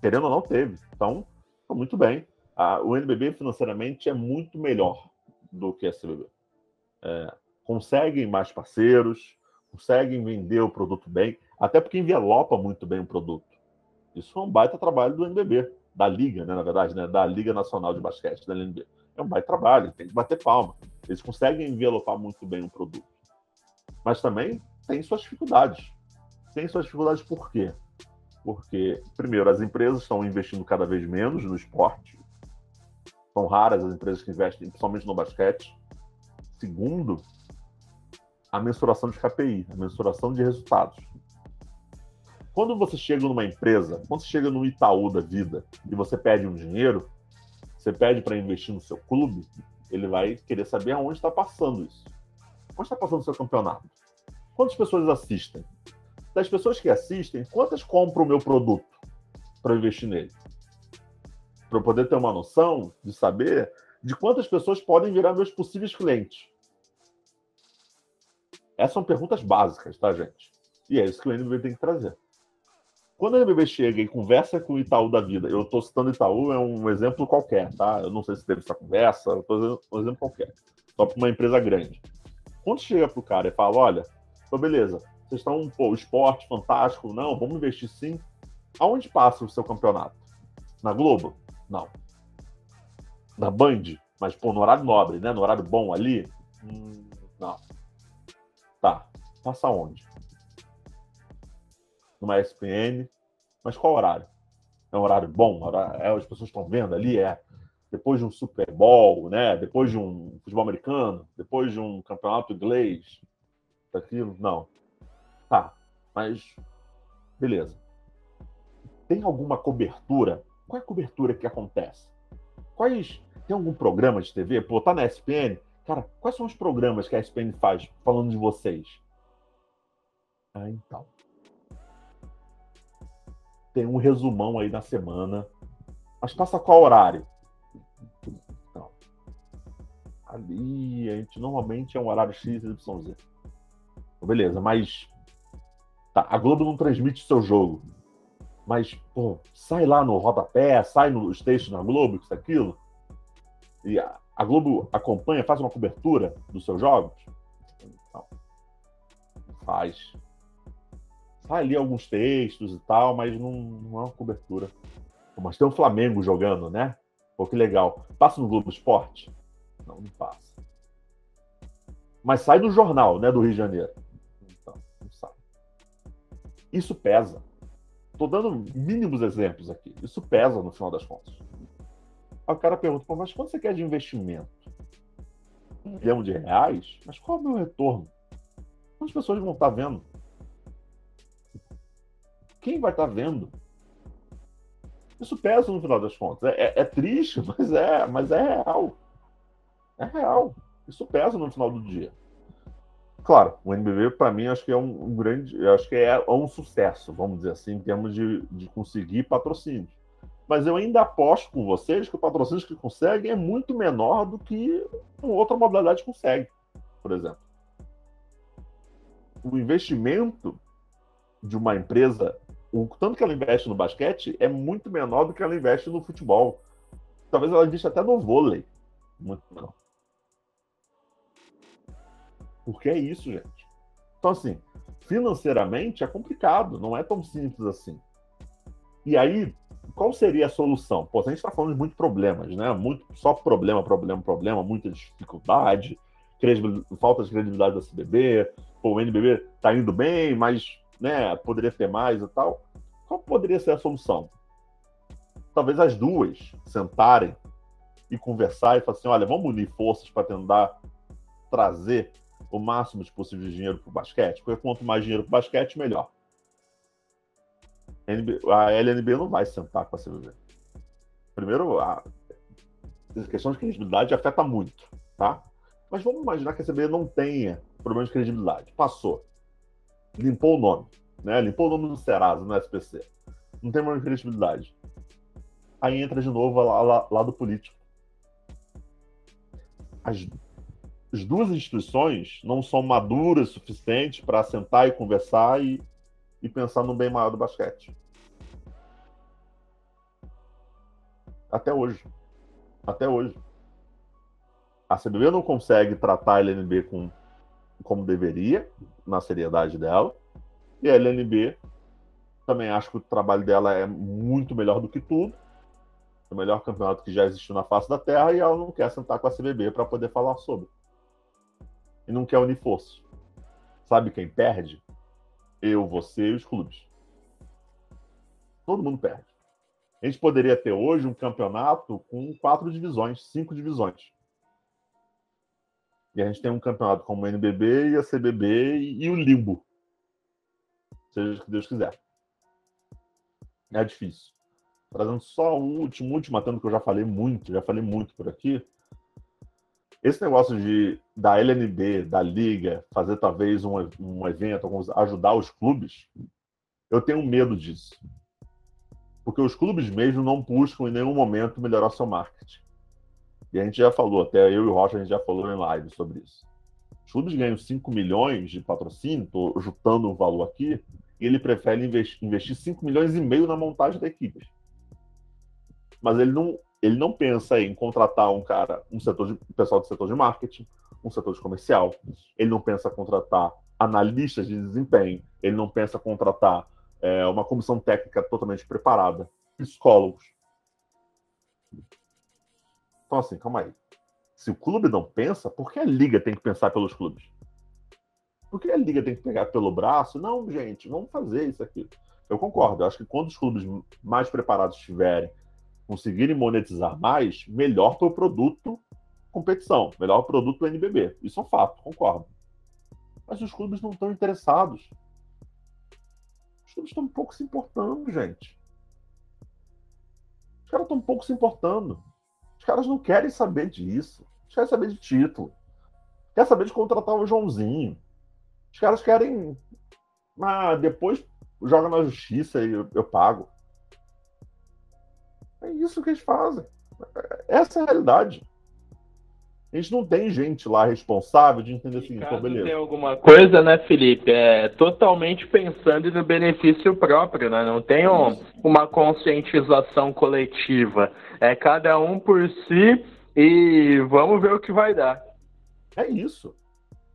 Querendo ou não, teve. Então, muito bem. o NBB financeiramente é muito melhor do que a CBB é, conseguem mais parceiros, conseguem vender o produto bem, até porque envelopa muito bem o produto. Isso é um baita trabalho do NBB, da Liga, né, na verdade, né, da Liga Nacional de Basquete, da LNB. É um baita trabalho, tem que bater palma. Eles conseguem envelopar muito bem o produto. Mas também tem suas dificuldades. Tem suas dificuldades por quê? Porque, primeiro, as empresas estão investindo cada vez menos no esporte. São raras as empresas que investem, principalmente no basquete. Segundo, a mensuração de KPI, a mensuração de resultados. Quando você chega numa empresa, quando você chega no Itaú da vida e você pede um dinheiro, você pede para investir no seu clube, ele vai querer saber aonde está passando isso. Onde está passando o seu campeonato? Quantas pessoas assistem? Das pessoas que assistem, quantas compram o meu produto para investir nele? Para eu poder ter uma noção de saber de quantas pessoas podem virar meus possíveis clientes. Essas são perguntas básicas, tá, gente? E é isso que o NBB tem que trazer. Quando o NBB chega e conversa com o Itaú da vida, eu estou citando Itaú, é um exemplo qualquer, tá? Eu não sei se teve essa conversa, eu estou dando um exemplo qualquer. Só para uma empresa grande. Quando chega para o cara e fala, olha, beleza, vocês estão, pô, esporte fantástico, não, vamos investir sim. Aonde passa o seu campeonato? Na Globo? Não. Na Band? Mas, pô, no horário nobre, né? No horário bom ali? Hum, não. Tá. Passa onde? Numa ESPN. Mas qual horário? É um horário bom? É, as pessoas estão vendo ali? É depois de um Super Bowl, né? Depois de um futebol americano, depois de um campeonato inglês, daquilo? Não. Tá, mas beleza. Tem alguma cobertura? Qual é a cobertura que acontece? Quais tem algum programa de TV? Pô, tá na SPN? Cara, quais são os programas que a SPN faz falando de vocês? Ah, então. Tem um resumão aí na semana. Mas passa qual horário? Então, ali, a gente normalmente é um horário X, Y, Z. Beleza, mas. Tá, a Globo não transmite seu jogo. Mas, pô, sai lá no rodapé, sai nos textos na Globo, isso, aquilo. E a, a Globo acompanha, faz uma cobertura dos seus jogos? Não. Faz. Sai ali alguns textos e tal, mas não, não é uma cobertura. Mas tem o Flamengo jogando, né? Pô, que legal. Passa no Globo Esporte? Não, não passa. Mas sai do jornal, né, do Rio de Janeiro. Então, não sai. Isso pesa. Estou dando mínimos exemplos aqui. Isso pesa no final das contas. Aí o cara pergunta, mas quanto você quer de investimento? Um milhão de reais? Mas qual é o meu retorno? Quantas pessoas vão estar vendo? Quem vai estar vendo? Isso pesa no final das contas. É, é, é, triste, mas é, mas é real. É real. Isso pesa no final do dia. Claro, o NBB, para mim, acho que é um, um, grande. Acho que é um sucesso, vamos dizer assim, em termos de, de conseguir patrocínio. Mas eu ainda aposto com vocês que o patrocínio que conseguem é muito menor do que uma outra modalidade consegue, por exemplo. O investimento de uma empresa o tanto que ela investe no basquete é muito menor do que ela investe no futebol. Talvez ela investe até no vôlei. Muito menor. Porque é isso, gente. Então, assim, financeiramente é complicado, não é tão simples assim. E aí, qual seria a solução? Pô, a gente está falando de muitos problemas, né? Muito, só problema, problema, problema, muita dificuldade, falta de credibilidade da CBB, pô, o NBB está indo bem, mas né, poderia ter mais e tal. Qual poderia ser a solução? Talvez as duas sentarem e conversar e falar assim: olha, vamos unir forças para tentar trazer o máximo de possível dinheiro para o basquete, porque quanto mais dinheiro para o basquete, melhor. A LNB não vai sentar com a CBB. Primeiro, a questão de credibilidade afeta muito, tá? Mas vamos imaginar que a CBB não tenha problema de credibilidade. Passou limpou o nome, né? Limpou o nome do Serasa, no SPC. Não tem mais credibilidade. Aí entra de novo lá, lá, lá do político. As, as, duas instituições não são maduras o suficiente para sentar e conversar e, e pensar no bem maior do basquete. Até hoje. Até hoje. A CBB não consegue tratar a LNB com como deveria, na seriedade dela. E a LNB também acho que o trabalho dela é muito melhor do que tudo. o melhor campeonato que já existiu na face da Terra e ela não quer sentar com a CBB para poder falar sobre. E não quer unir forças. Sabe quem perde? Eu, você e os clubes. Todo mundo perde. A gente poderia ter hoje um campeonato com quatro divisões, cinco divisões. E a gente tem um campeonato como o NBB e a CBB e, e o Limbo. Seja o que Deus quiser. É difícil. Trazendo só o último, último matando que eu já falei muito, já falei muito por aqui. Esse negócio de da LNB, da Liga, fazer talvez um, um evento, ajudar os clubes, eu tenho medo disso. Porque os clubes mesmo não buscam em nenhum momento melhorar seu marketing. E a gente já falou, até eu e o Rocha, a gente já falou em live sobre isso. Os clubes ganham 5 milhões de patrocínio, estou juntando um valor aqui, e ele prefere investir, investir 5 milhões e meio na montagem da equipe. Mas ele não, ele não pensa em contratar um cara, um setor de, um pessoal do setor de marketing, um setor de comercial. Ele não pensa contratar analistas de desempenho. Ele não pensa contratar é, uma comissão técnica totalmente preparada, psicólogos. Então, assim, calma aí. Se o clube não pensa, por que a liga tem que pensar pelos clubes? Por que a liga tem que pegar pelo braço? Não, gente, vamos fazer isso aqui. Eu concordo. Eu acho que quando os clubes mais preparados estiverem, conseguirem monetizar mais, melhor para o produto competição, melhor o produto do NBB. Isso é um fato, concordo. Mas os clubes não estão interessados. Os clubes estão um pouco se importando, gente. Os caras estão um pouco se importando. Os caras não querem saber disso. Os querem saber de título. Quer saber de contratar o Joãozinho. Os caras querem. Ah, depois joga na justiça e eu, eu pago. É isso que eles fazem. Essa é a realidade. A gente não tem gente lá responsável de entender o seguinte, pô, beleza. Tem alguma coisa, né, Felipe? É totalmente pensando no benefício próprio, né? Não tem um, uma conscientização coletiva. É cada um por si e vamos ver o que vai dar. É isso.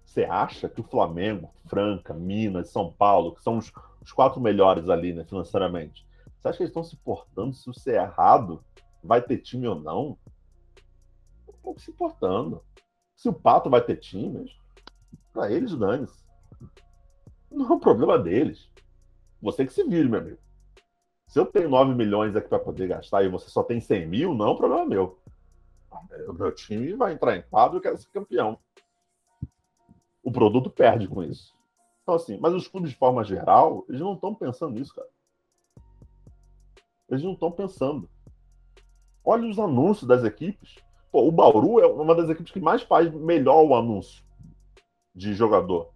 Você acha que o Flamengo, Franca, Minas, São Paulo, que são os, os quatro melhores ali, né, financeiramente, você acha que eles estão se importando se isso é errado? Vai ter time ou não? Não se importando. Se o Pato vai ter time, para eles, dane-se. Não é um problema deles. Você que se vire, meu amigo. Se eu tenho 9 milhões aqui para poder gastar e você só tem 100 mil, não é um problema meu. O meu time vai entrar em quadro e eu quero ser campeão. O produto perde com isso. Então, assim, mas os clubes de forma geral, eles não estão pensando nisso, cara. Eles não estão pensando. Olha os anúncios das equipes. Pô, o Bauru é uma das equipes que mais faz melhor o anúncio de jogador.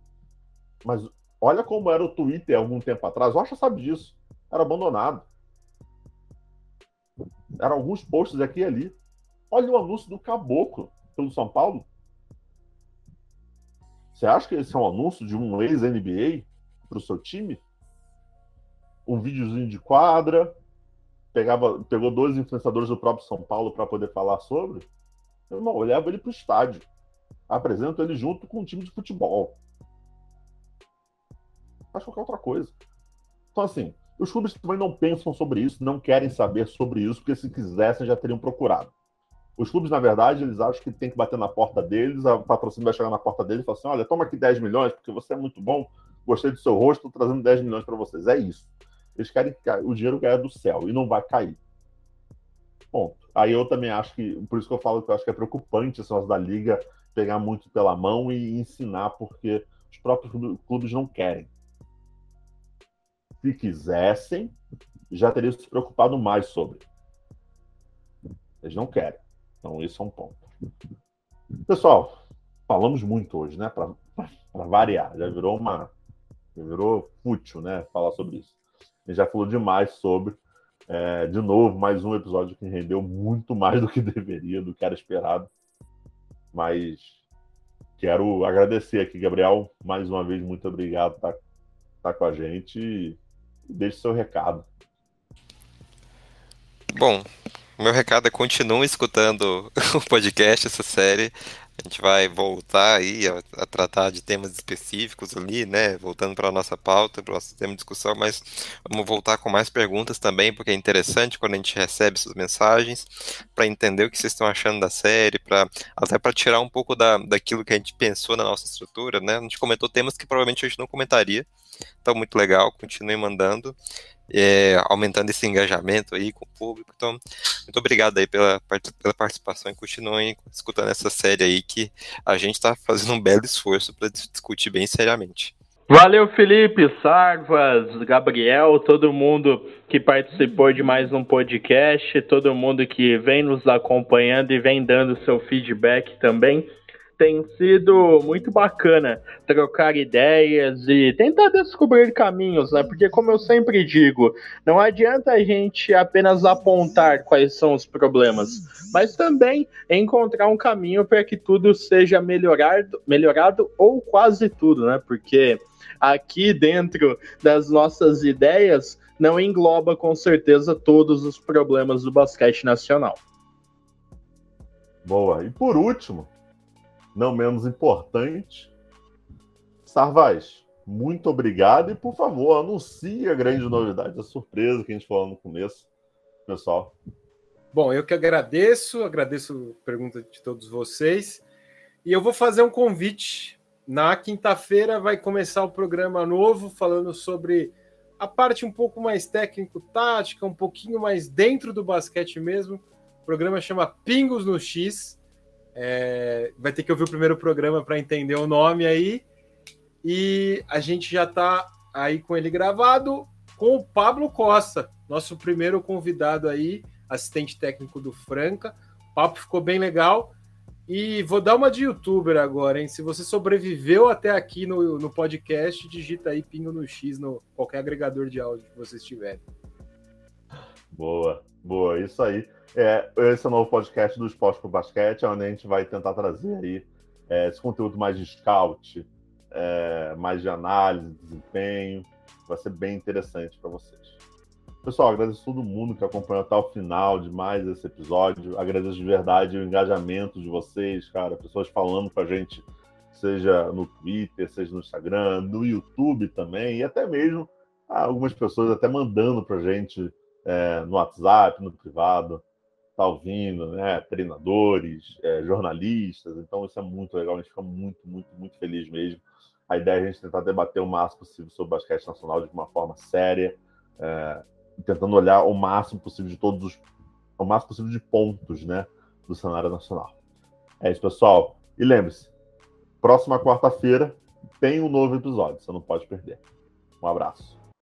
Mas olha como era o Twitter algum tempo atrás. O Rocha sabe disso era abandonado. Eram alguns posts aqui e ali. Olha o anúncio do Caboclo pelo São Paulo. Você acha que esse é um anúncio de um ex-NBA para o seu time? Um videozinho de quadra, pegava, pegou dois influenciadores do próprio São Paulo para poder falar sobre. Meu irmão, eu levo ele para o estádio. Apresento ele junto com um time de futebol. Faz qualquer outra coisa. Então, assim, os clubes também não pensam sobre isso, não querem saber sobre isso, porque se quisessem já teriam procurado. Os clubes, na verdade, eles acham que tem que bater na porta deles, a patrocínio vai chegar na porta deles e falar assim: olha, toma aqui 10 milhões, porque você é muito bom, gostei do seu rosto, trazendo 10 milhões para vocês. É isso. Eles querem que o dinheiro caia do céu e não vai cair. Ponto. Aí eu também acho que, por isso que eu falo que eu acho que é preocupante esse negócio da liga pegar muito pela mão e ensinar, porque os próprios clubes não querem se quisessem, já teriam se preocupado mais sobre. Eles não querem. Então, isso é um ponto. Pessoal, falamos muito hoje, né? Para variar. Já virou uma. Já virou fútil, né? Falar sobre isso. A gente já falou demais sobre. É, de novo, mais um episódio que rendeu muito mais do que deveria, do que era esperado. Mas quero agradecer aqui, Gabriel. Mais uma vez, muito obrigado por estar, estar com a gente deixe seu recado. Bom, meu recado é continue escutando o podcast, essa série. A gente vai voltar aí a, a tratar de temas específicos ali, né? Voltando para a nossa pauta, para o nosso tema de discussão, mas vamos voltar com mais perguntas também, porque é interessante quando a gente recebe essas mensagens, para entender o que vocês estão achando da série, até para tirar um pouco da, daquilo que a gente pensou na nossa estrutura, né? A gente comentou temas que provavelmente a gente não comentaria. Então, muito legal, continue mandando é, aumentando esse engajamento aí com o público. Então, muito obrigado aí pela, pela participação e continuem escutando essa série aí que a gente está fazendo um belo esforço para discutir bem seriamente. Valeu, Felipe, Sarvas, Gabriel, todo mundo que participou de mais um podcast, todo mundo que vem nos acompanhando e vem dando seu feedback também tem sido muito bacana trocar ideias e tentar descobrir caminhos, né? Porque, como eu sempre digo, não adianta a gente apenas apontar quais são os problemas, mas também encontrar um caminho para que tudo seja melhorado, melhorado ou quase tudo, né? Porque aqui dentro das nossas ideias não engloba com certeza todos os problemas do basquete nacional. Boa. E por último, não menos importante, Sarvaz, muito obrigado e, por favor, anuncie a grande novidade, a surpresa que a gente falou no começo, pessoal. Bom, eu que agradeço, agradeço a pergunta de todos vocês. E eu vou fazer um convite. Na quinta-feira vai começar o programa novo falando sobre a parte um pouco mais técnico-tática, um pouquinho mais dentro do basquete mesmo. O programa chama Pingos no X. É, vai ter que ouvir o primeiro programa para entender o nome aí. E a gente já está aí com ele gravado com o Pablo Costa, nosso primeiro convidado aí, assistente técnico do Franca. O papo ficou bem legal. E vou dar uma de youtuber agora, hein? Se você sobreviveu até aqui no, no podcast, digita aí Pingo no X no qualquer agregador de áudio que vocês tiverem. Boa, boa, isso aí. É, esse é o novo podcast do Esporte para Basquete, onde a gente vai tentar trazer aí é, esse conteúdo mais de scout, é, mais de análise, desempenho. Vai ser bem interessante para vocês. Pessoal, agradeço a todo mundo que acompanhou até o final de mais esse episódio. Agradeço de verdade o engajamento de vocês, cara. Pessoas falando com a gente, seja no Twitter, seja no Instagram, no YouTube também, e até mesmo algumas pessoas até mandando para a gente é, no WhatsApp, no privado tá ouvindo, né? Treinadores, é, jornalistas. Então isso é muito legal. A gente fica muito, muito, muito feliz mesmo. A ideia é a gente tentar debater o máximo possível sobre basquete nacional de uma forma séria, é, tentando olhar o máximo possível de todos os, o máximo possível de pontos, né, do cenário nacional. É isso, pessoal. E lembre-se, próxima quarta-feira tem um novo episódio. Você não pode perder. Um abraço.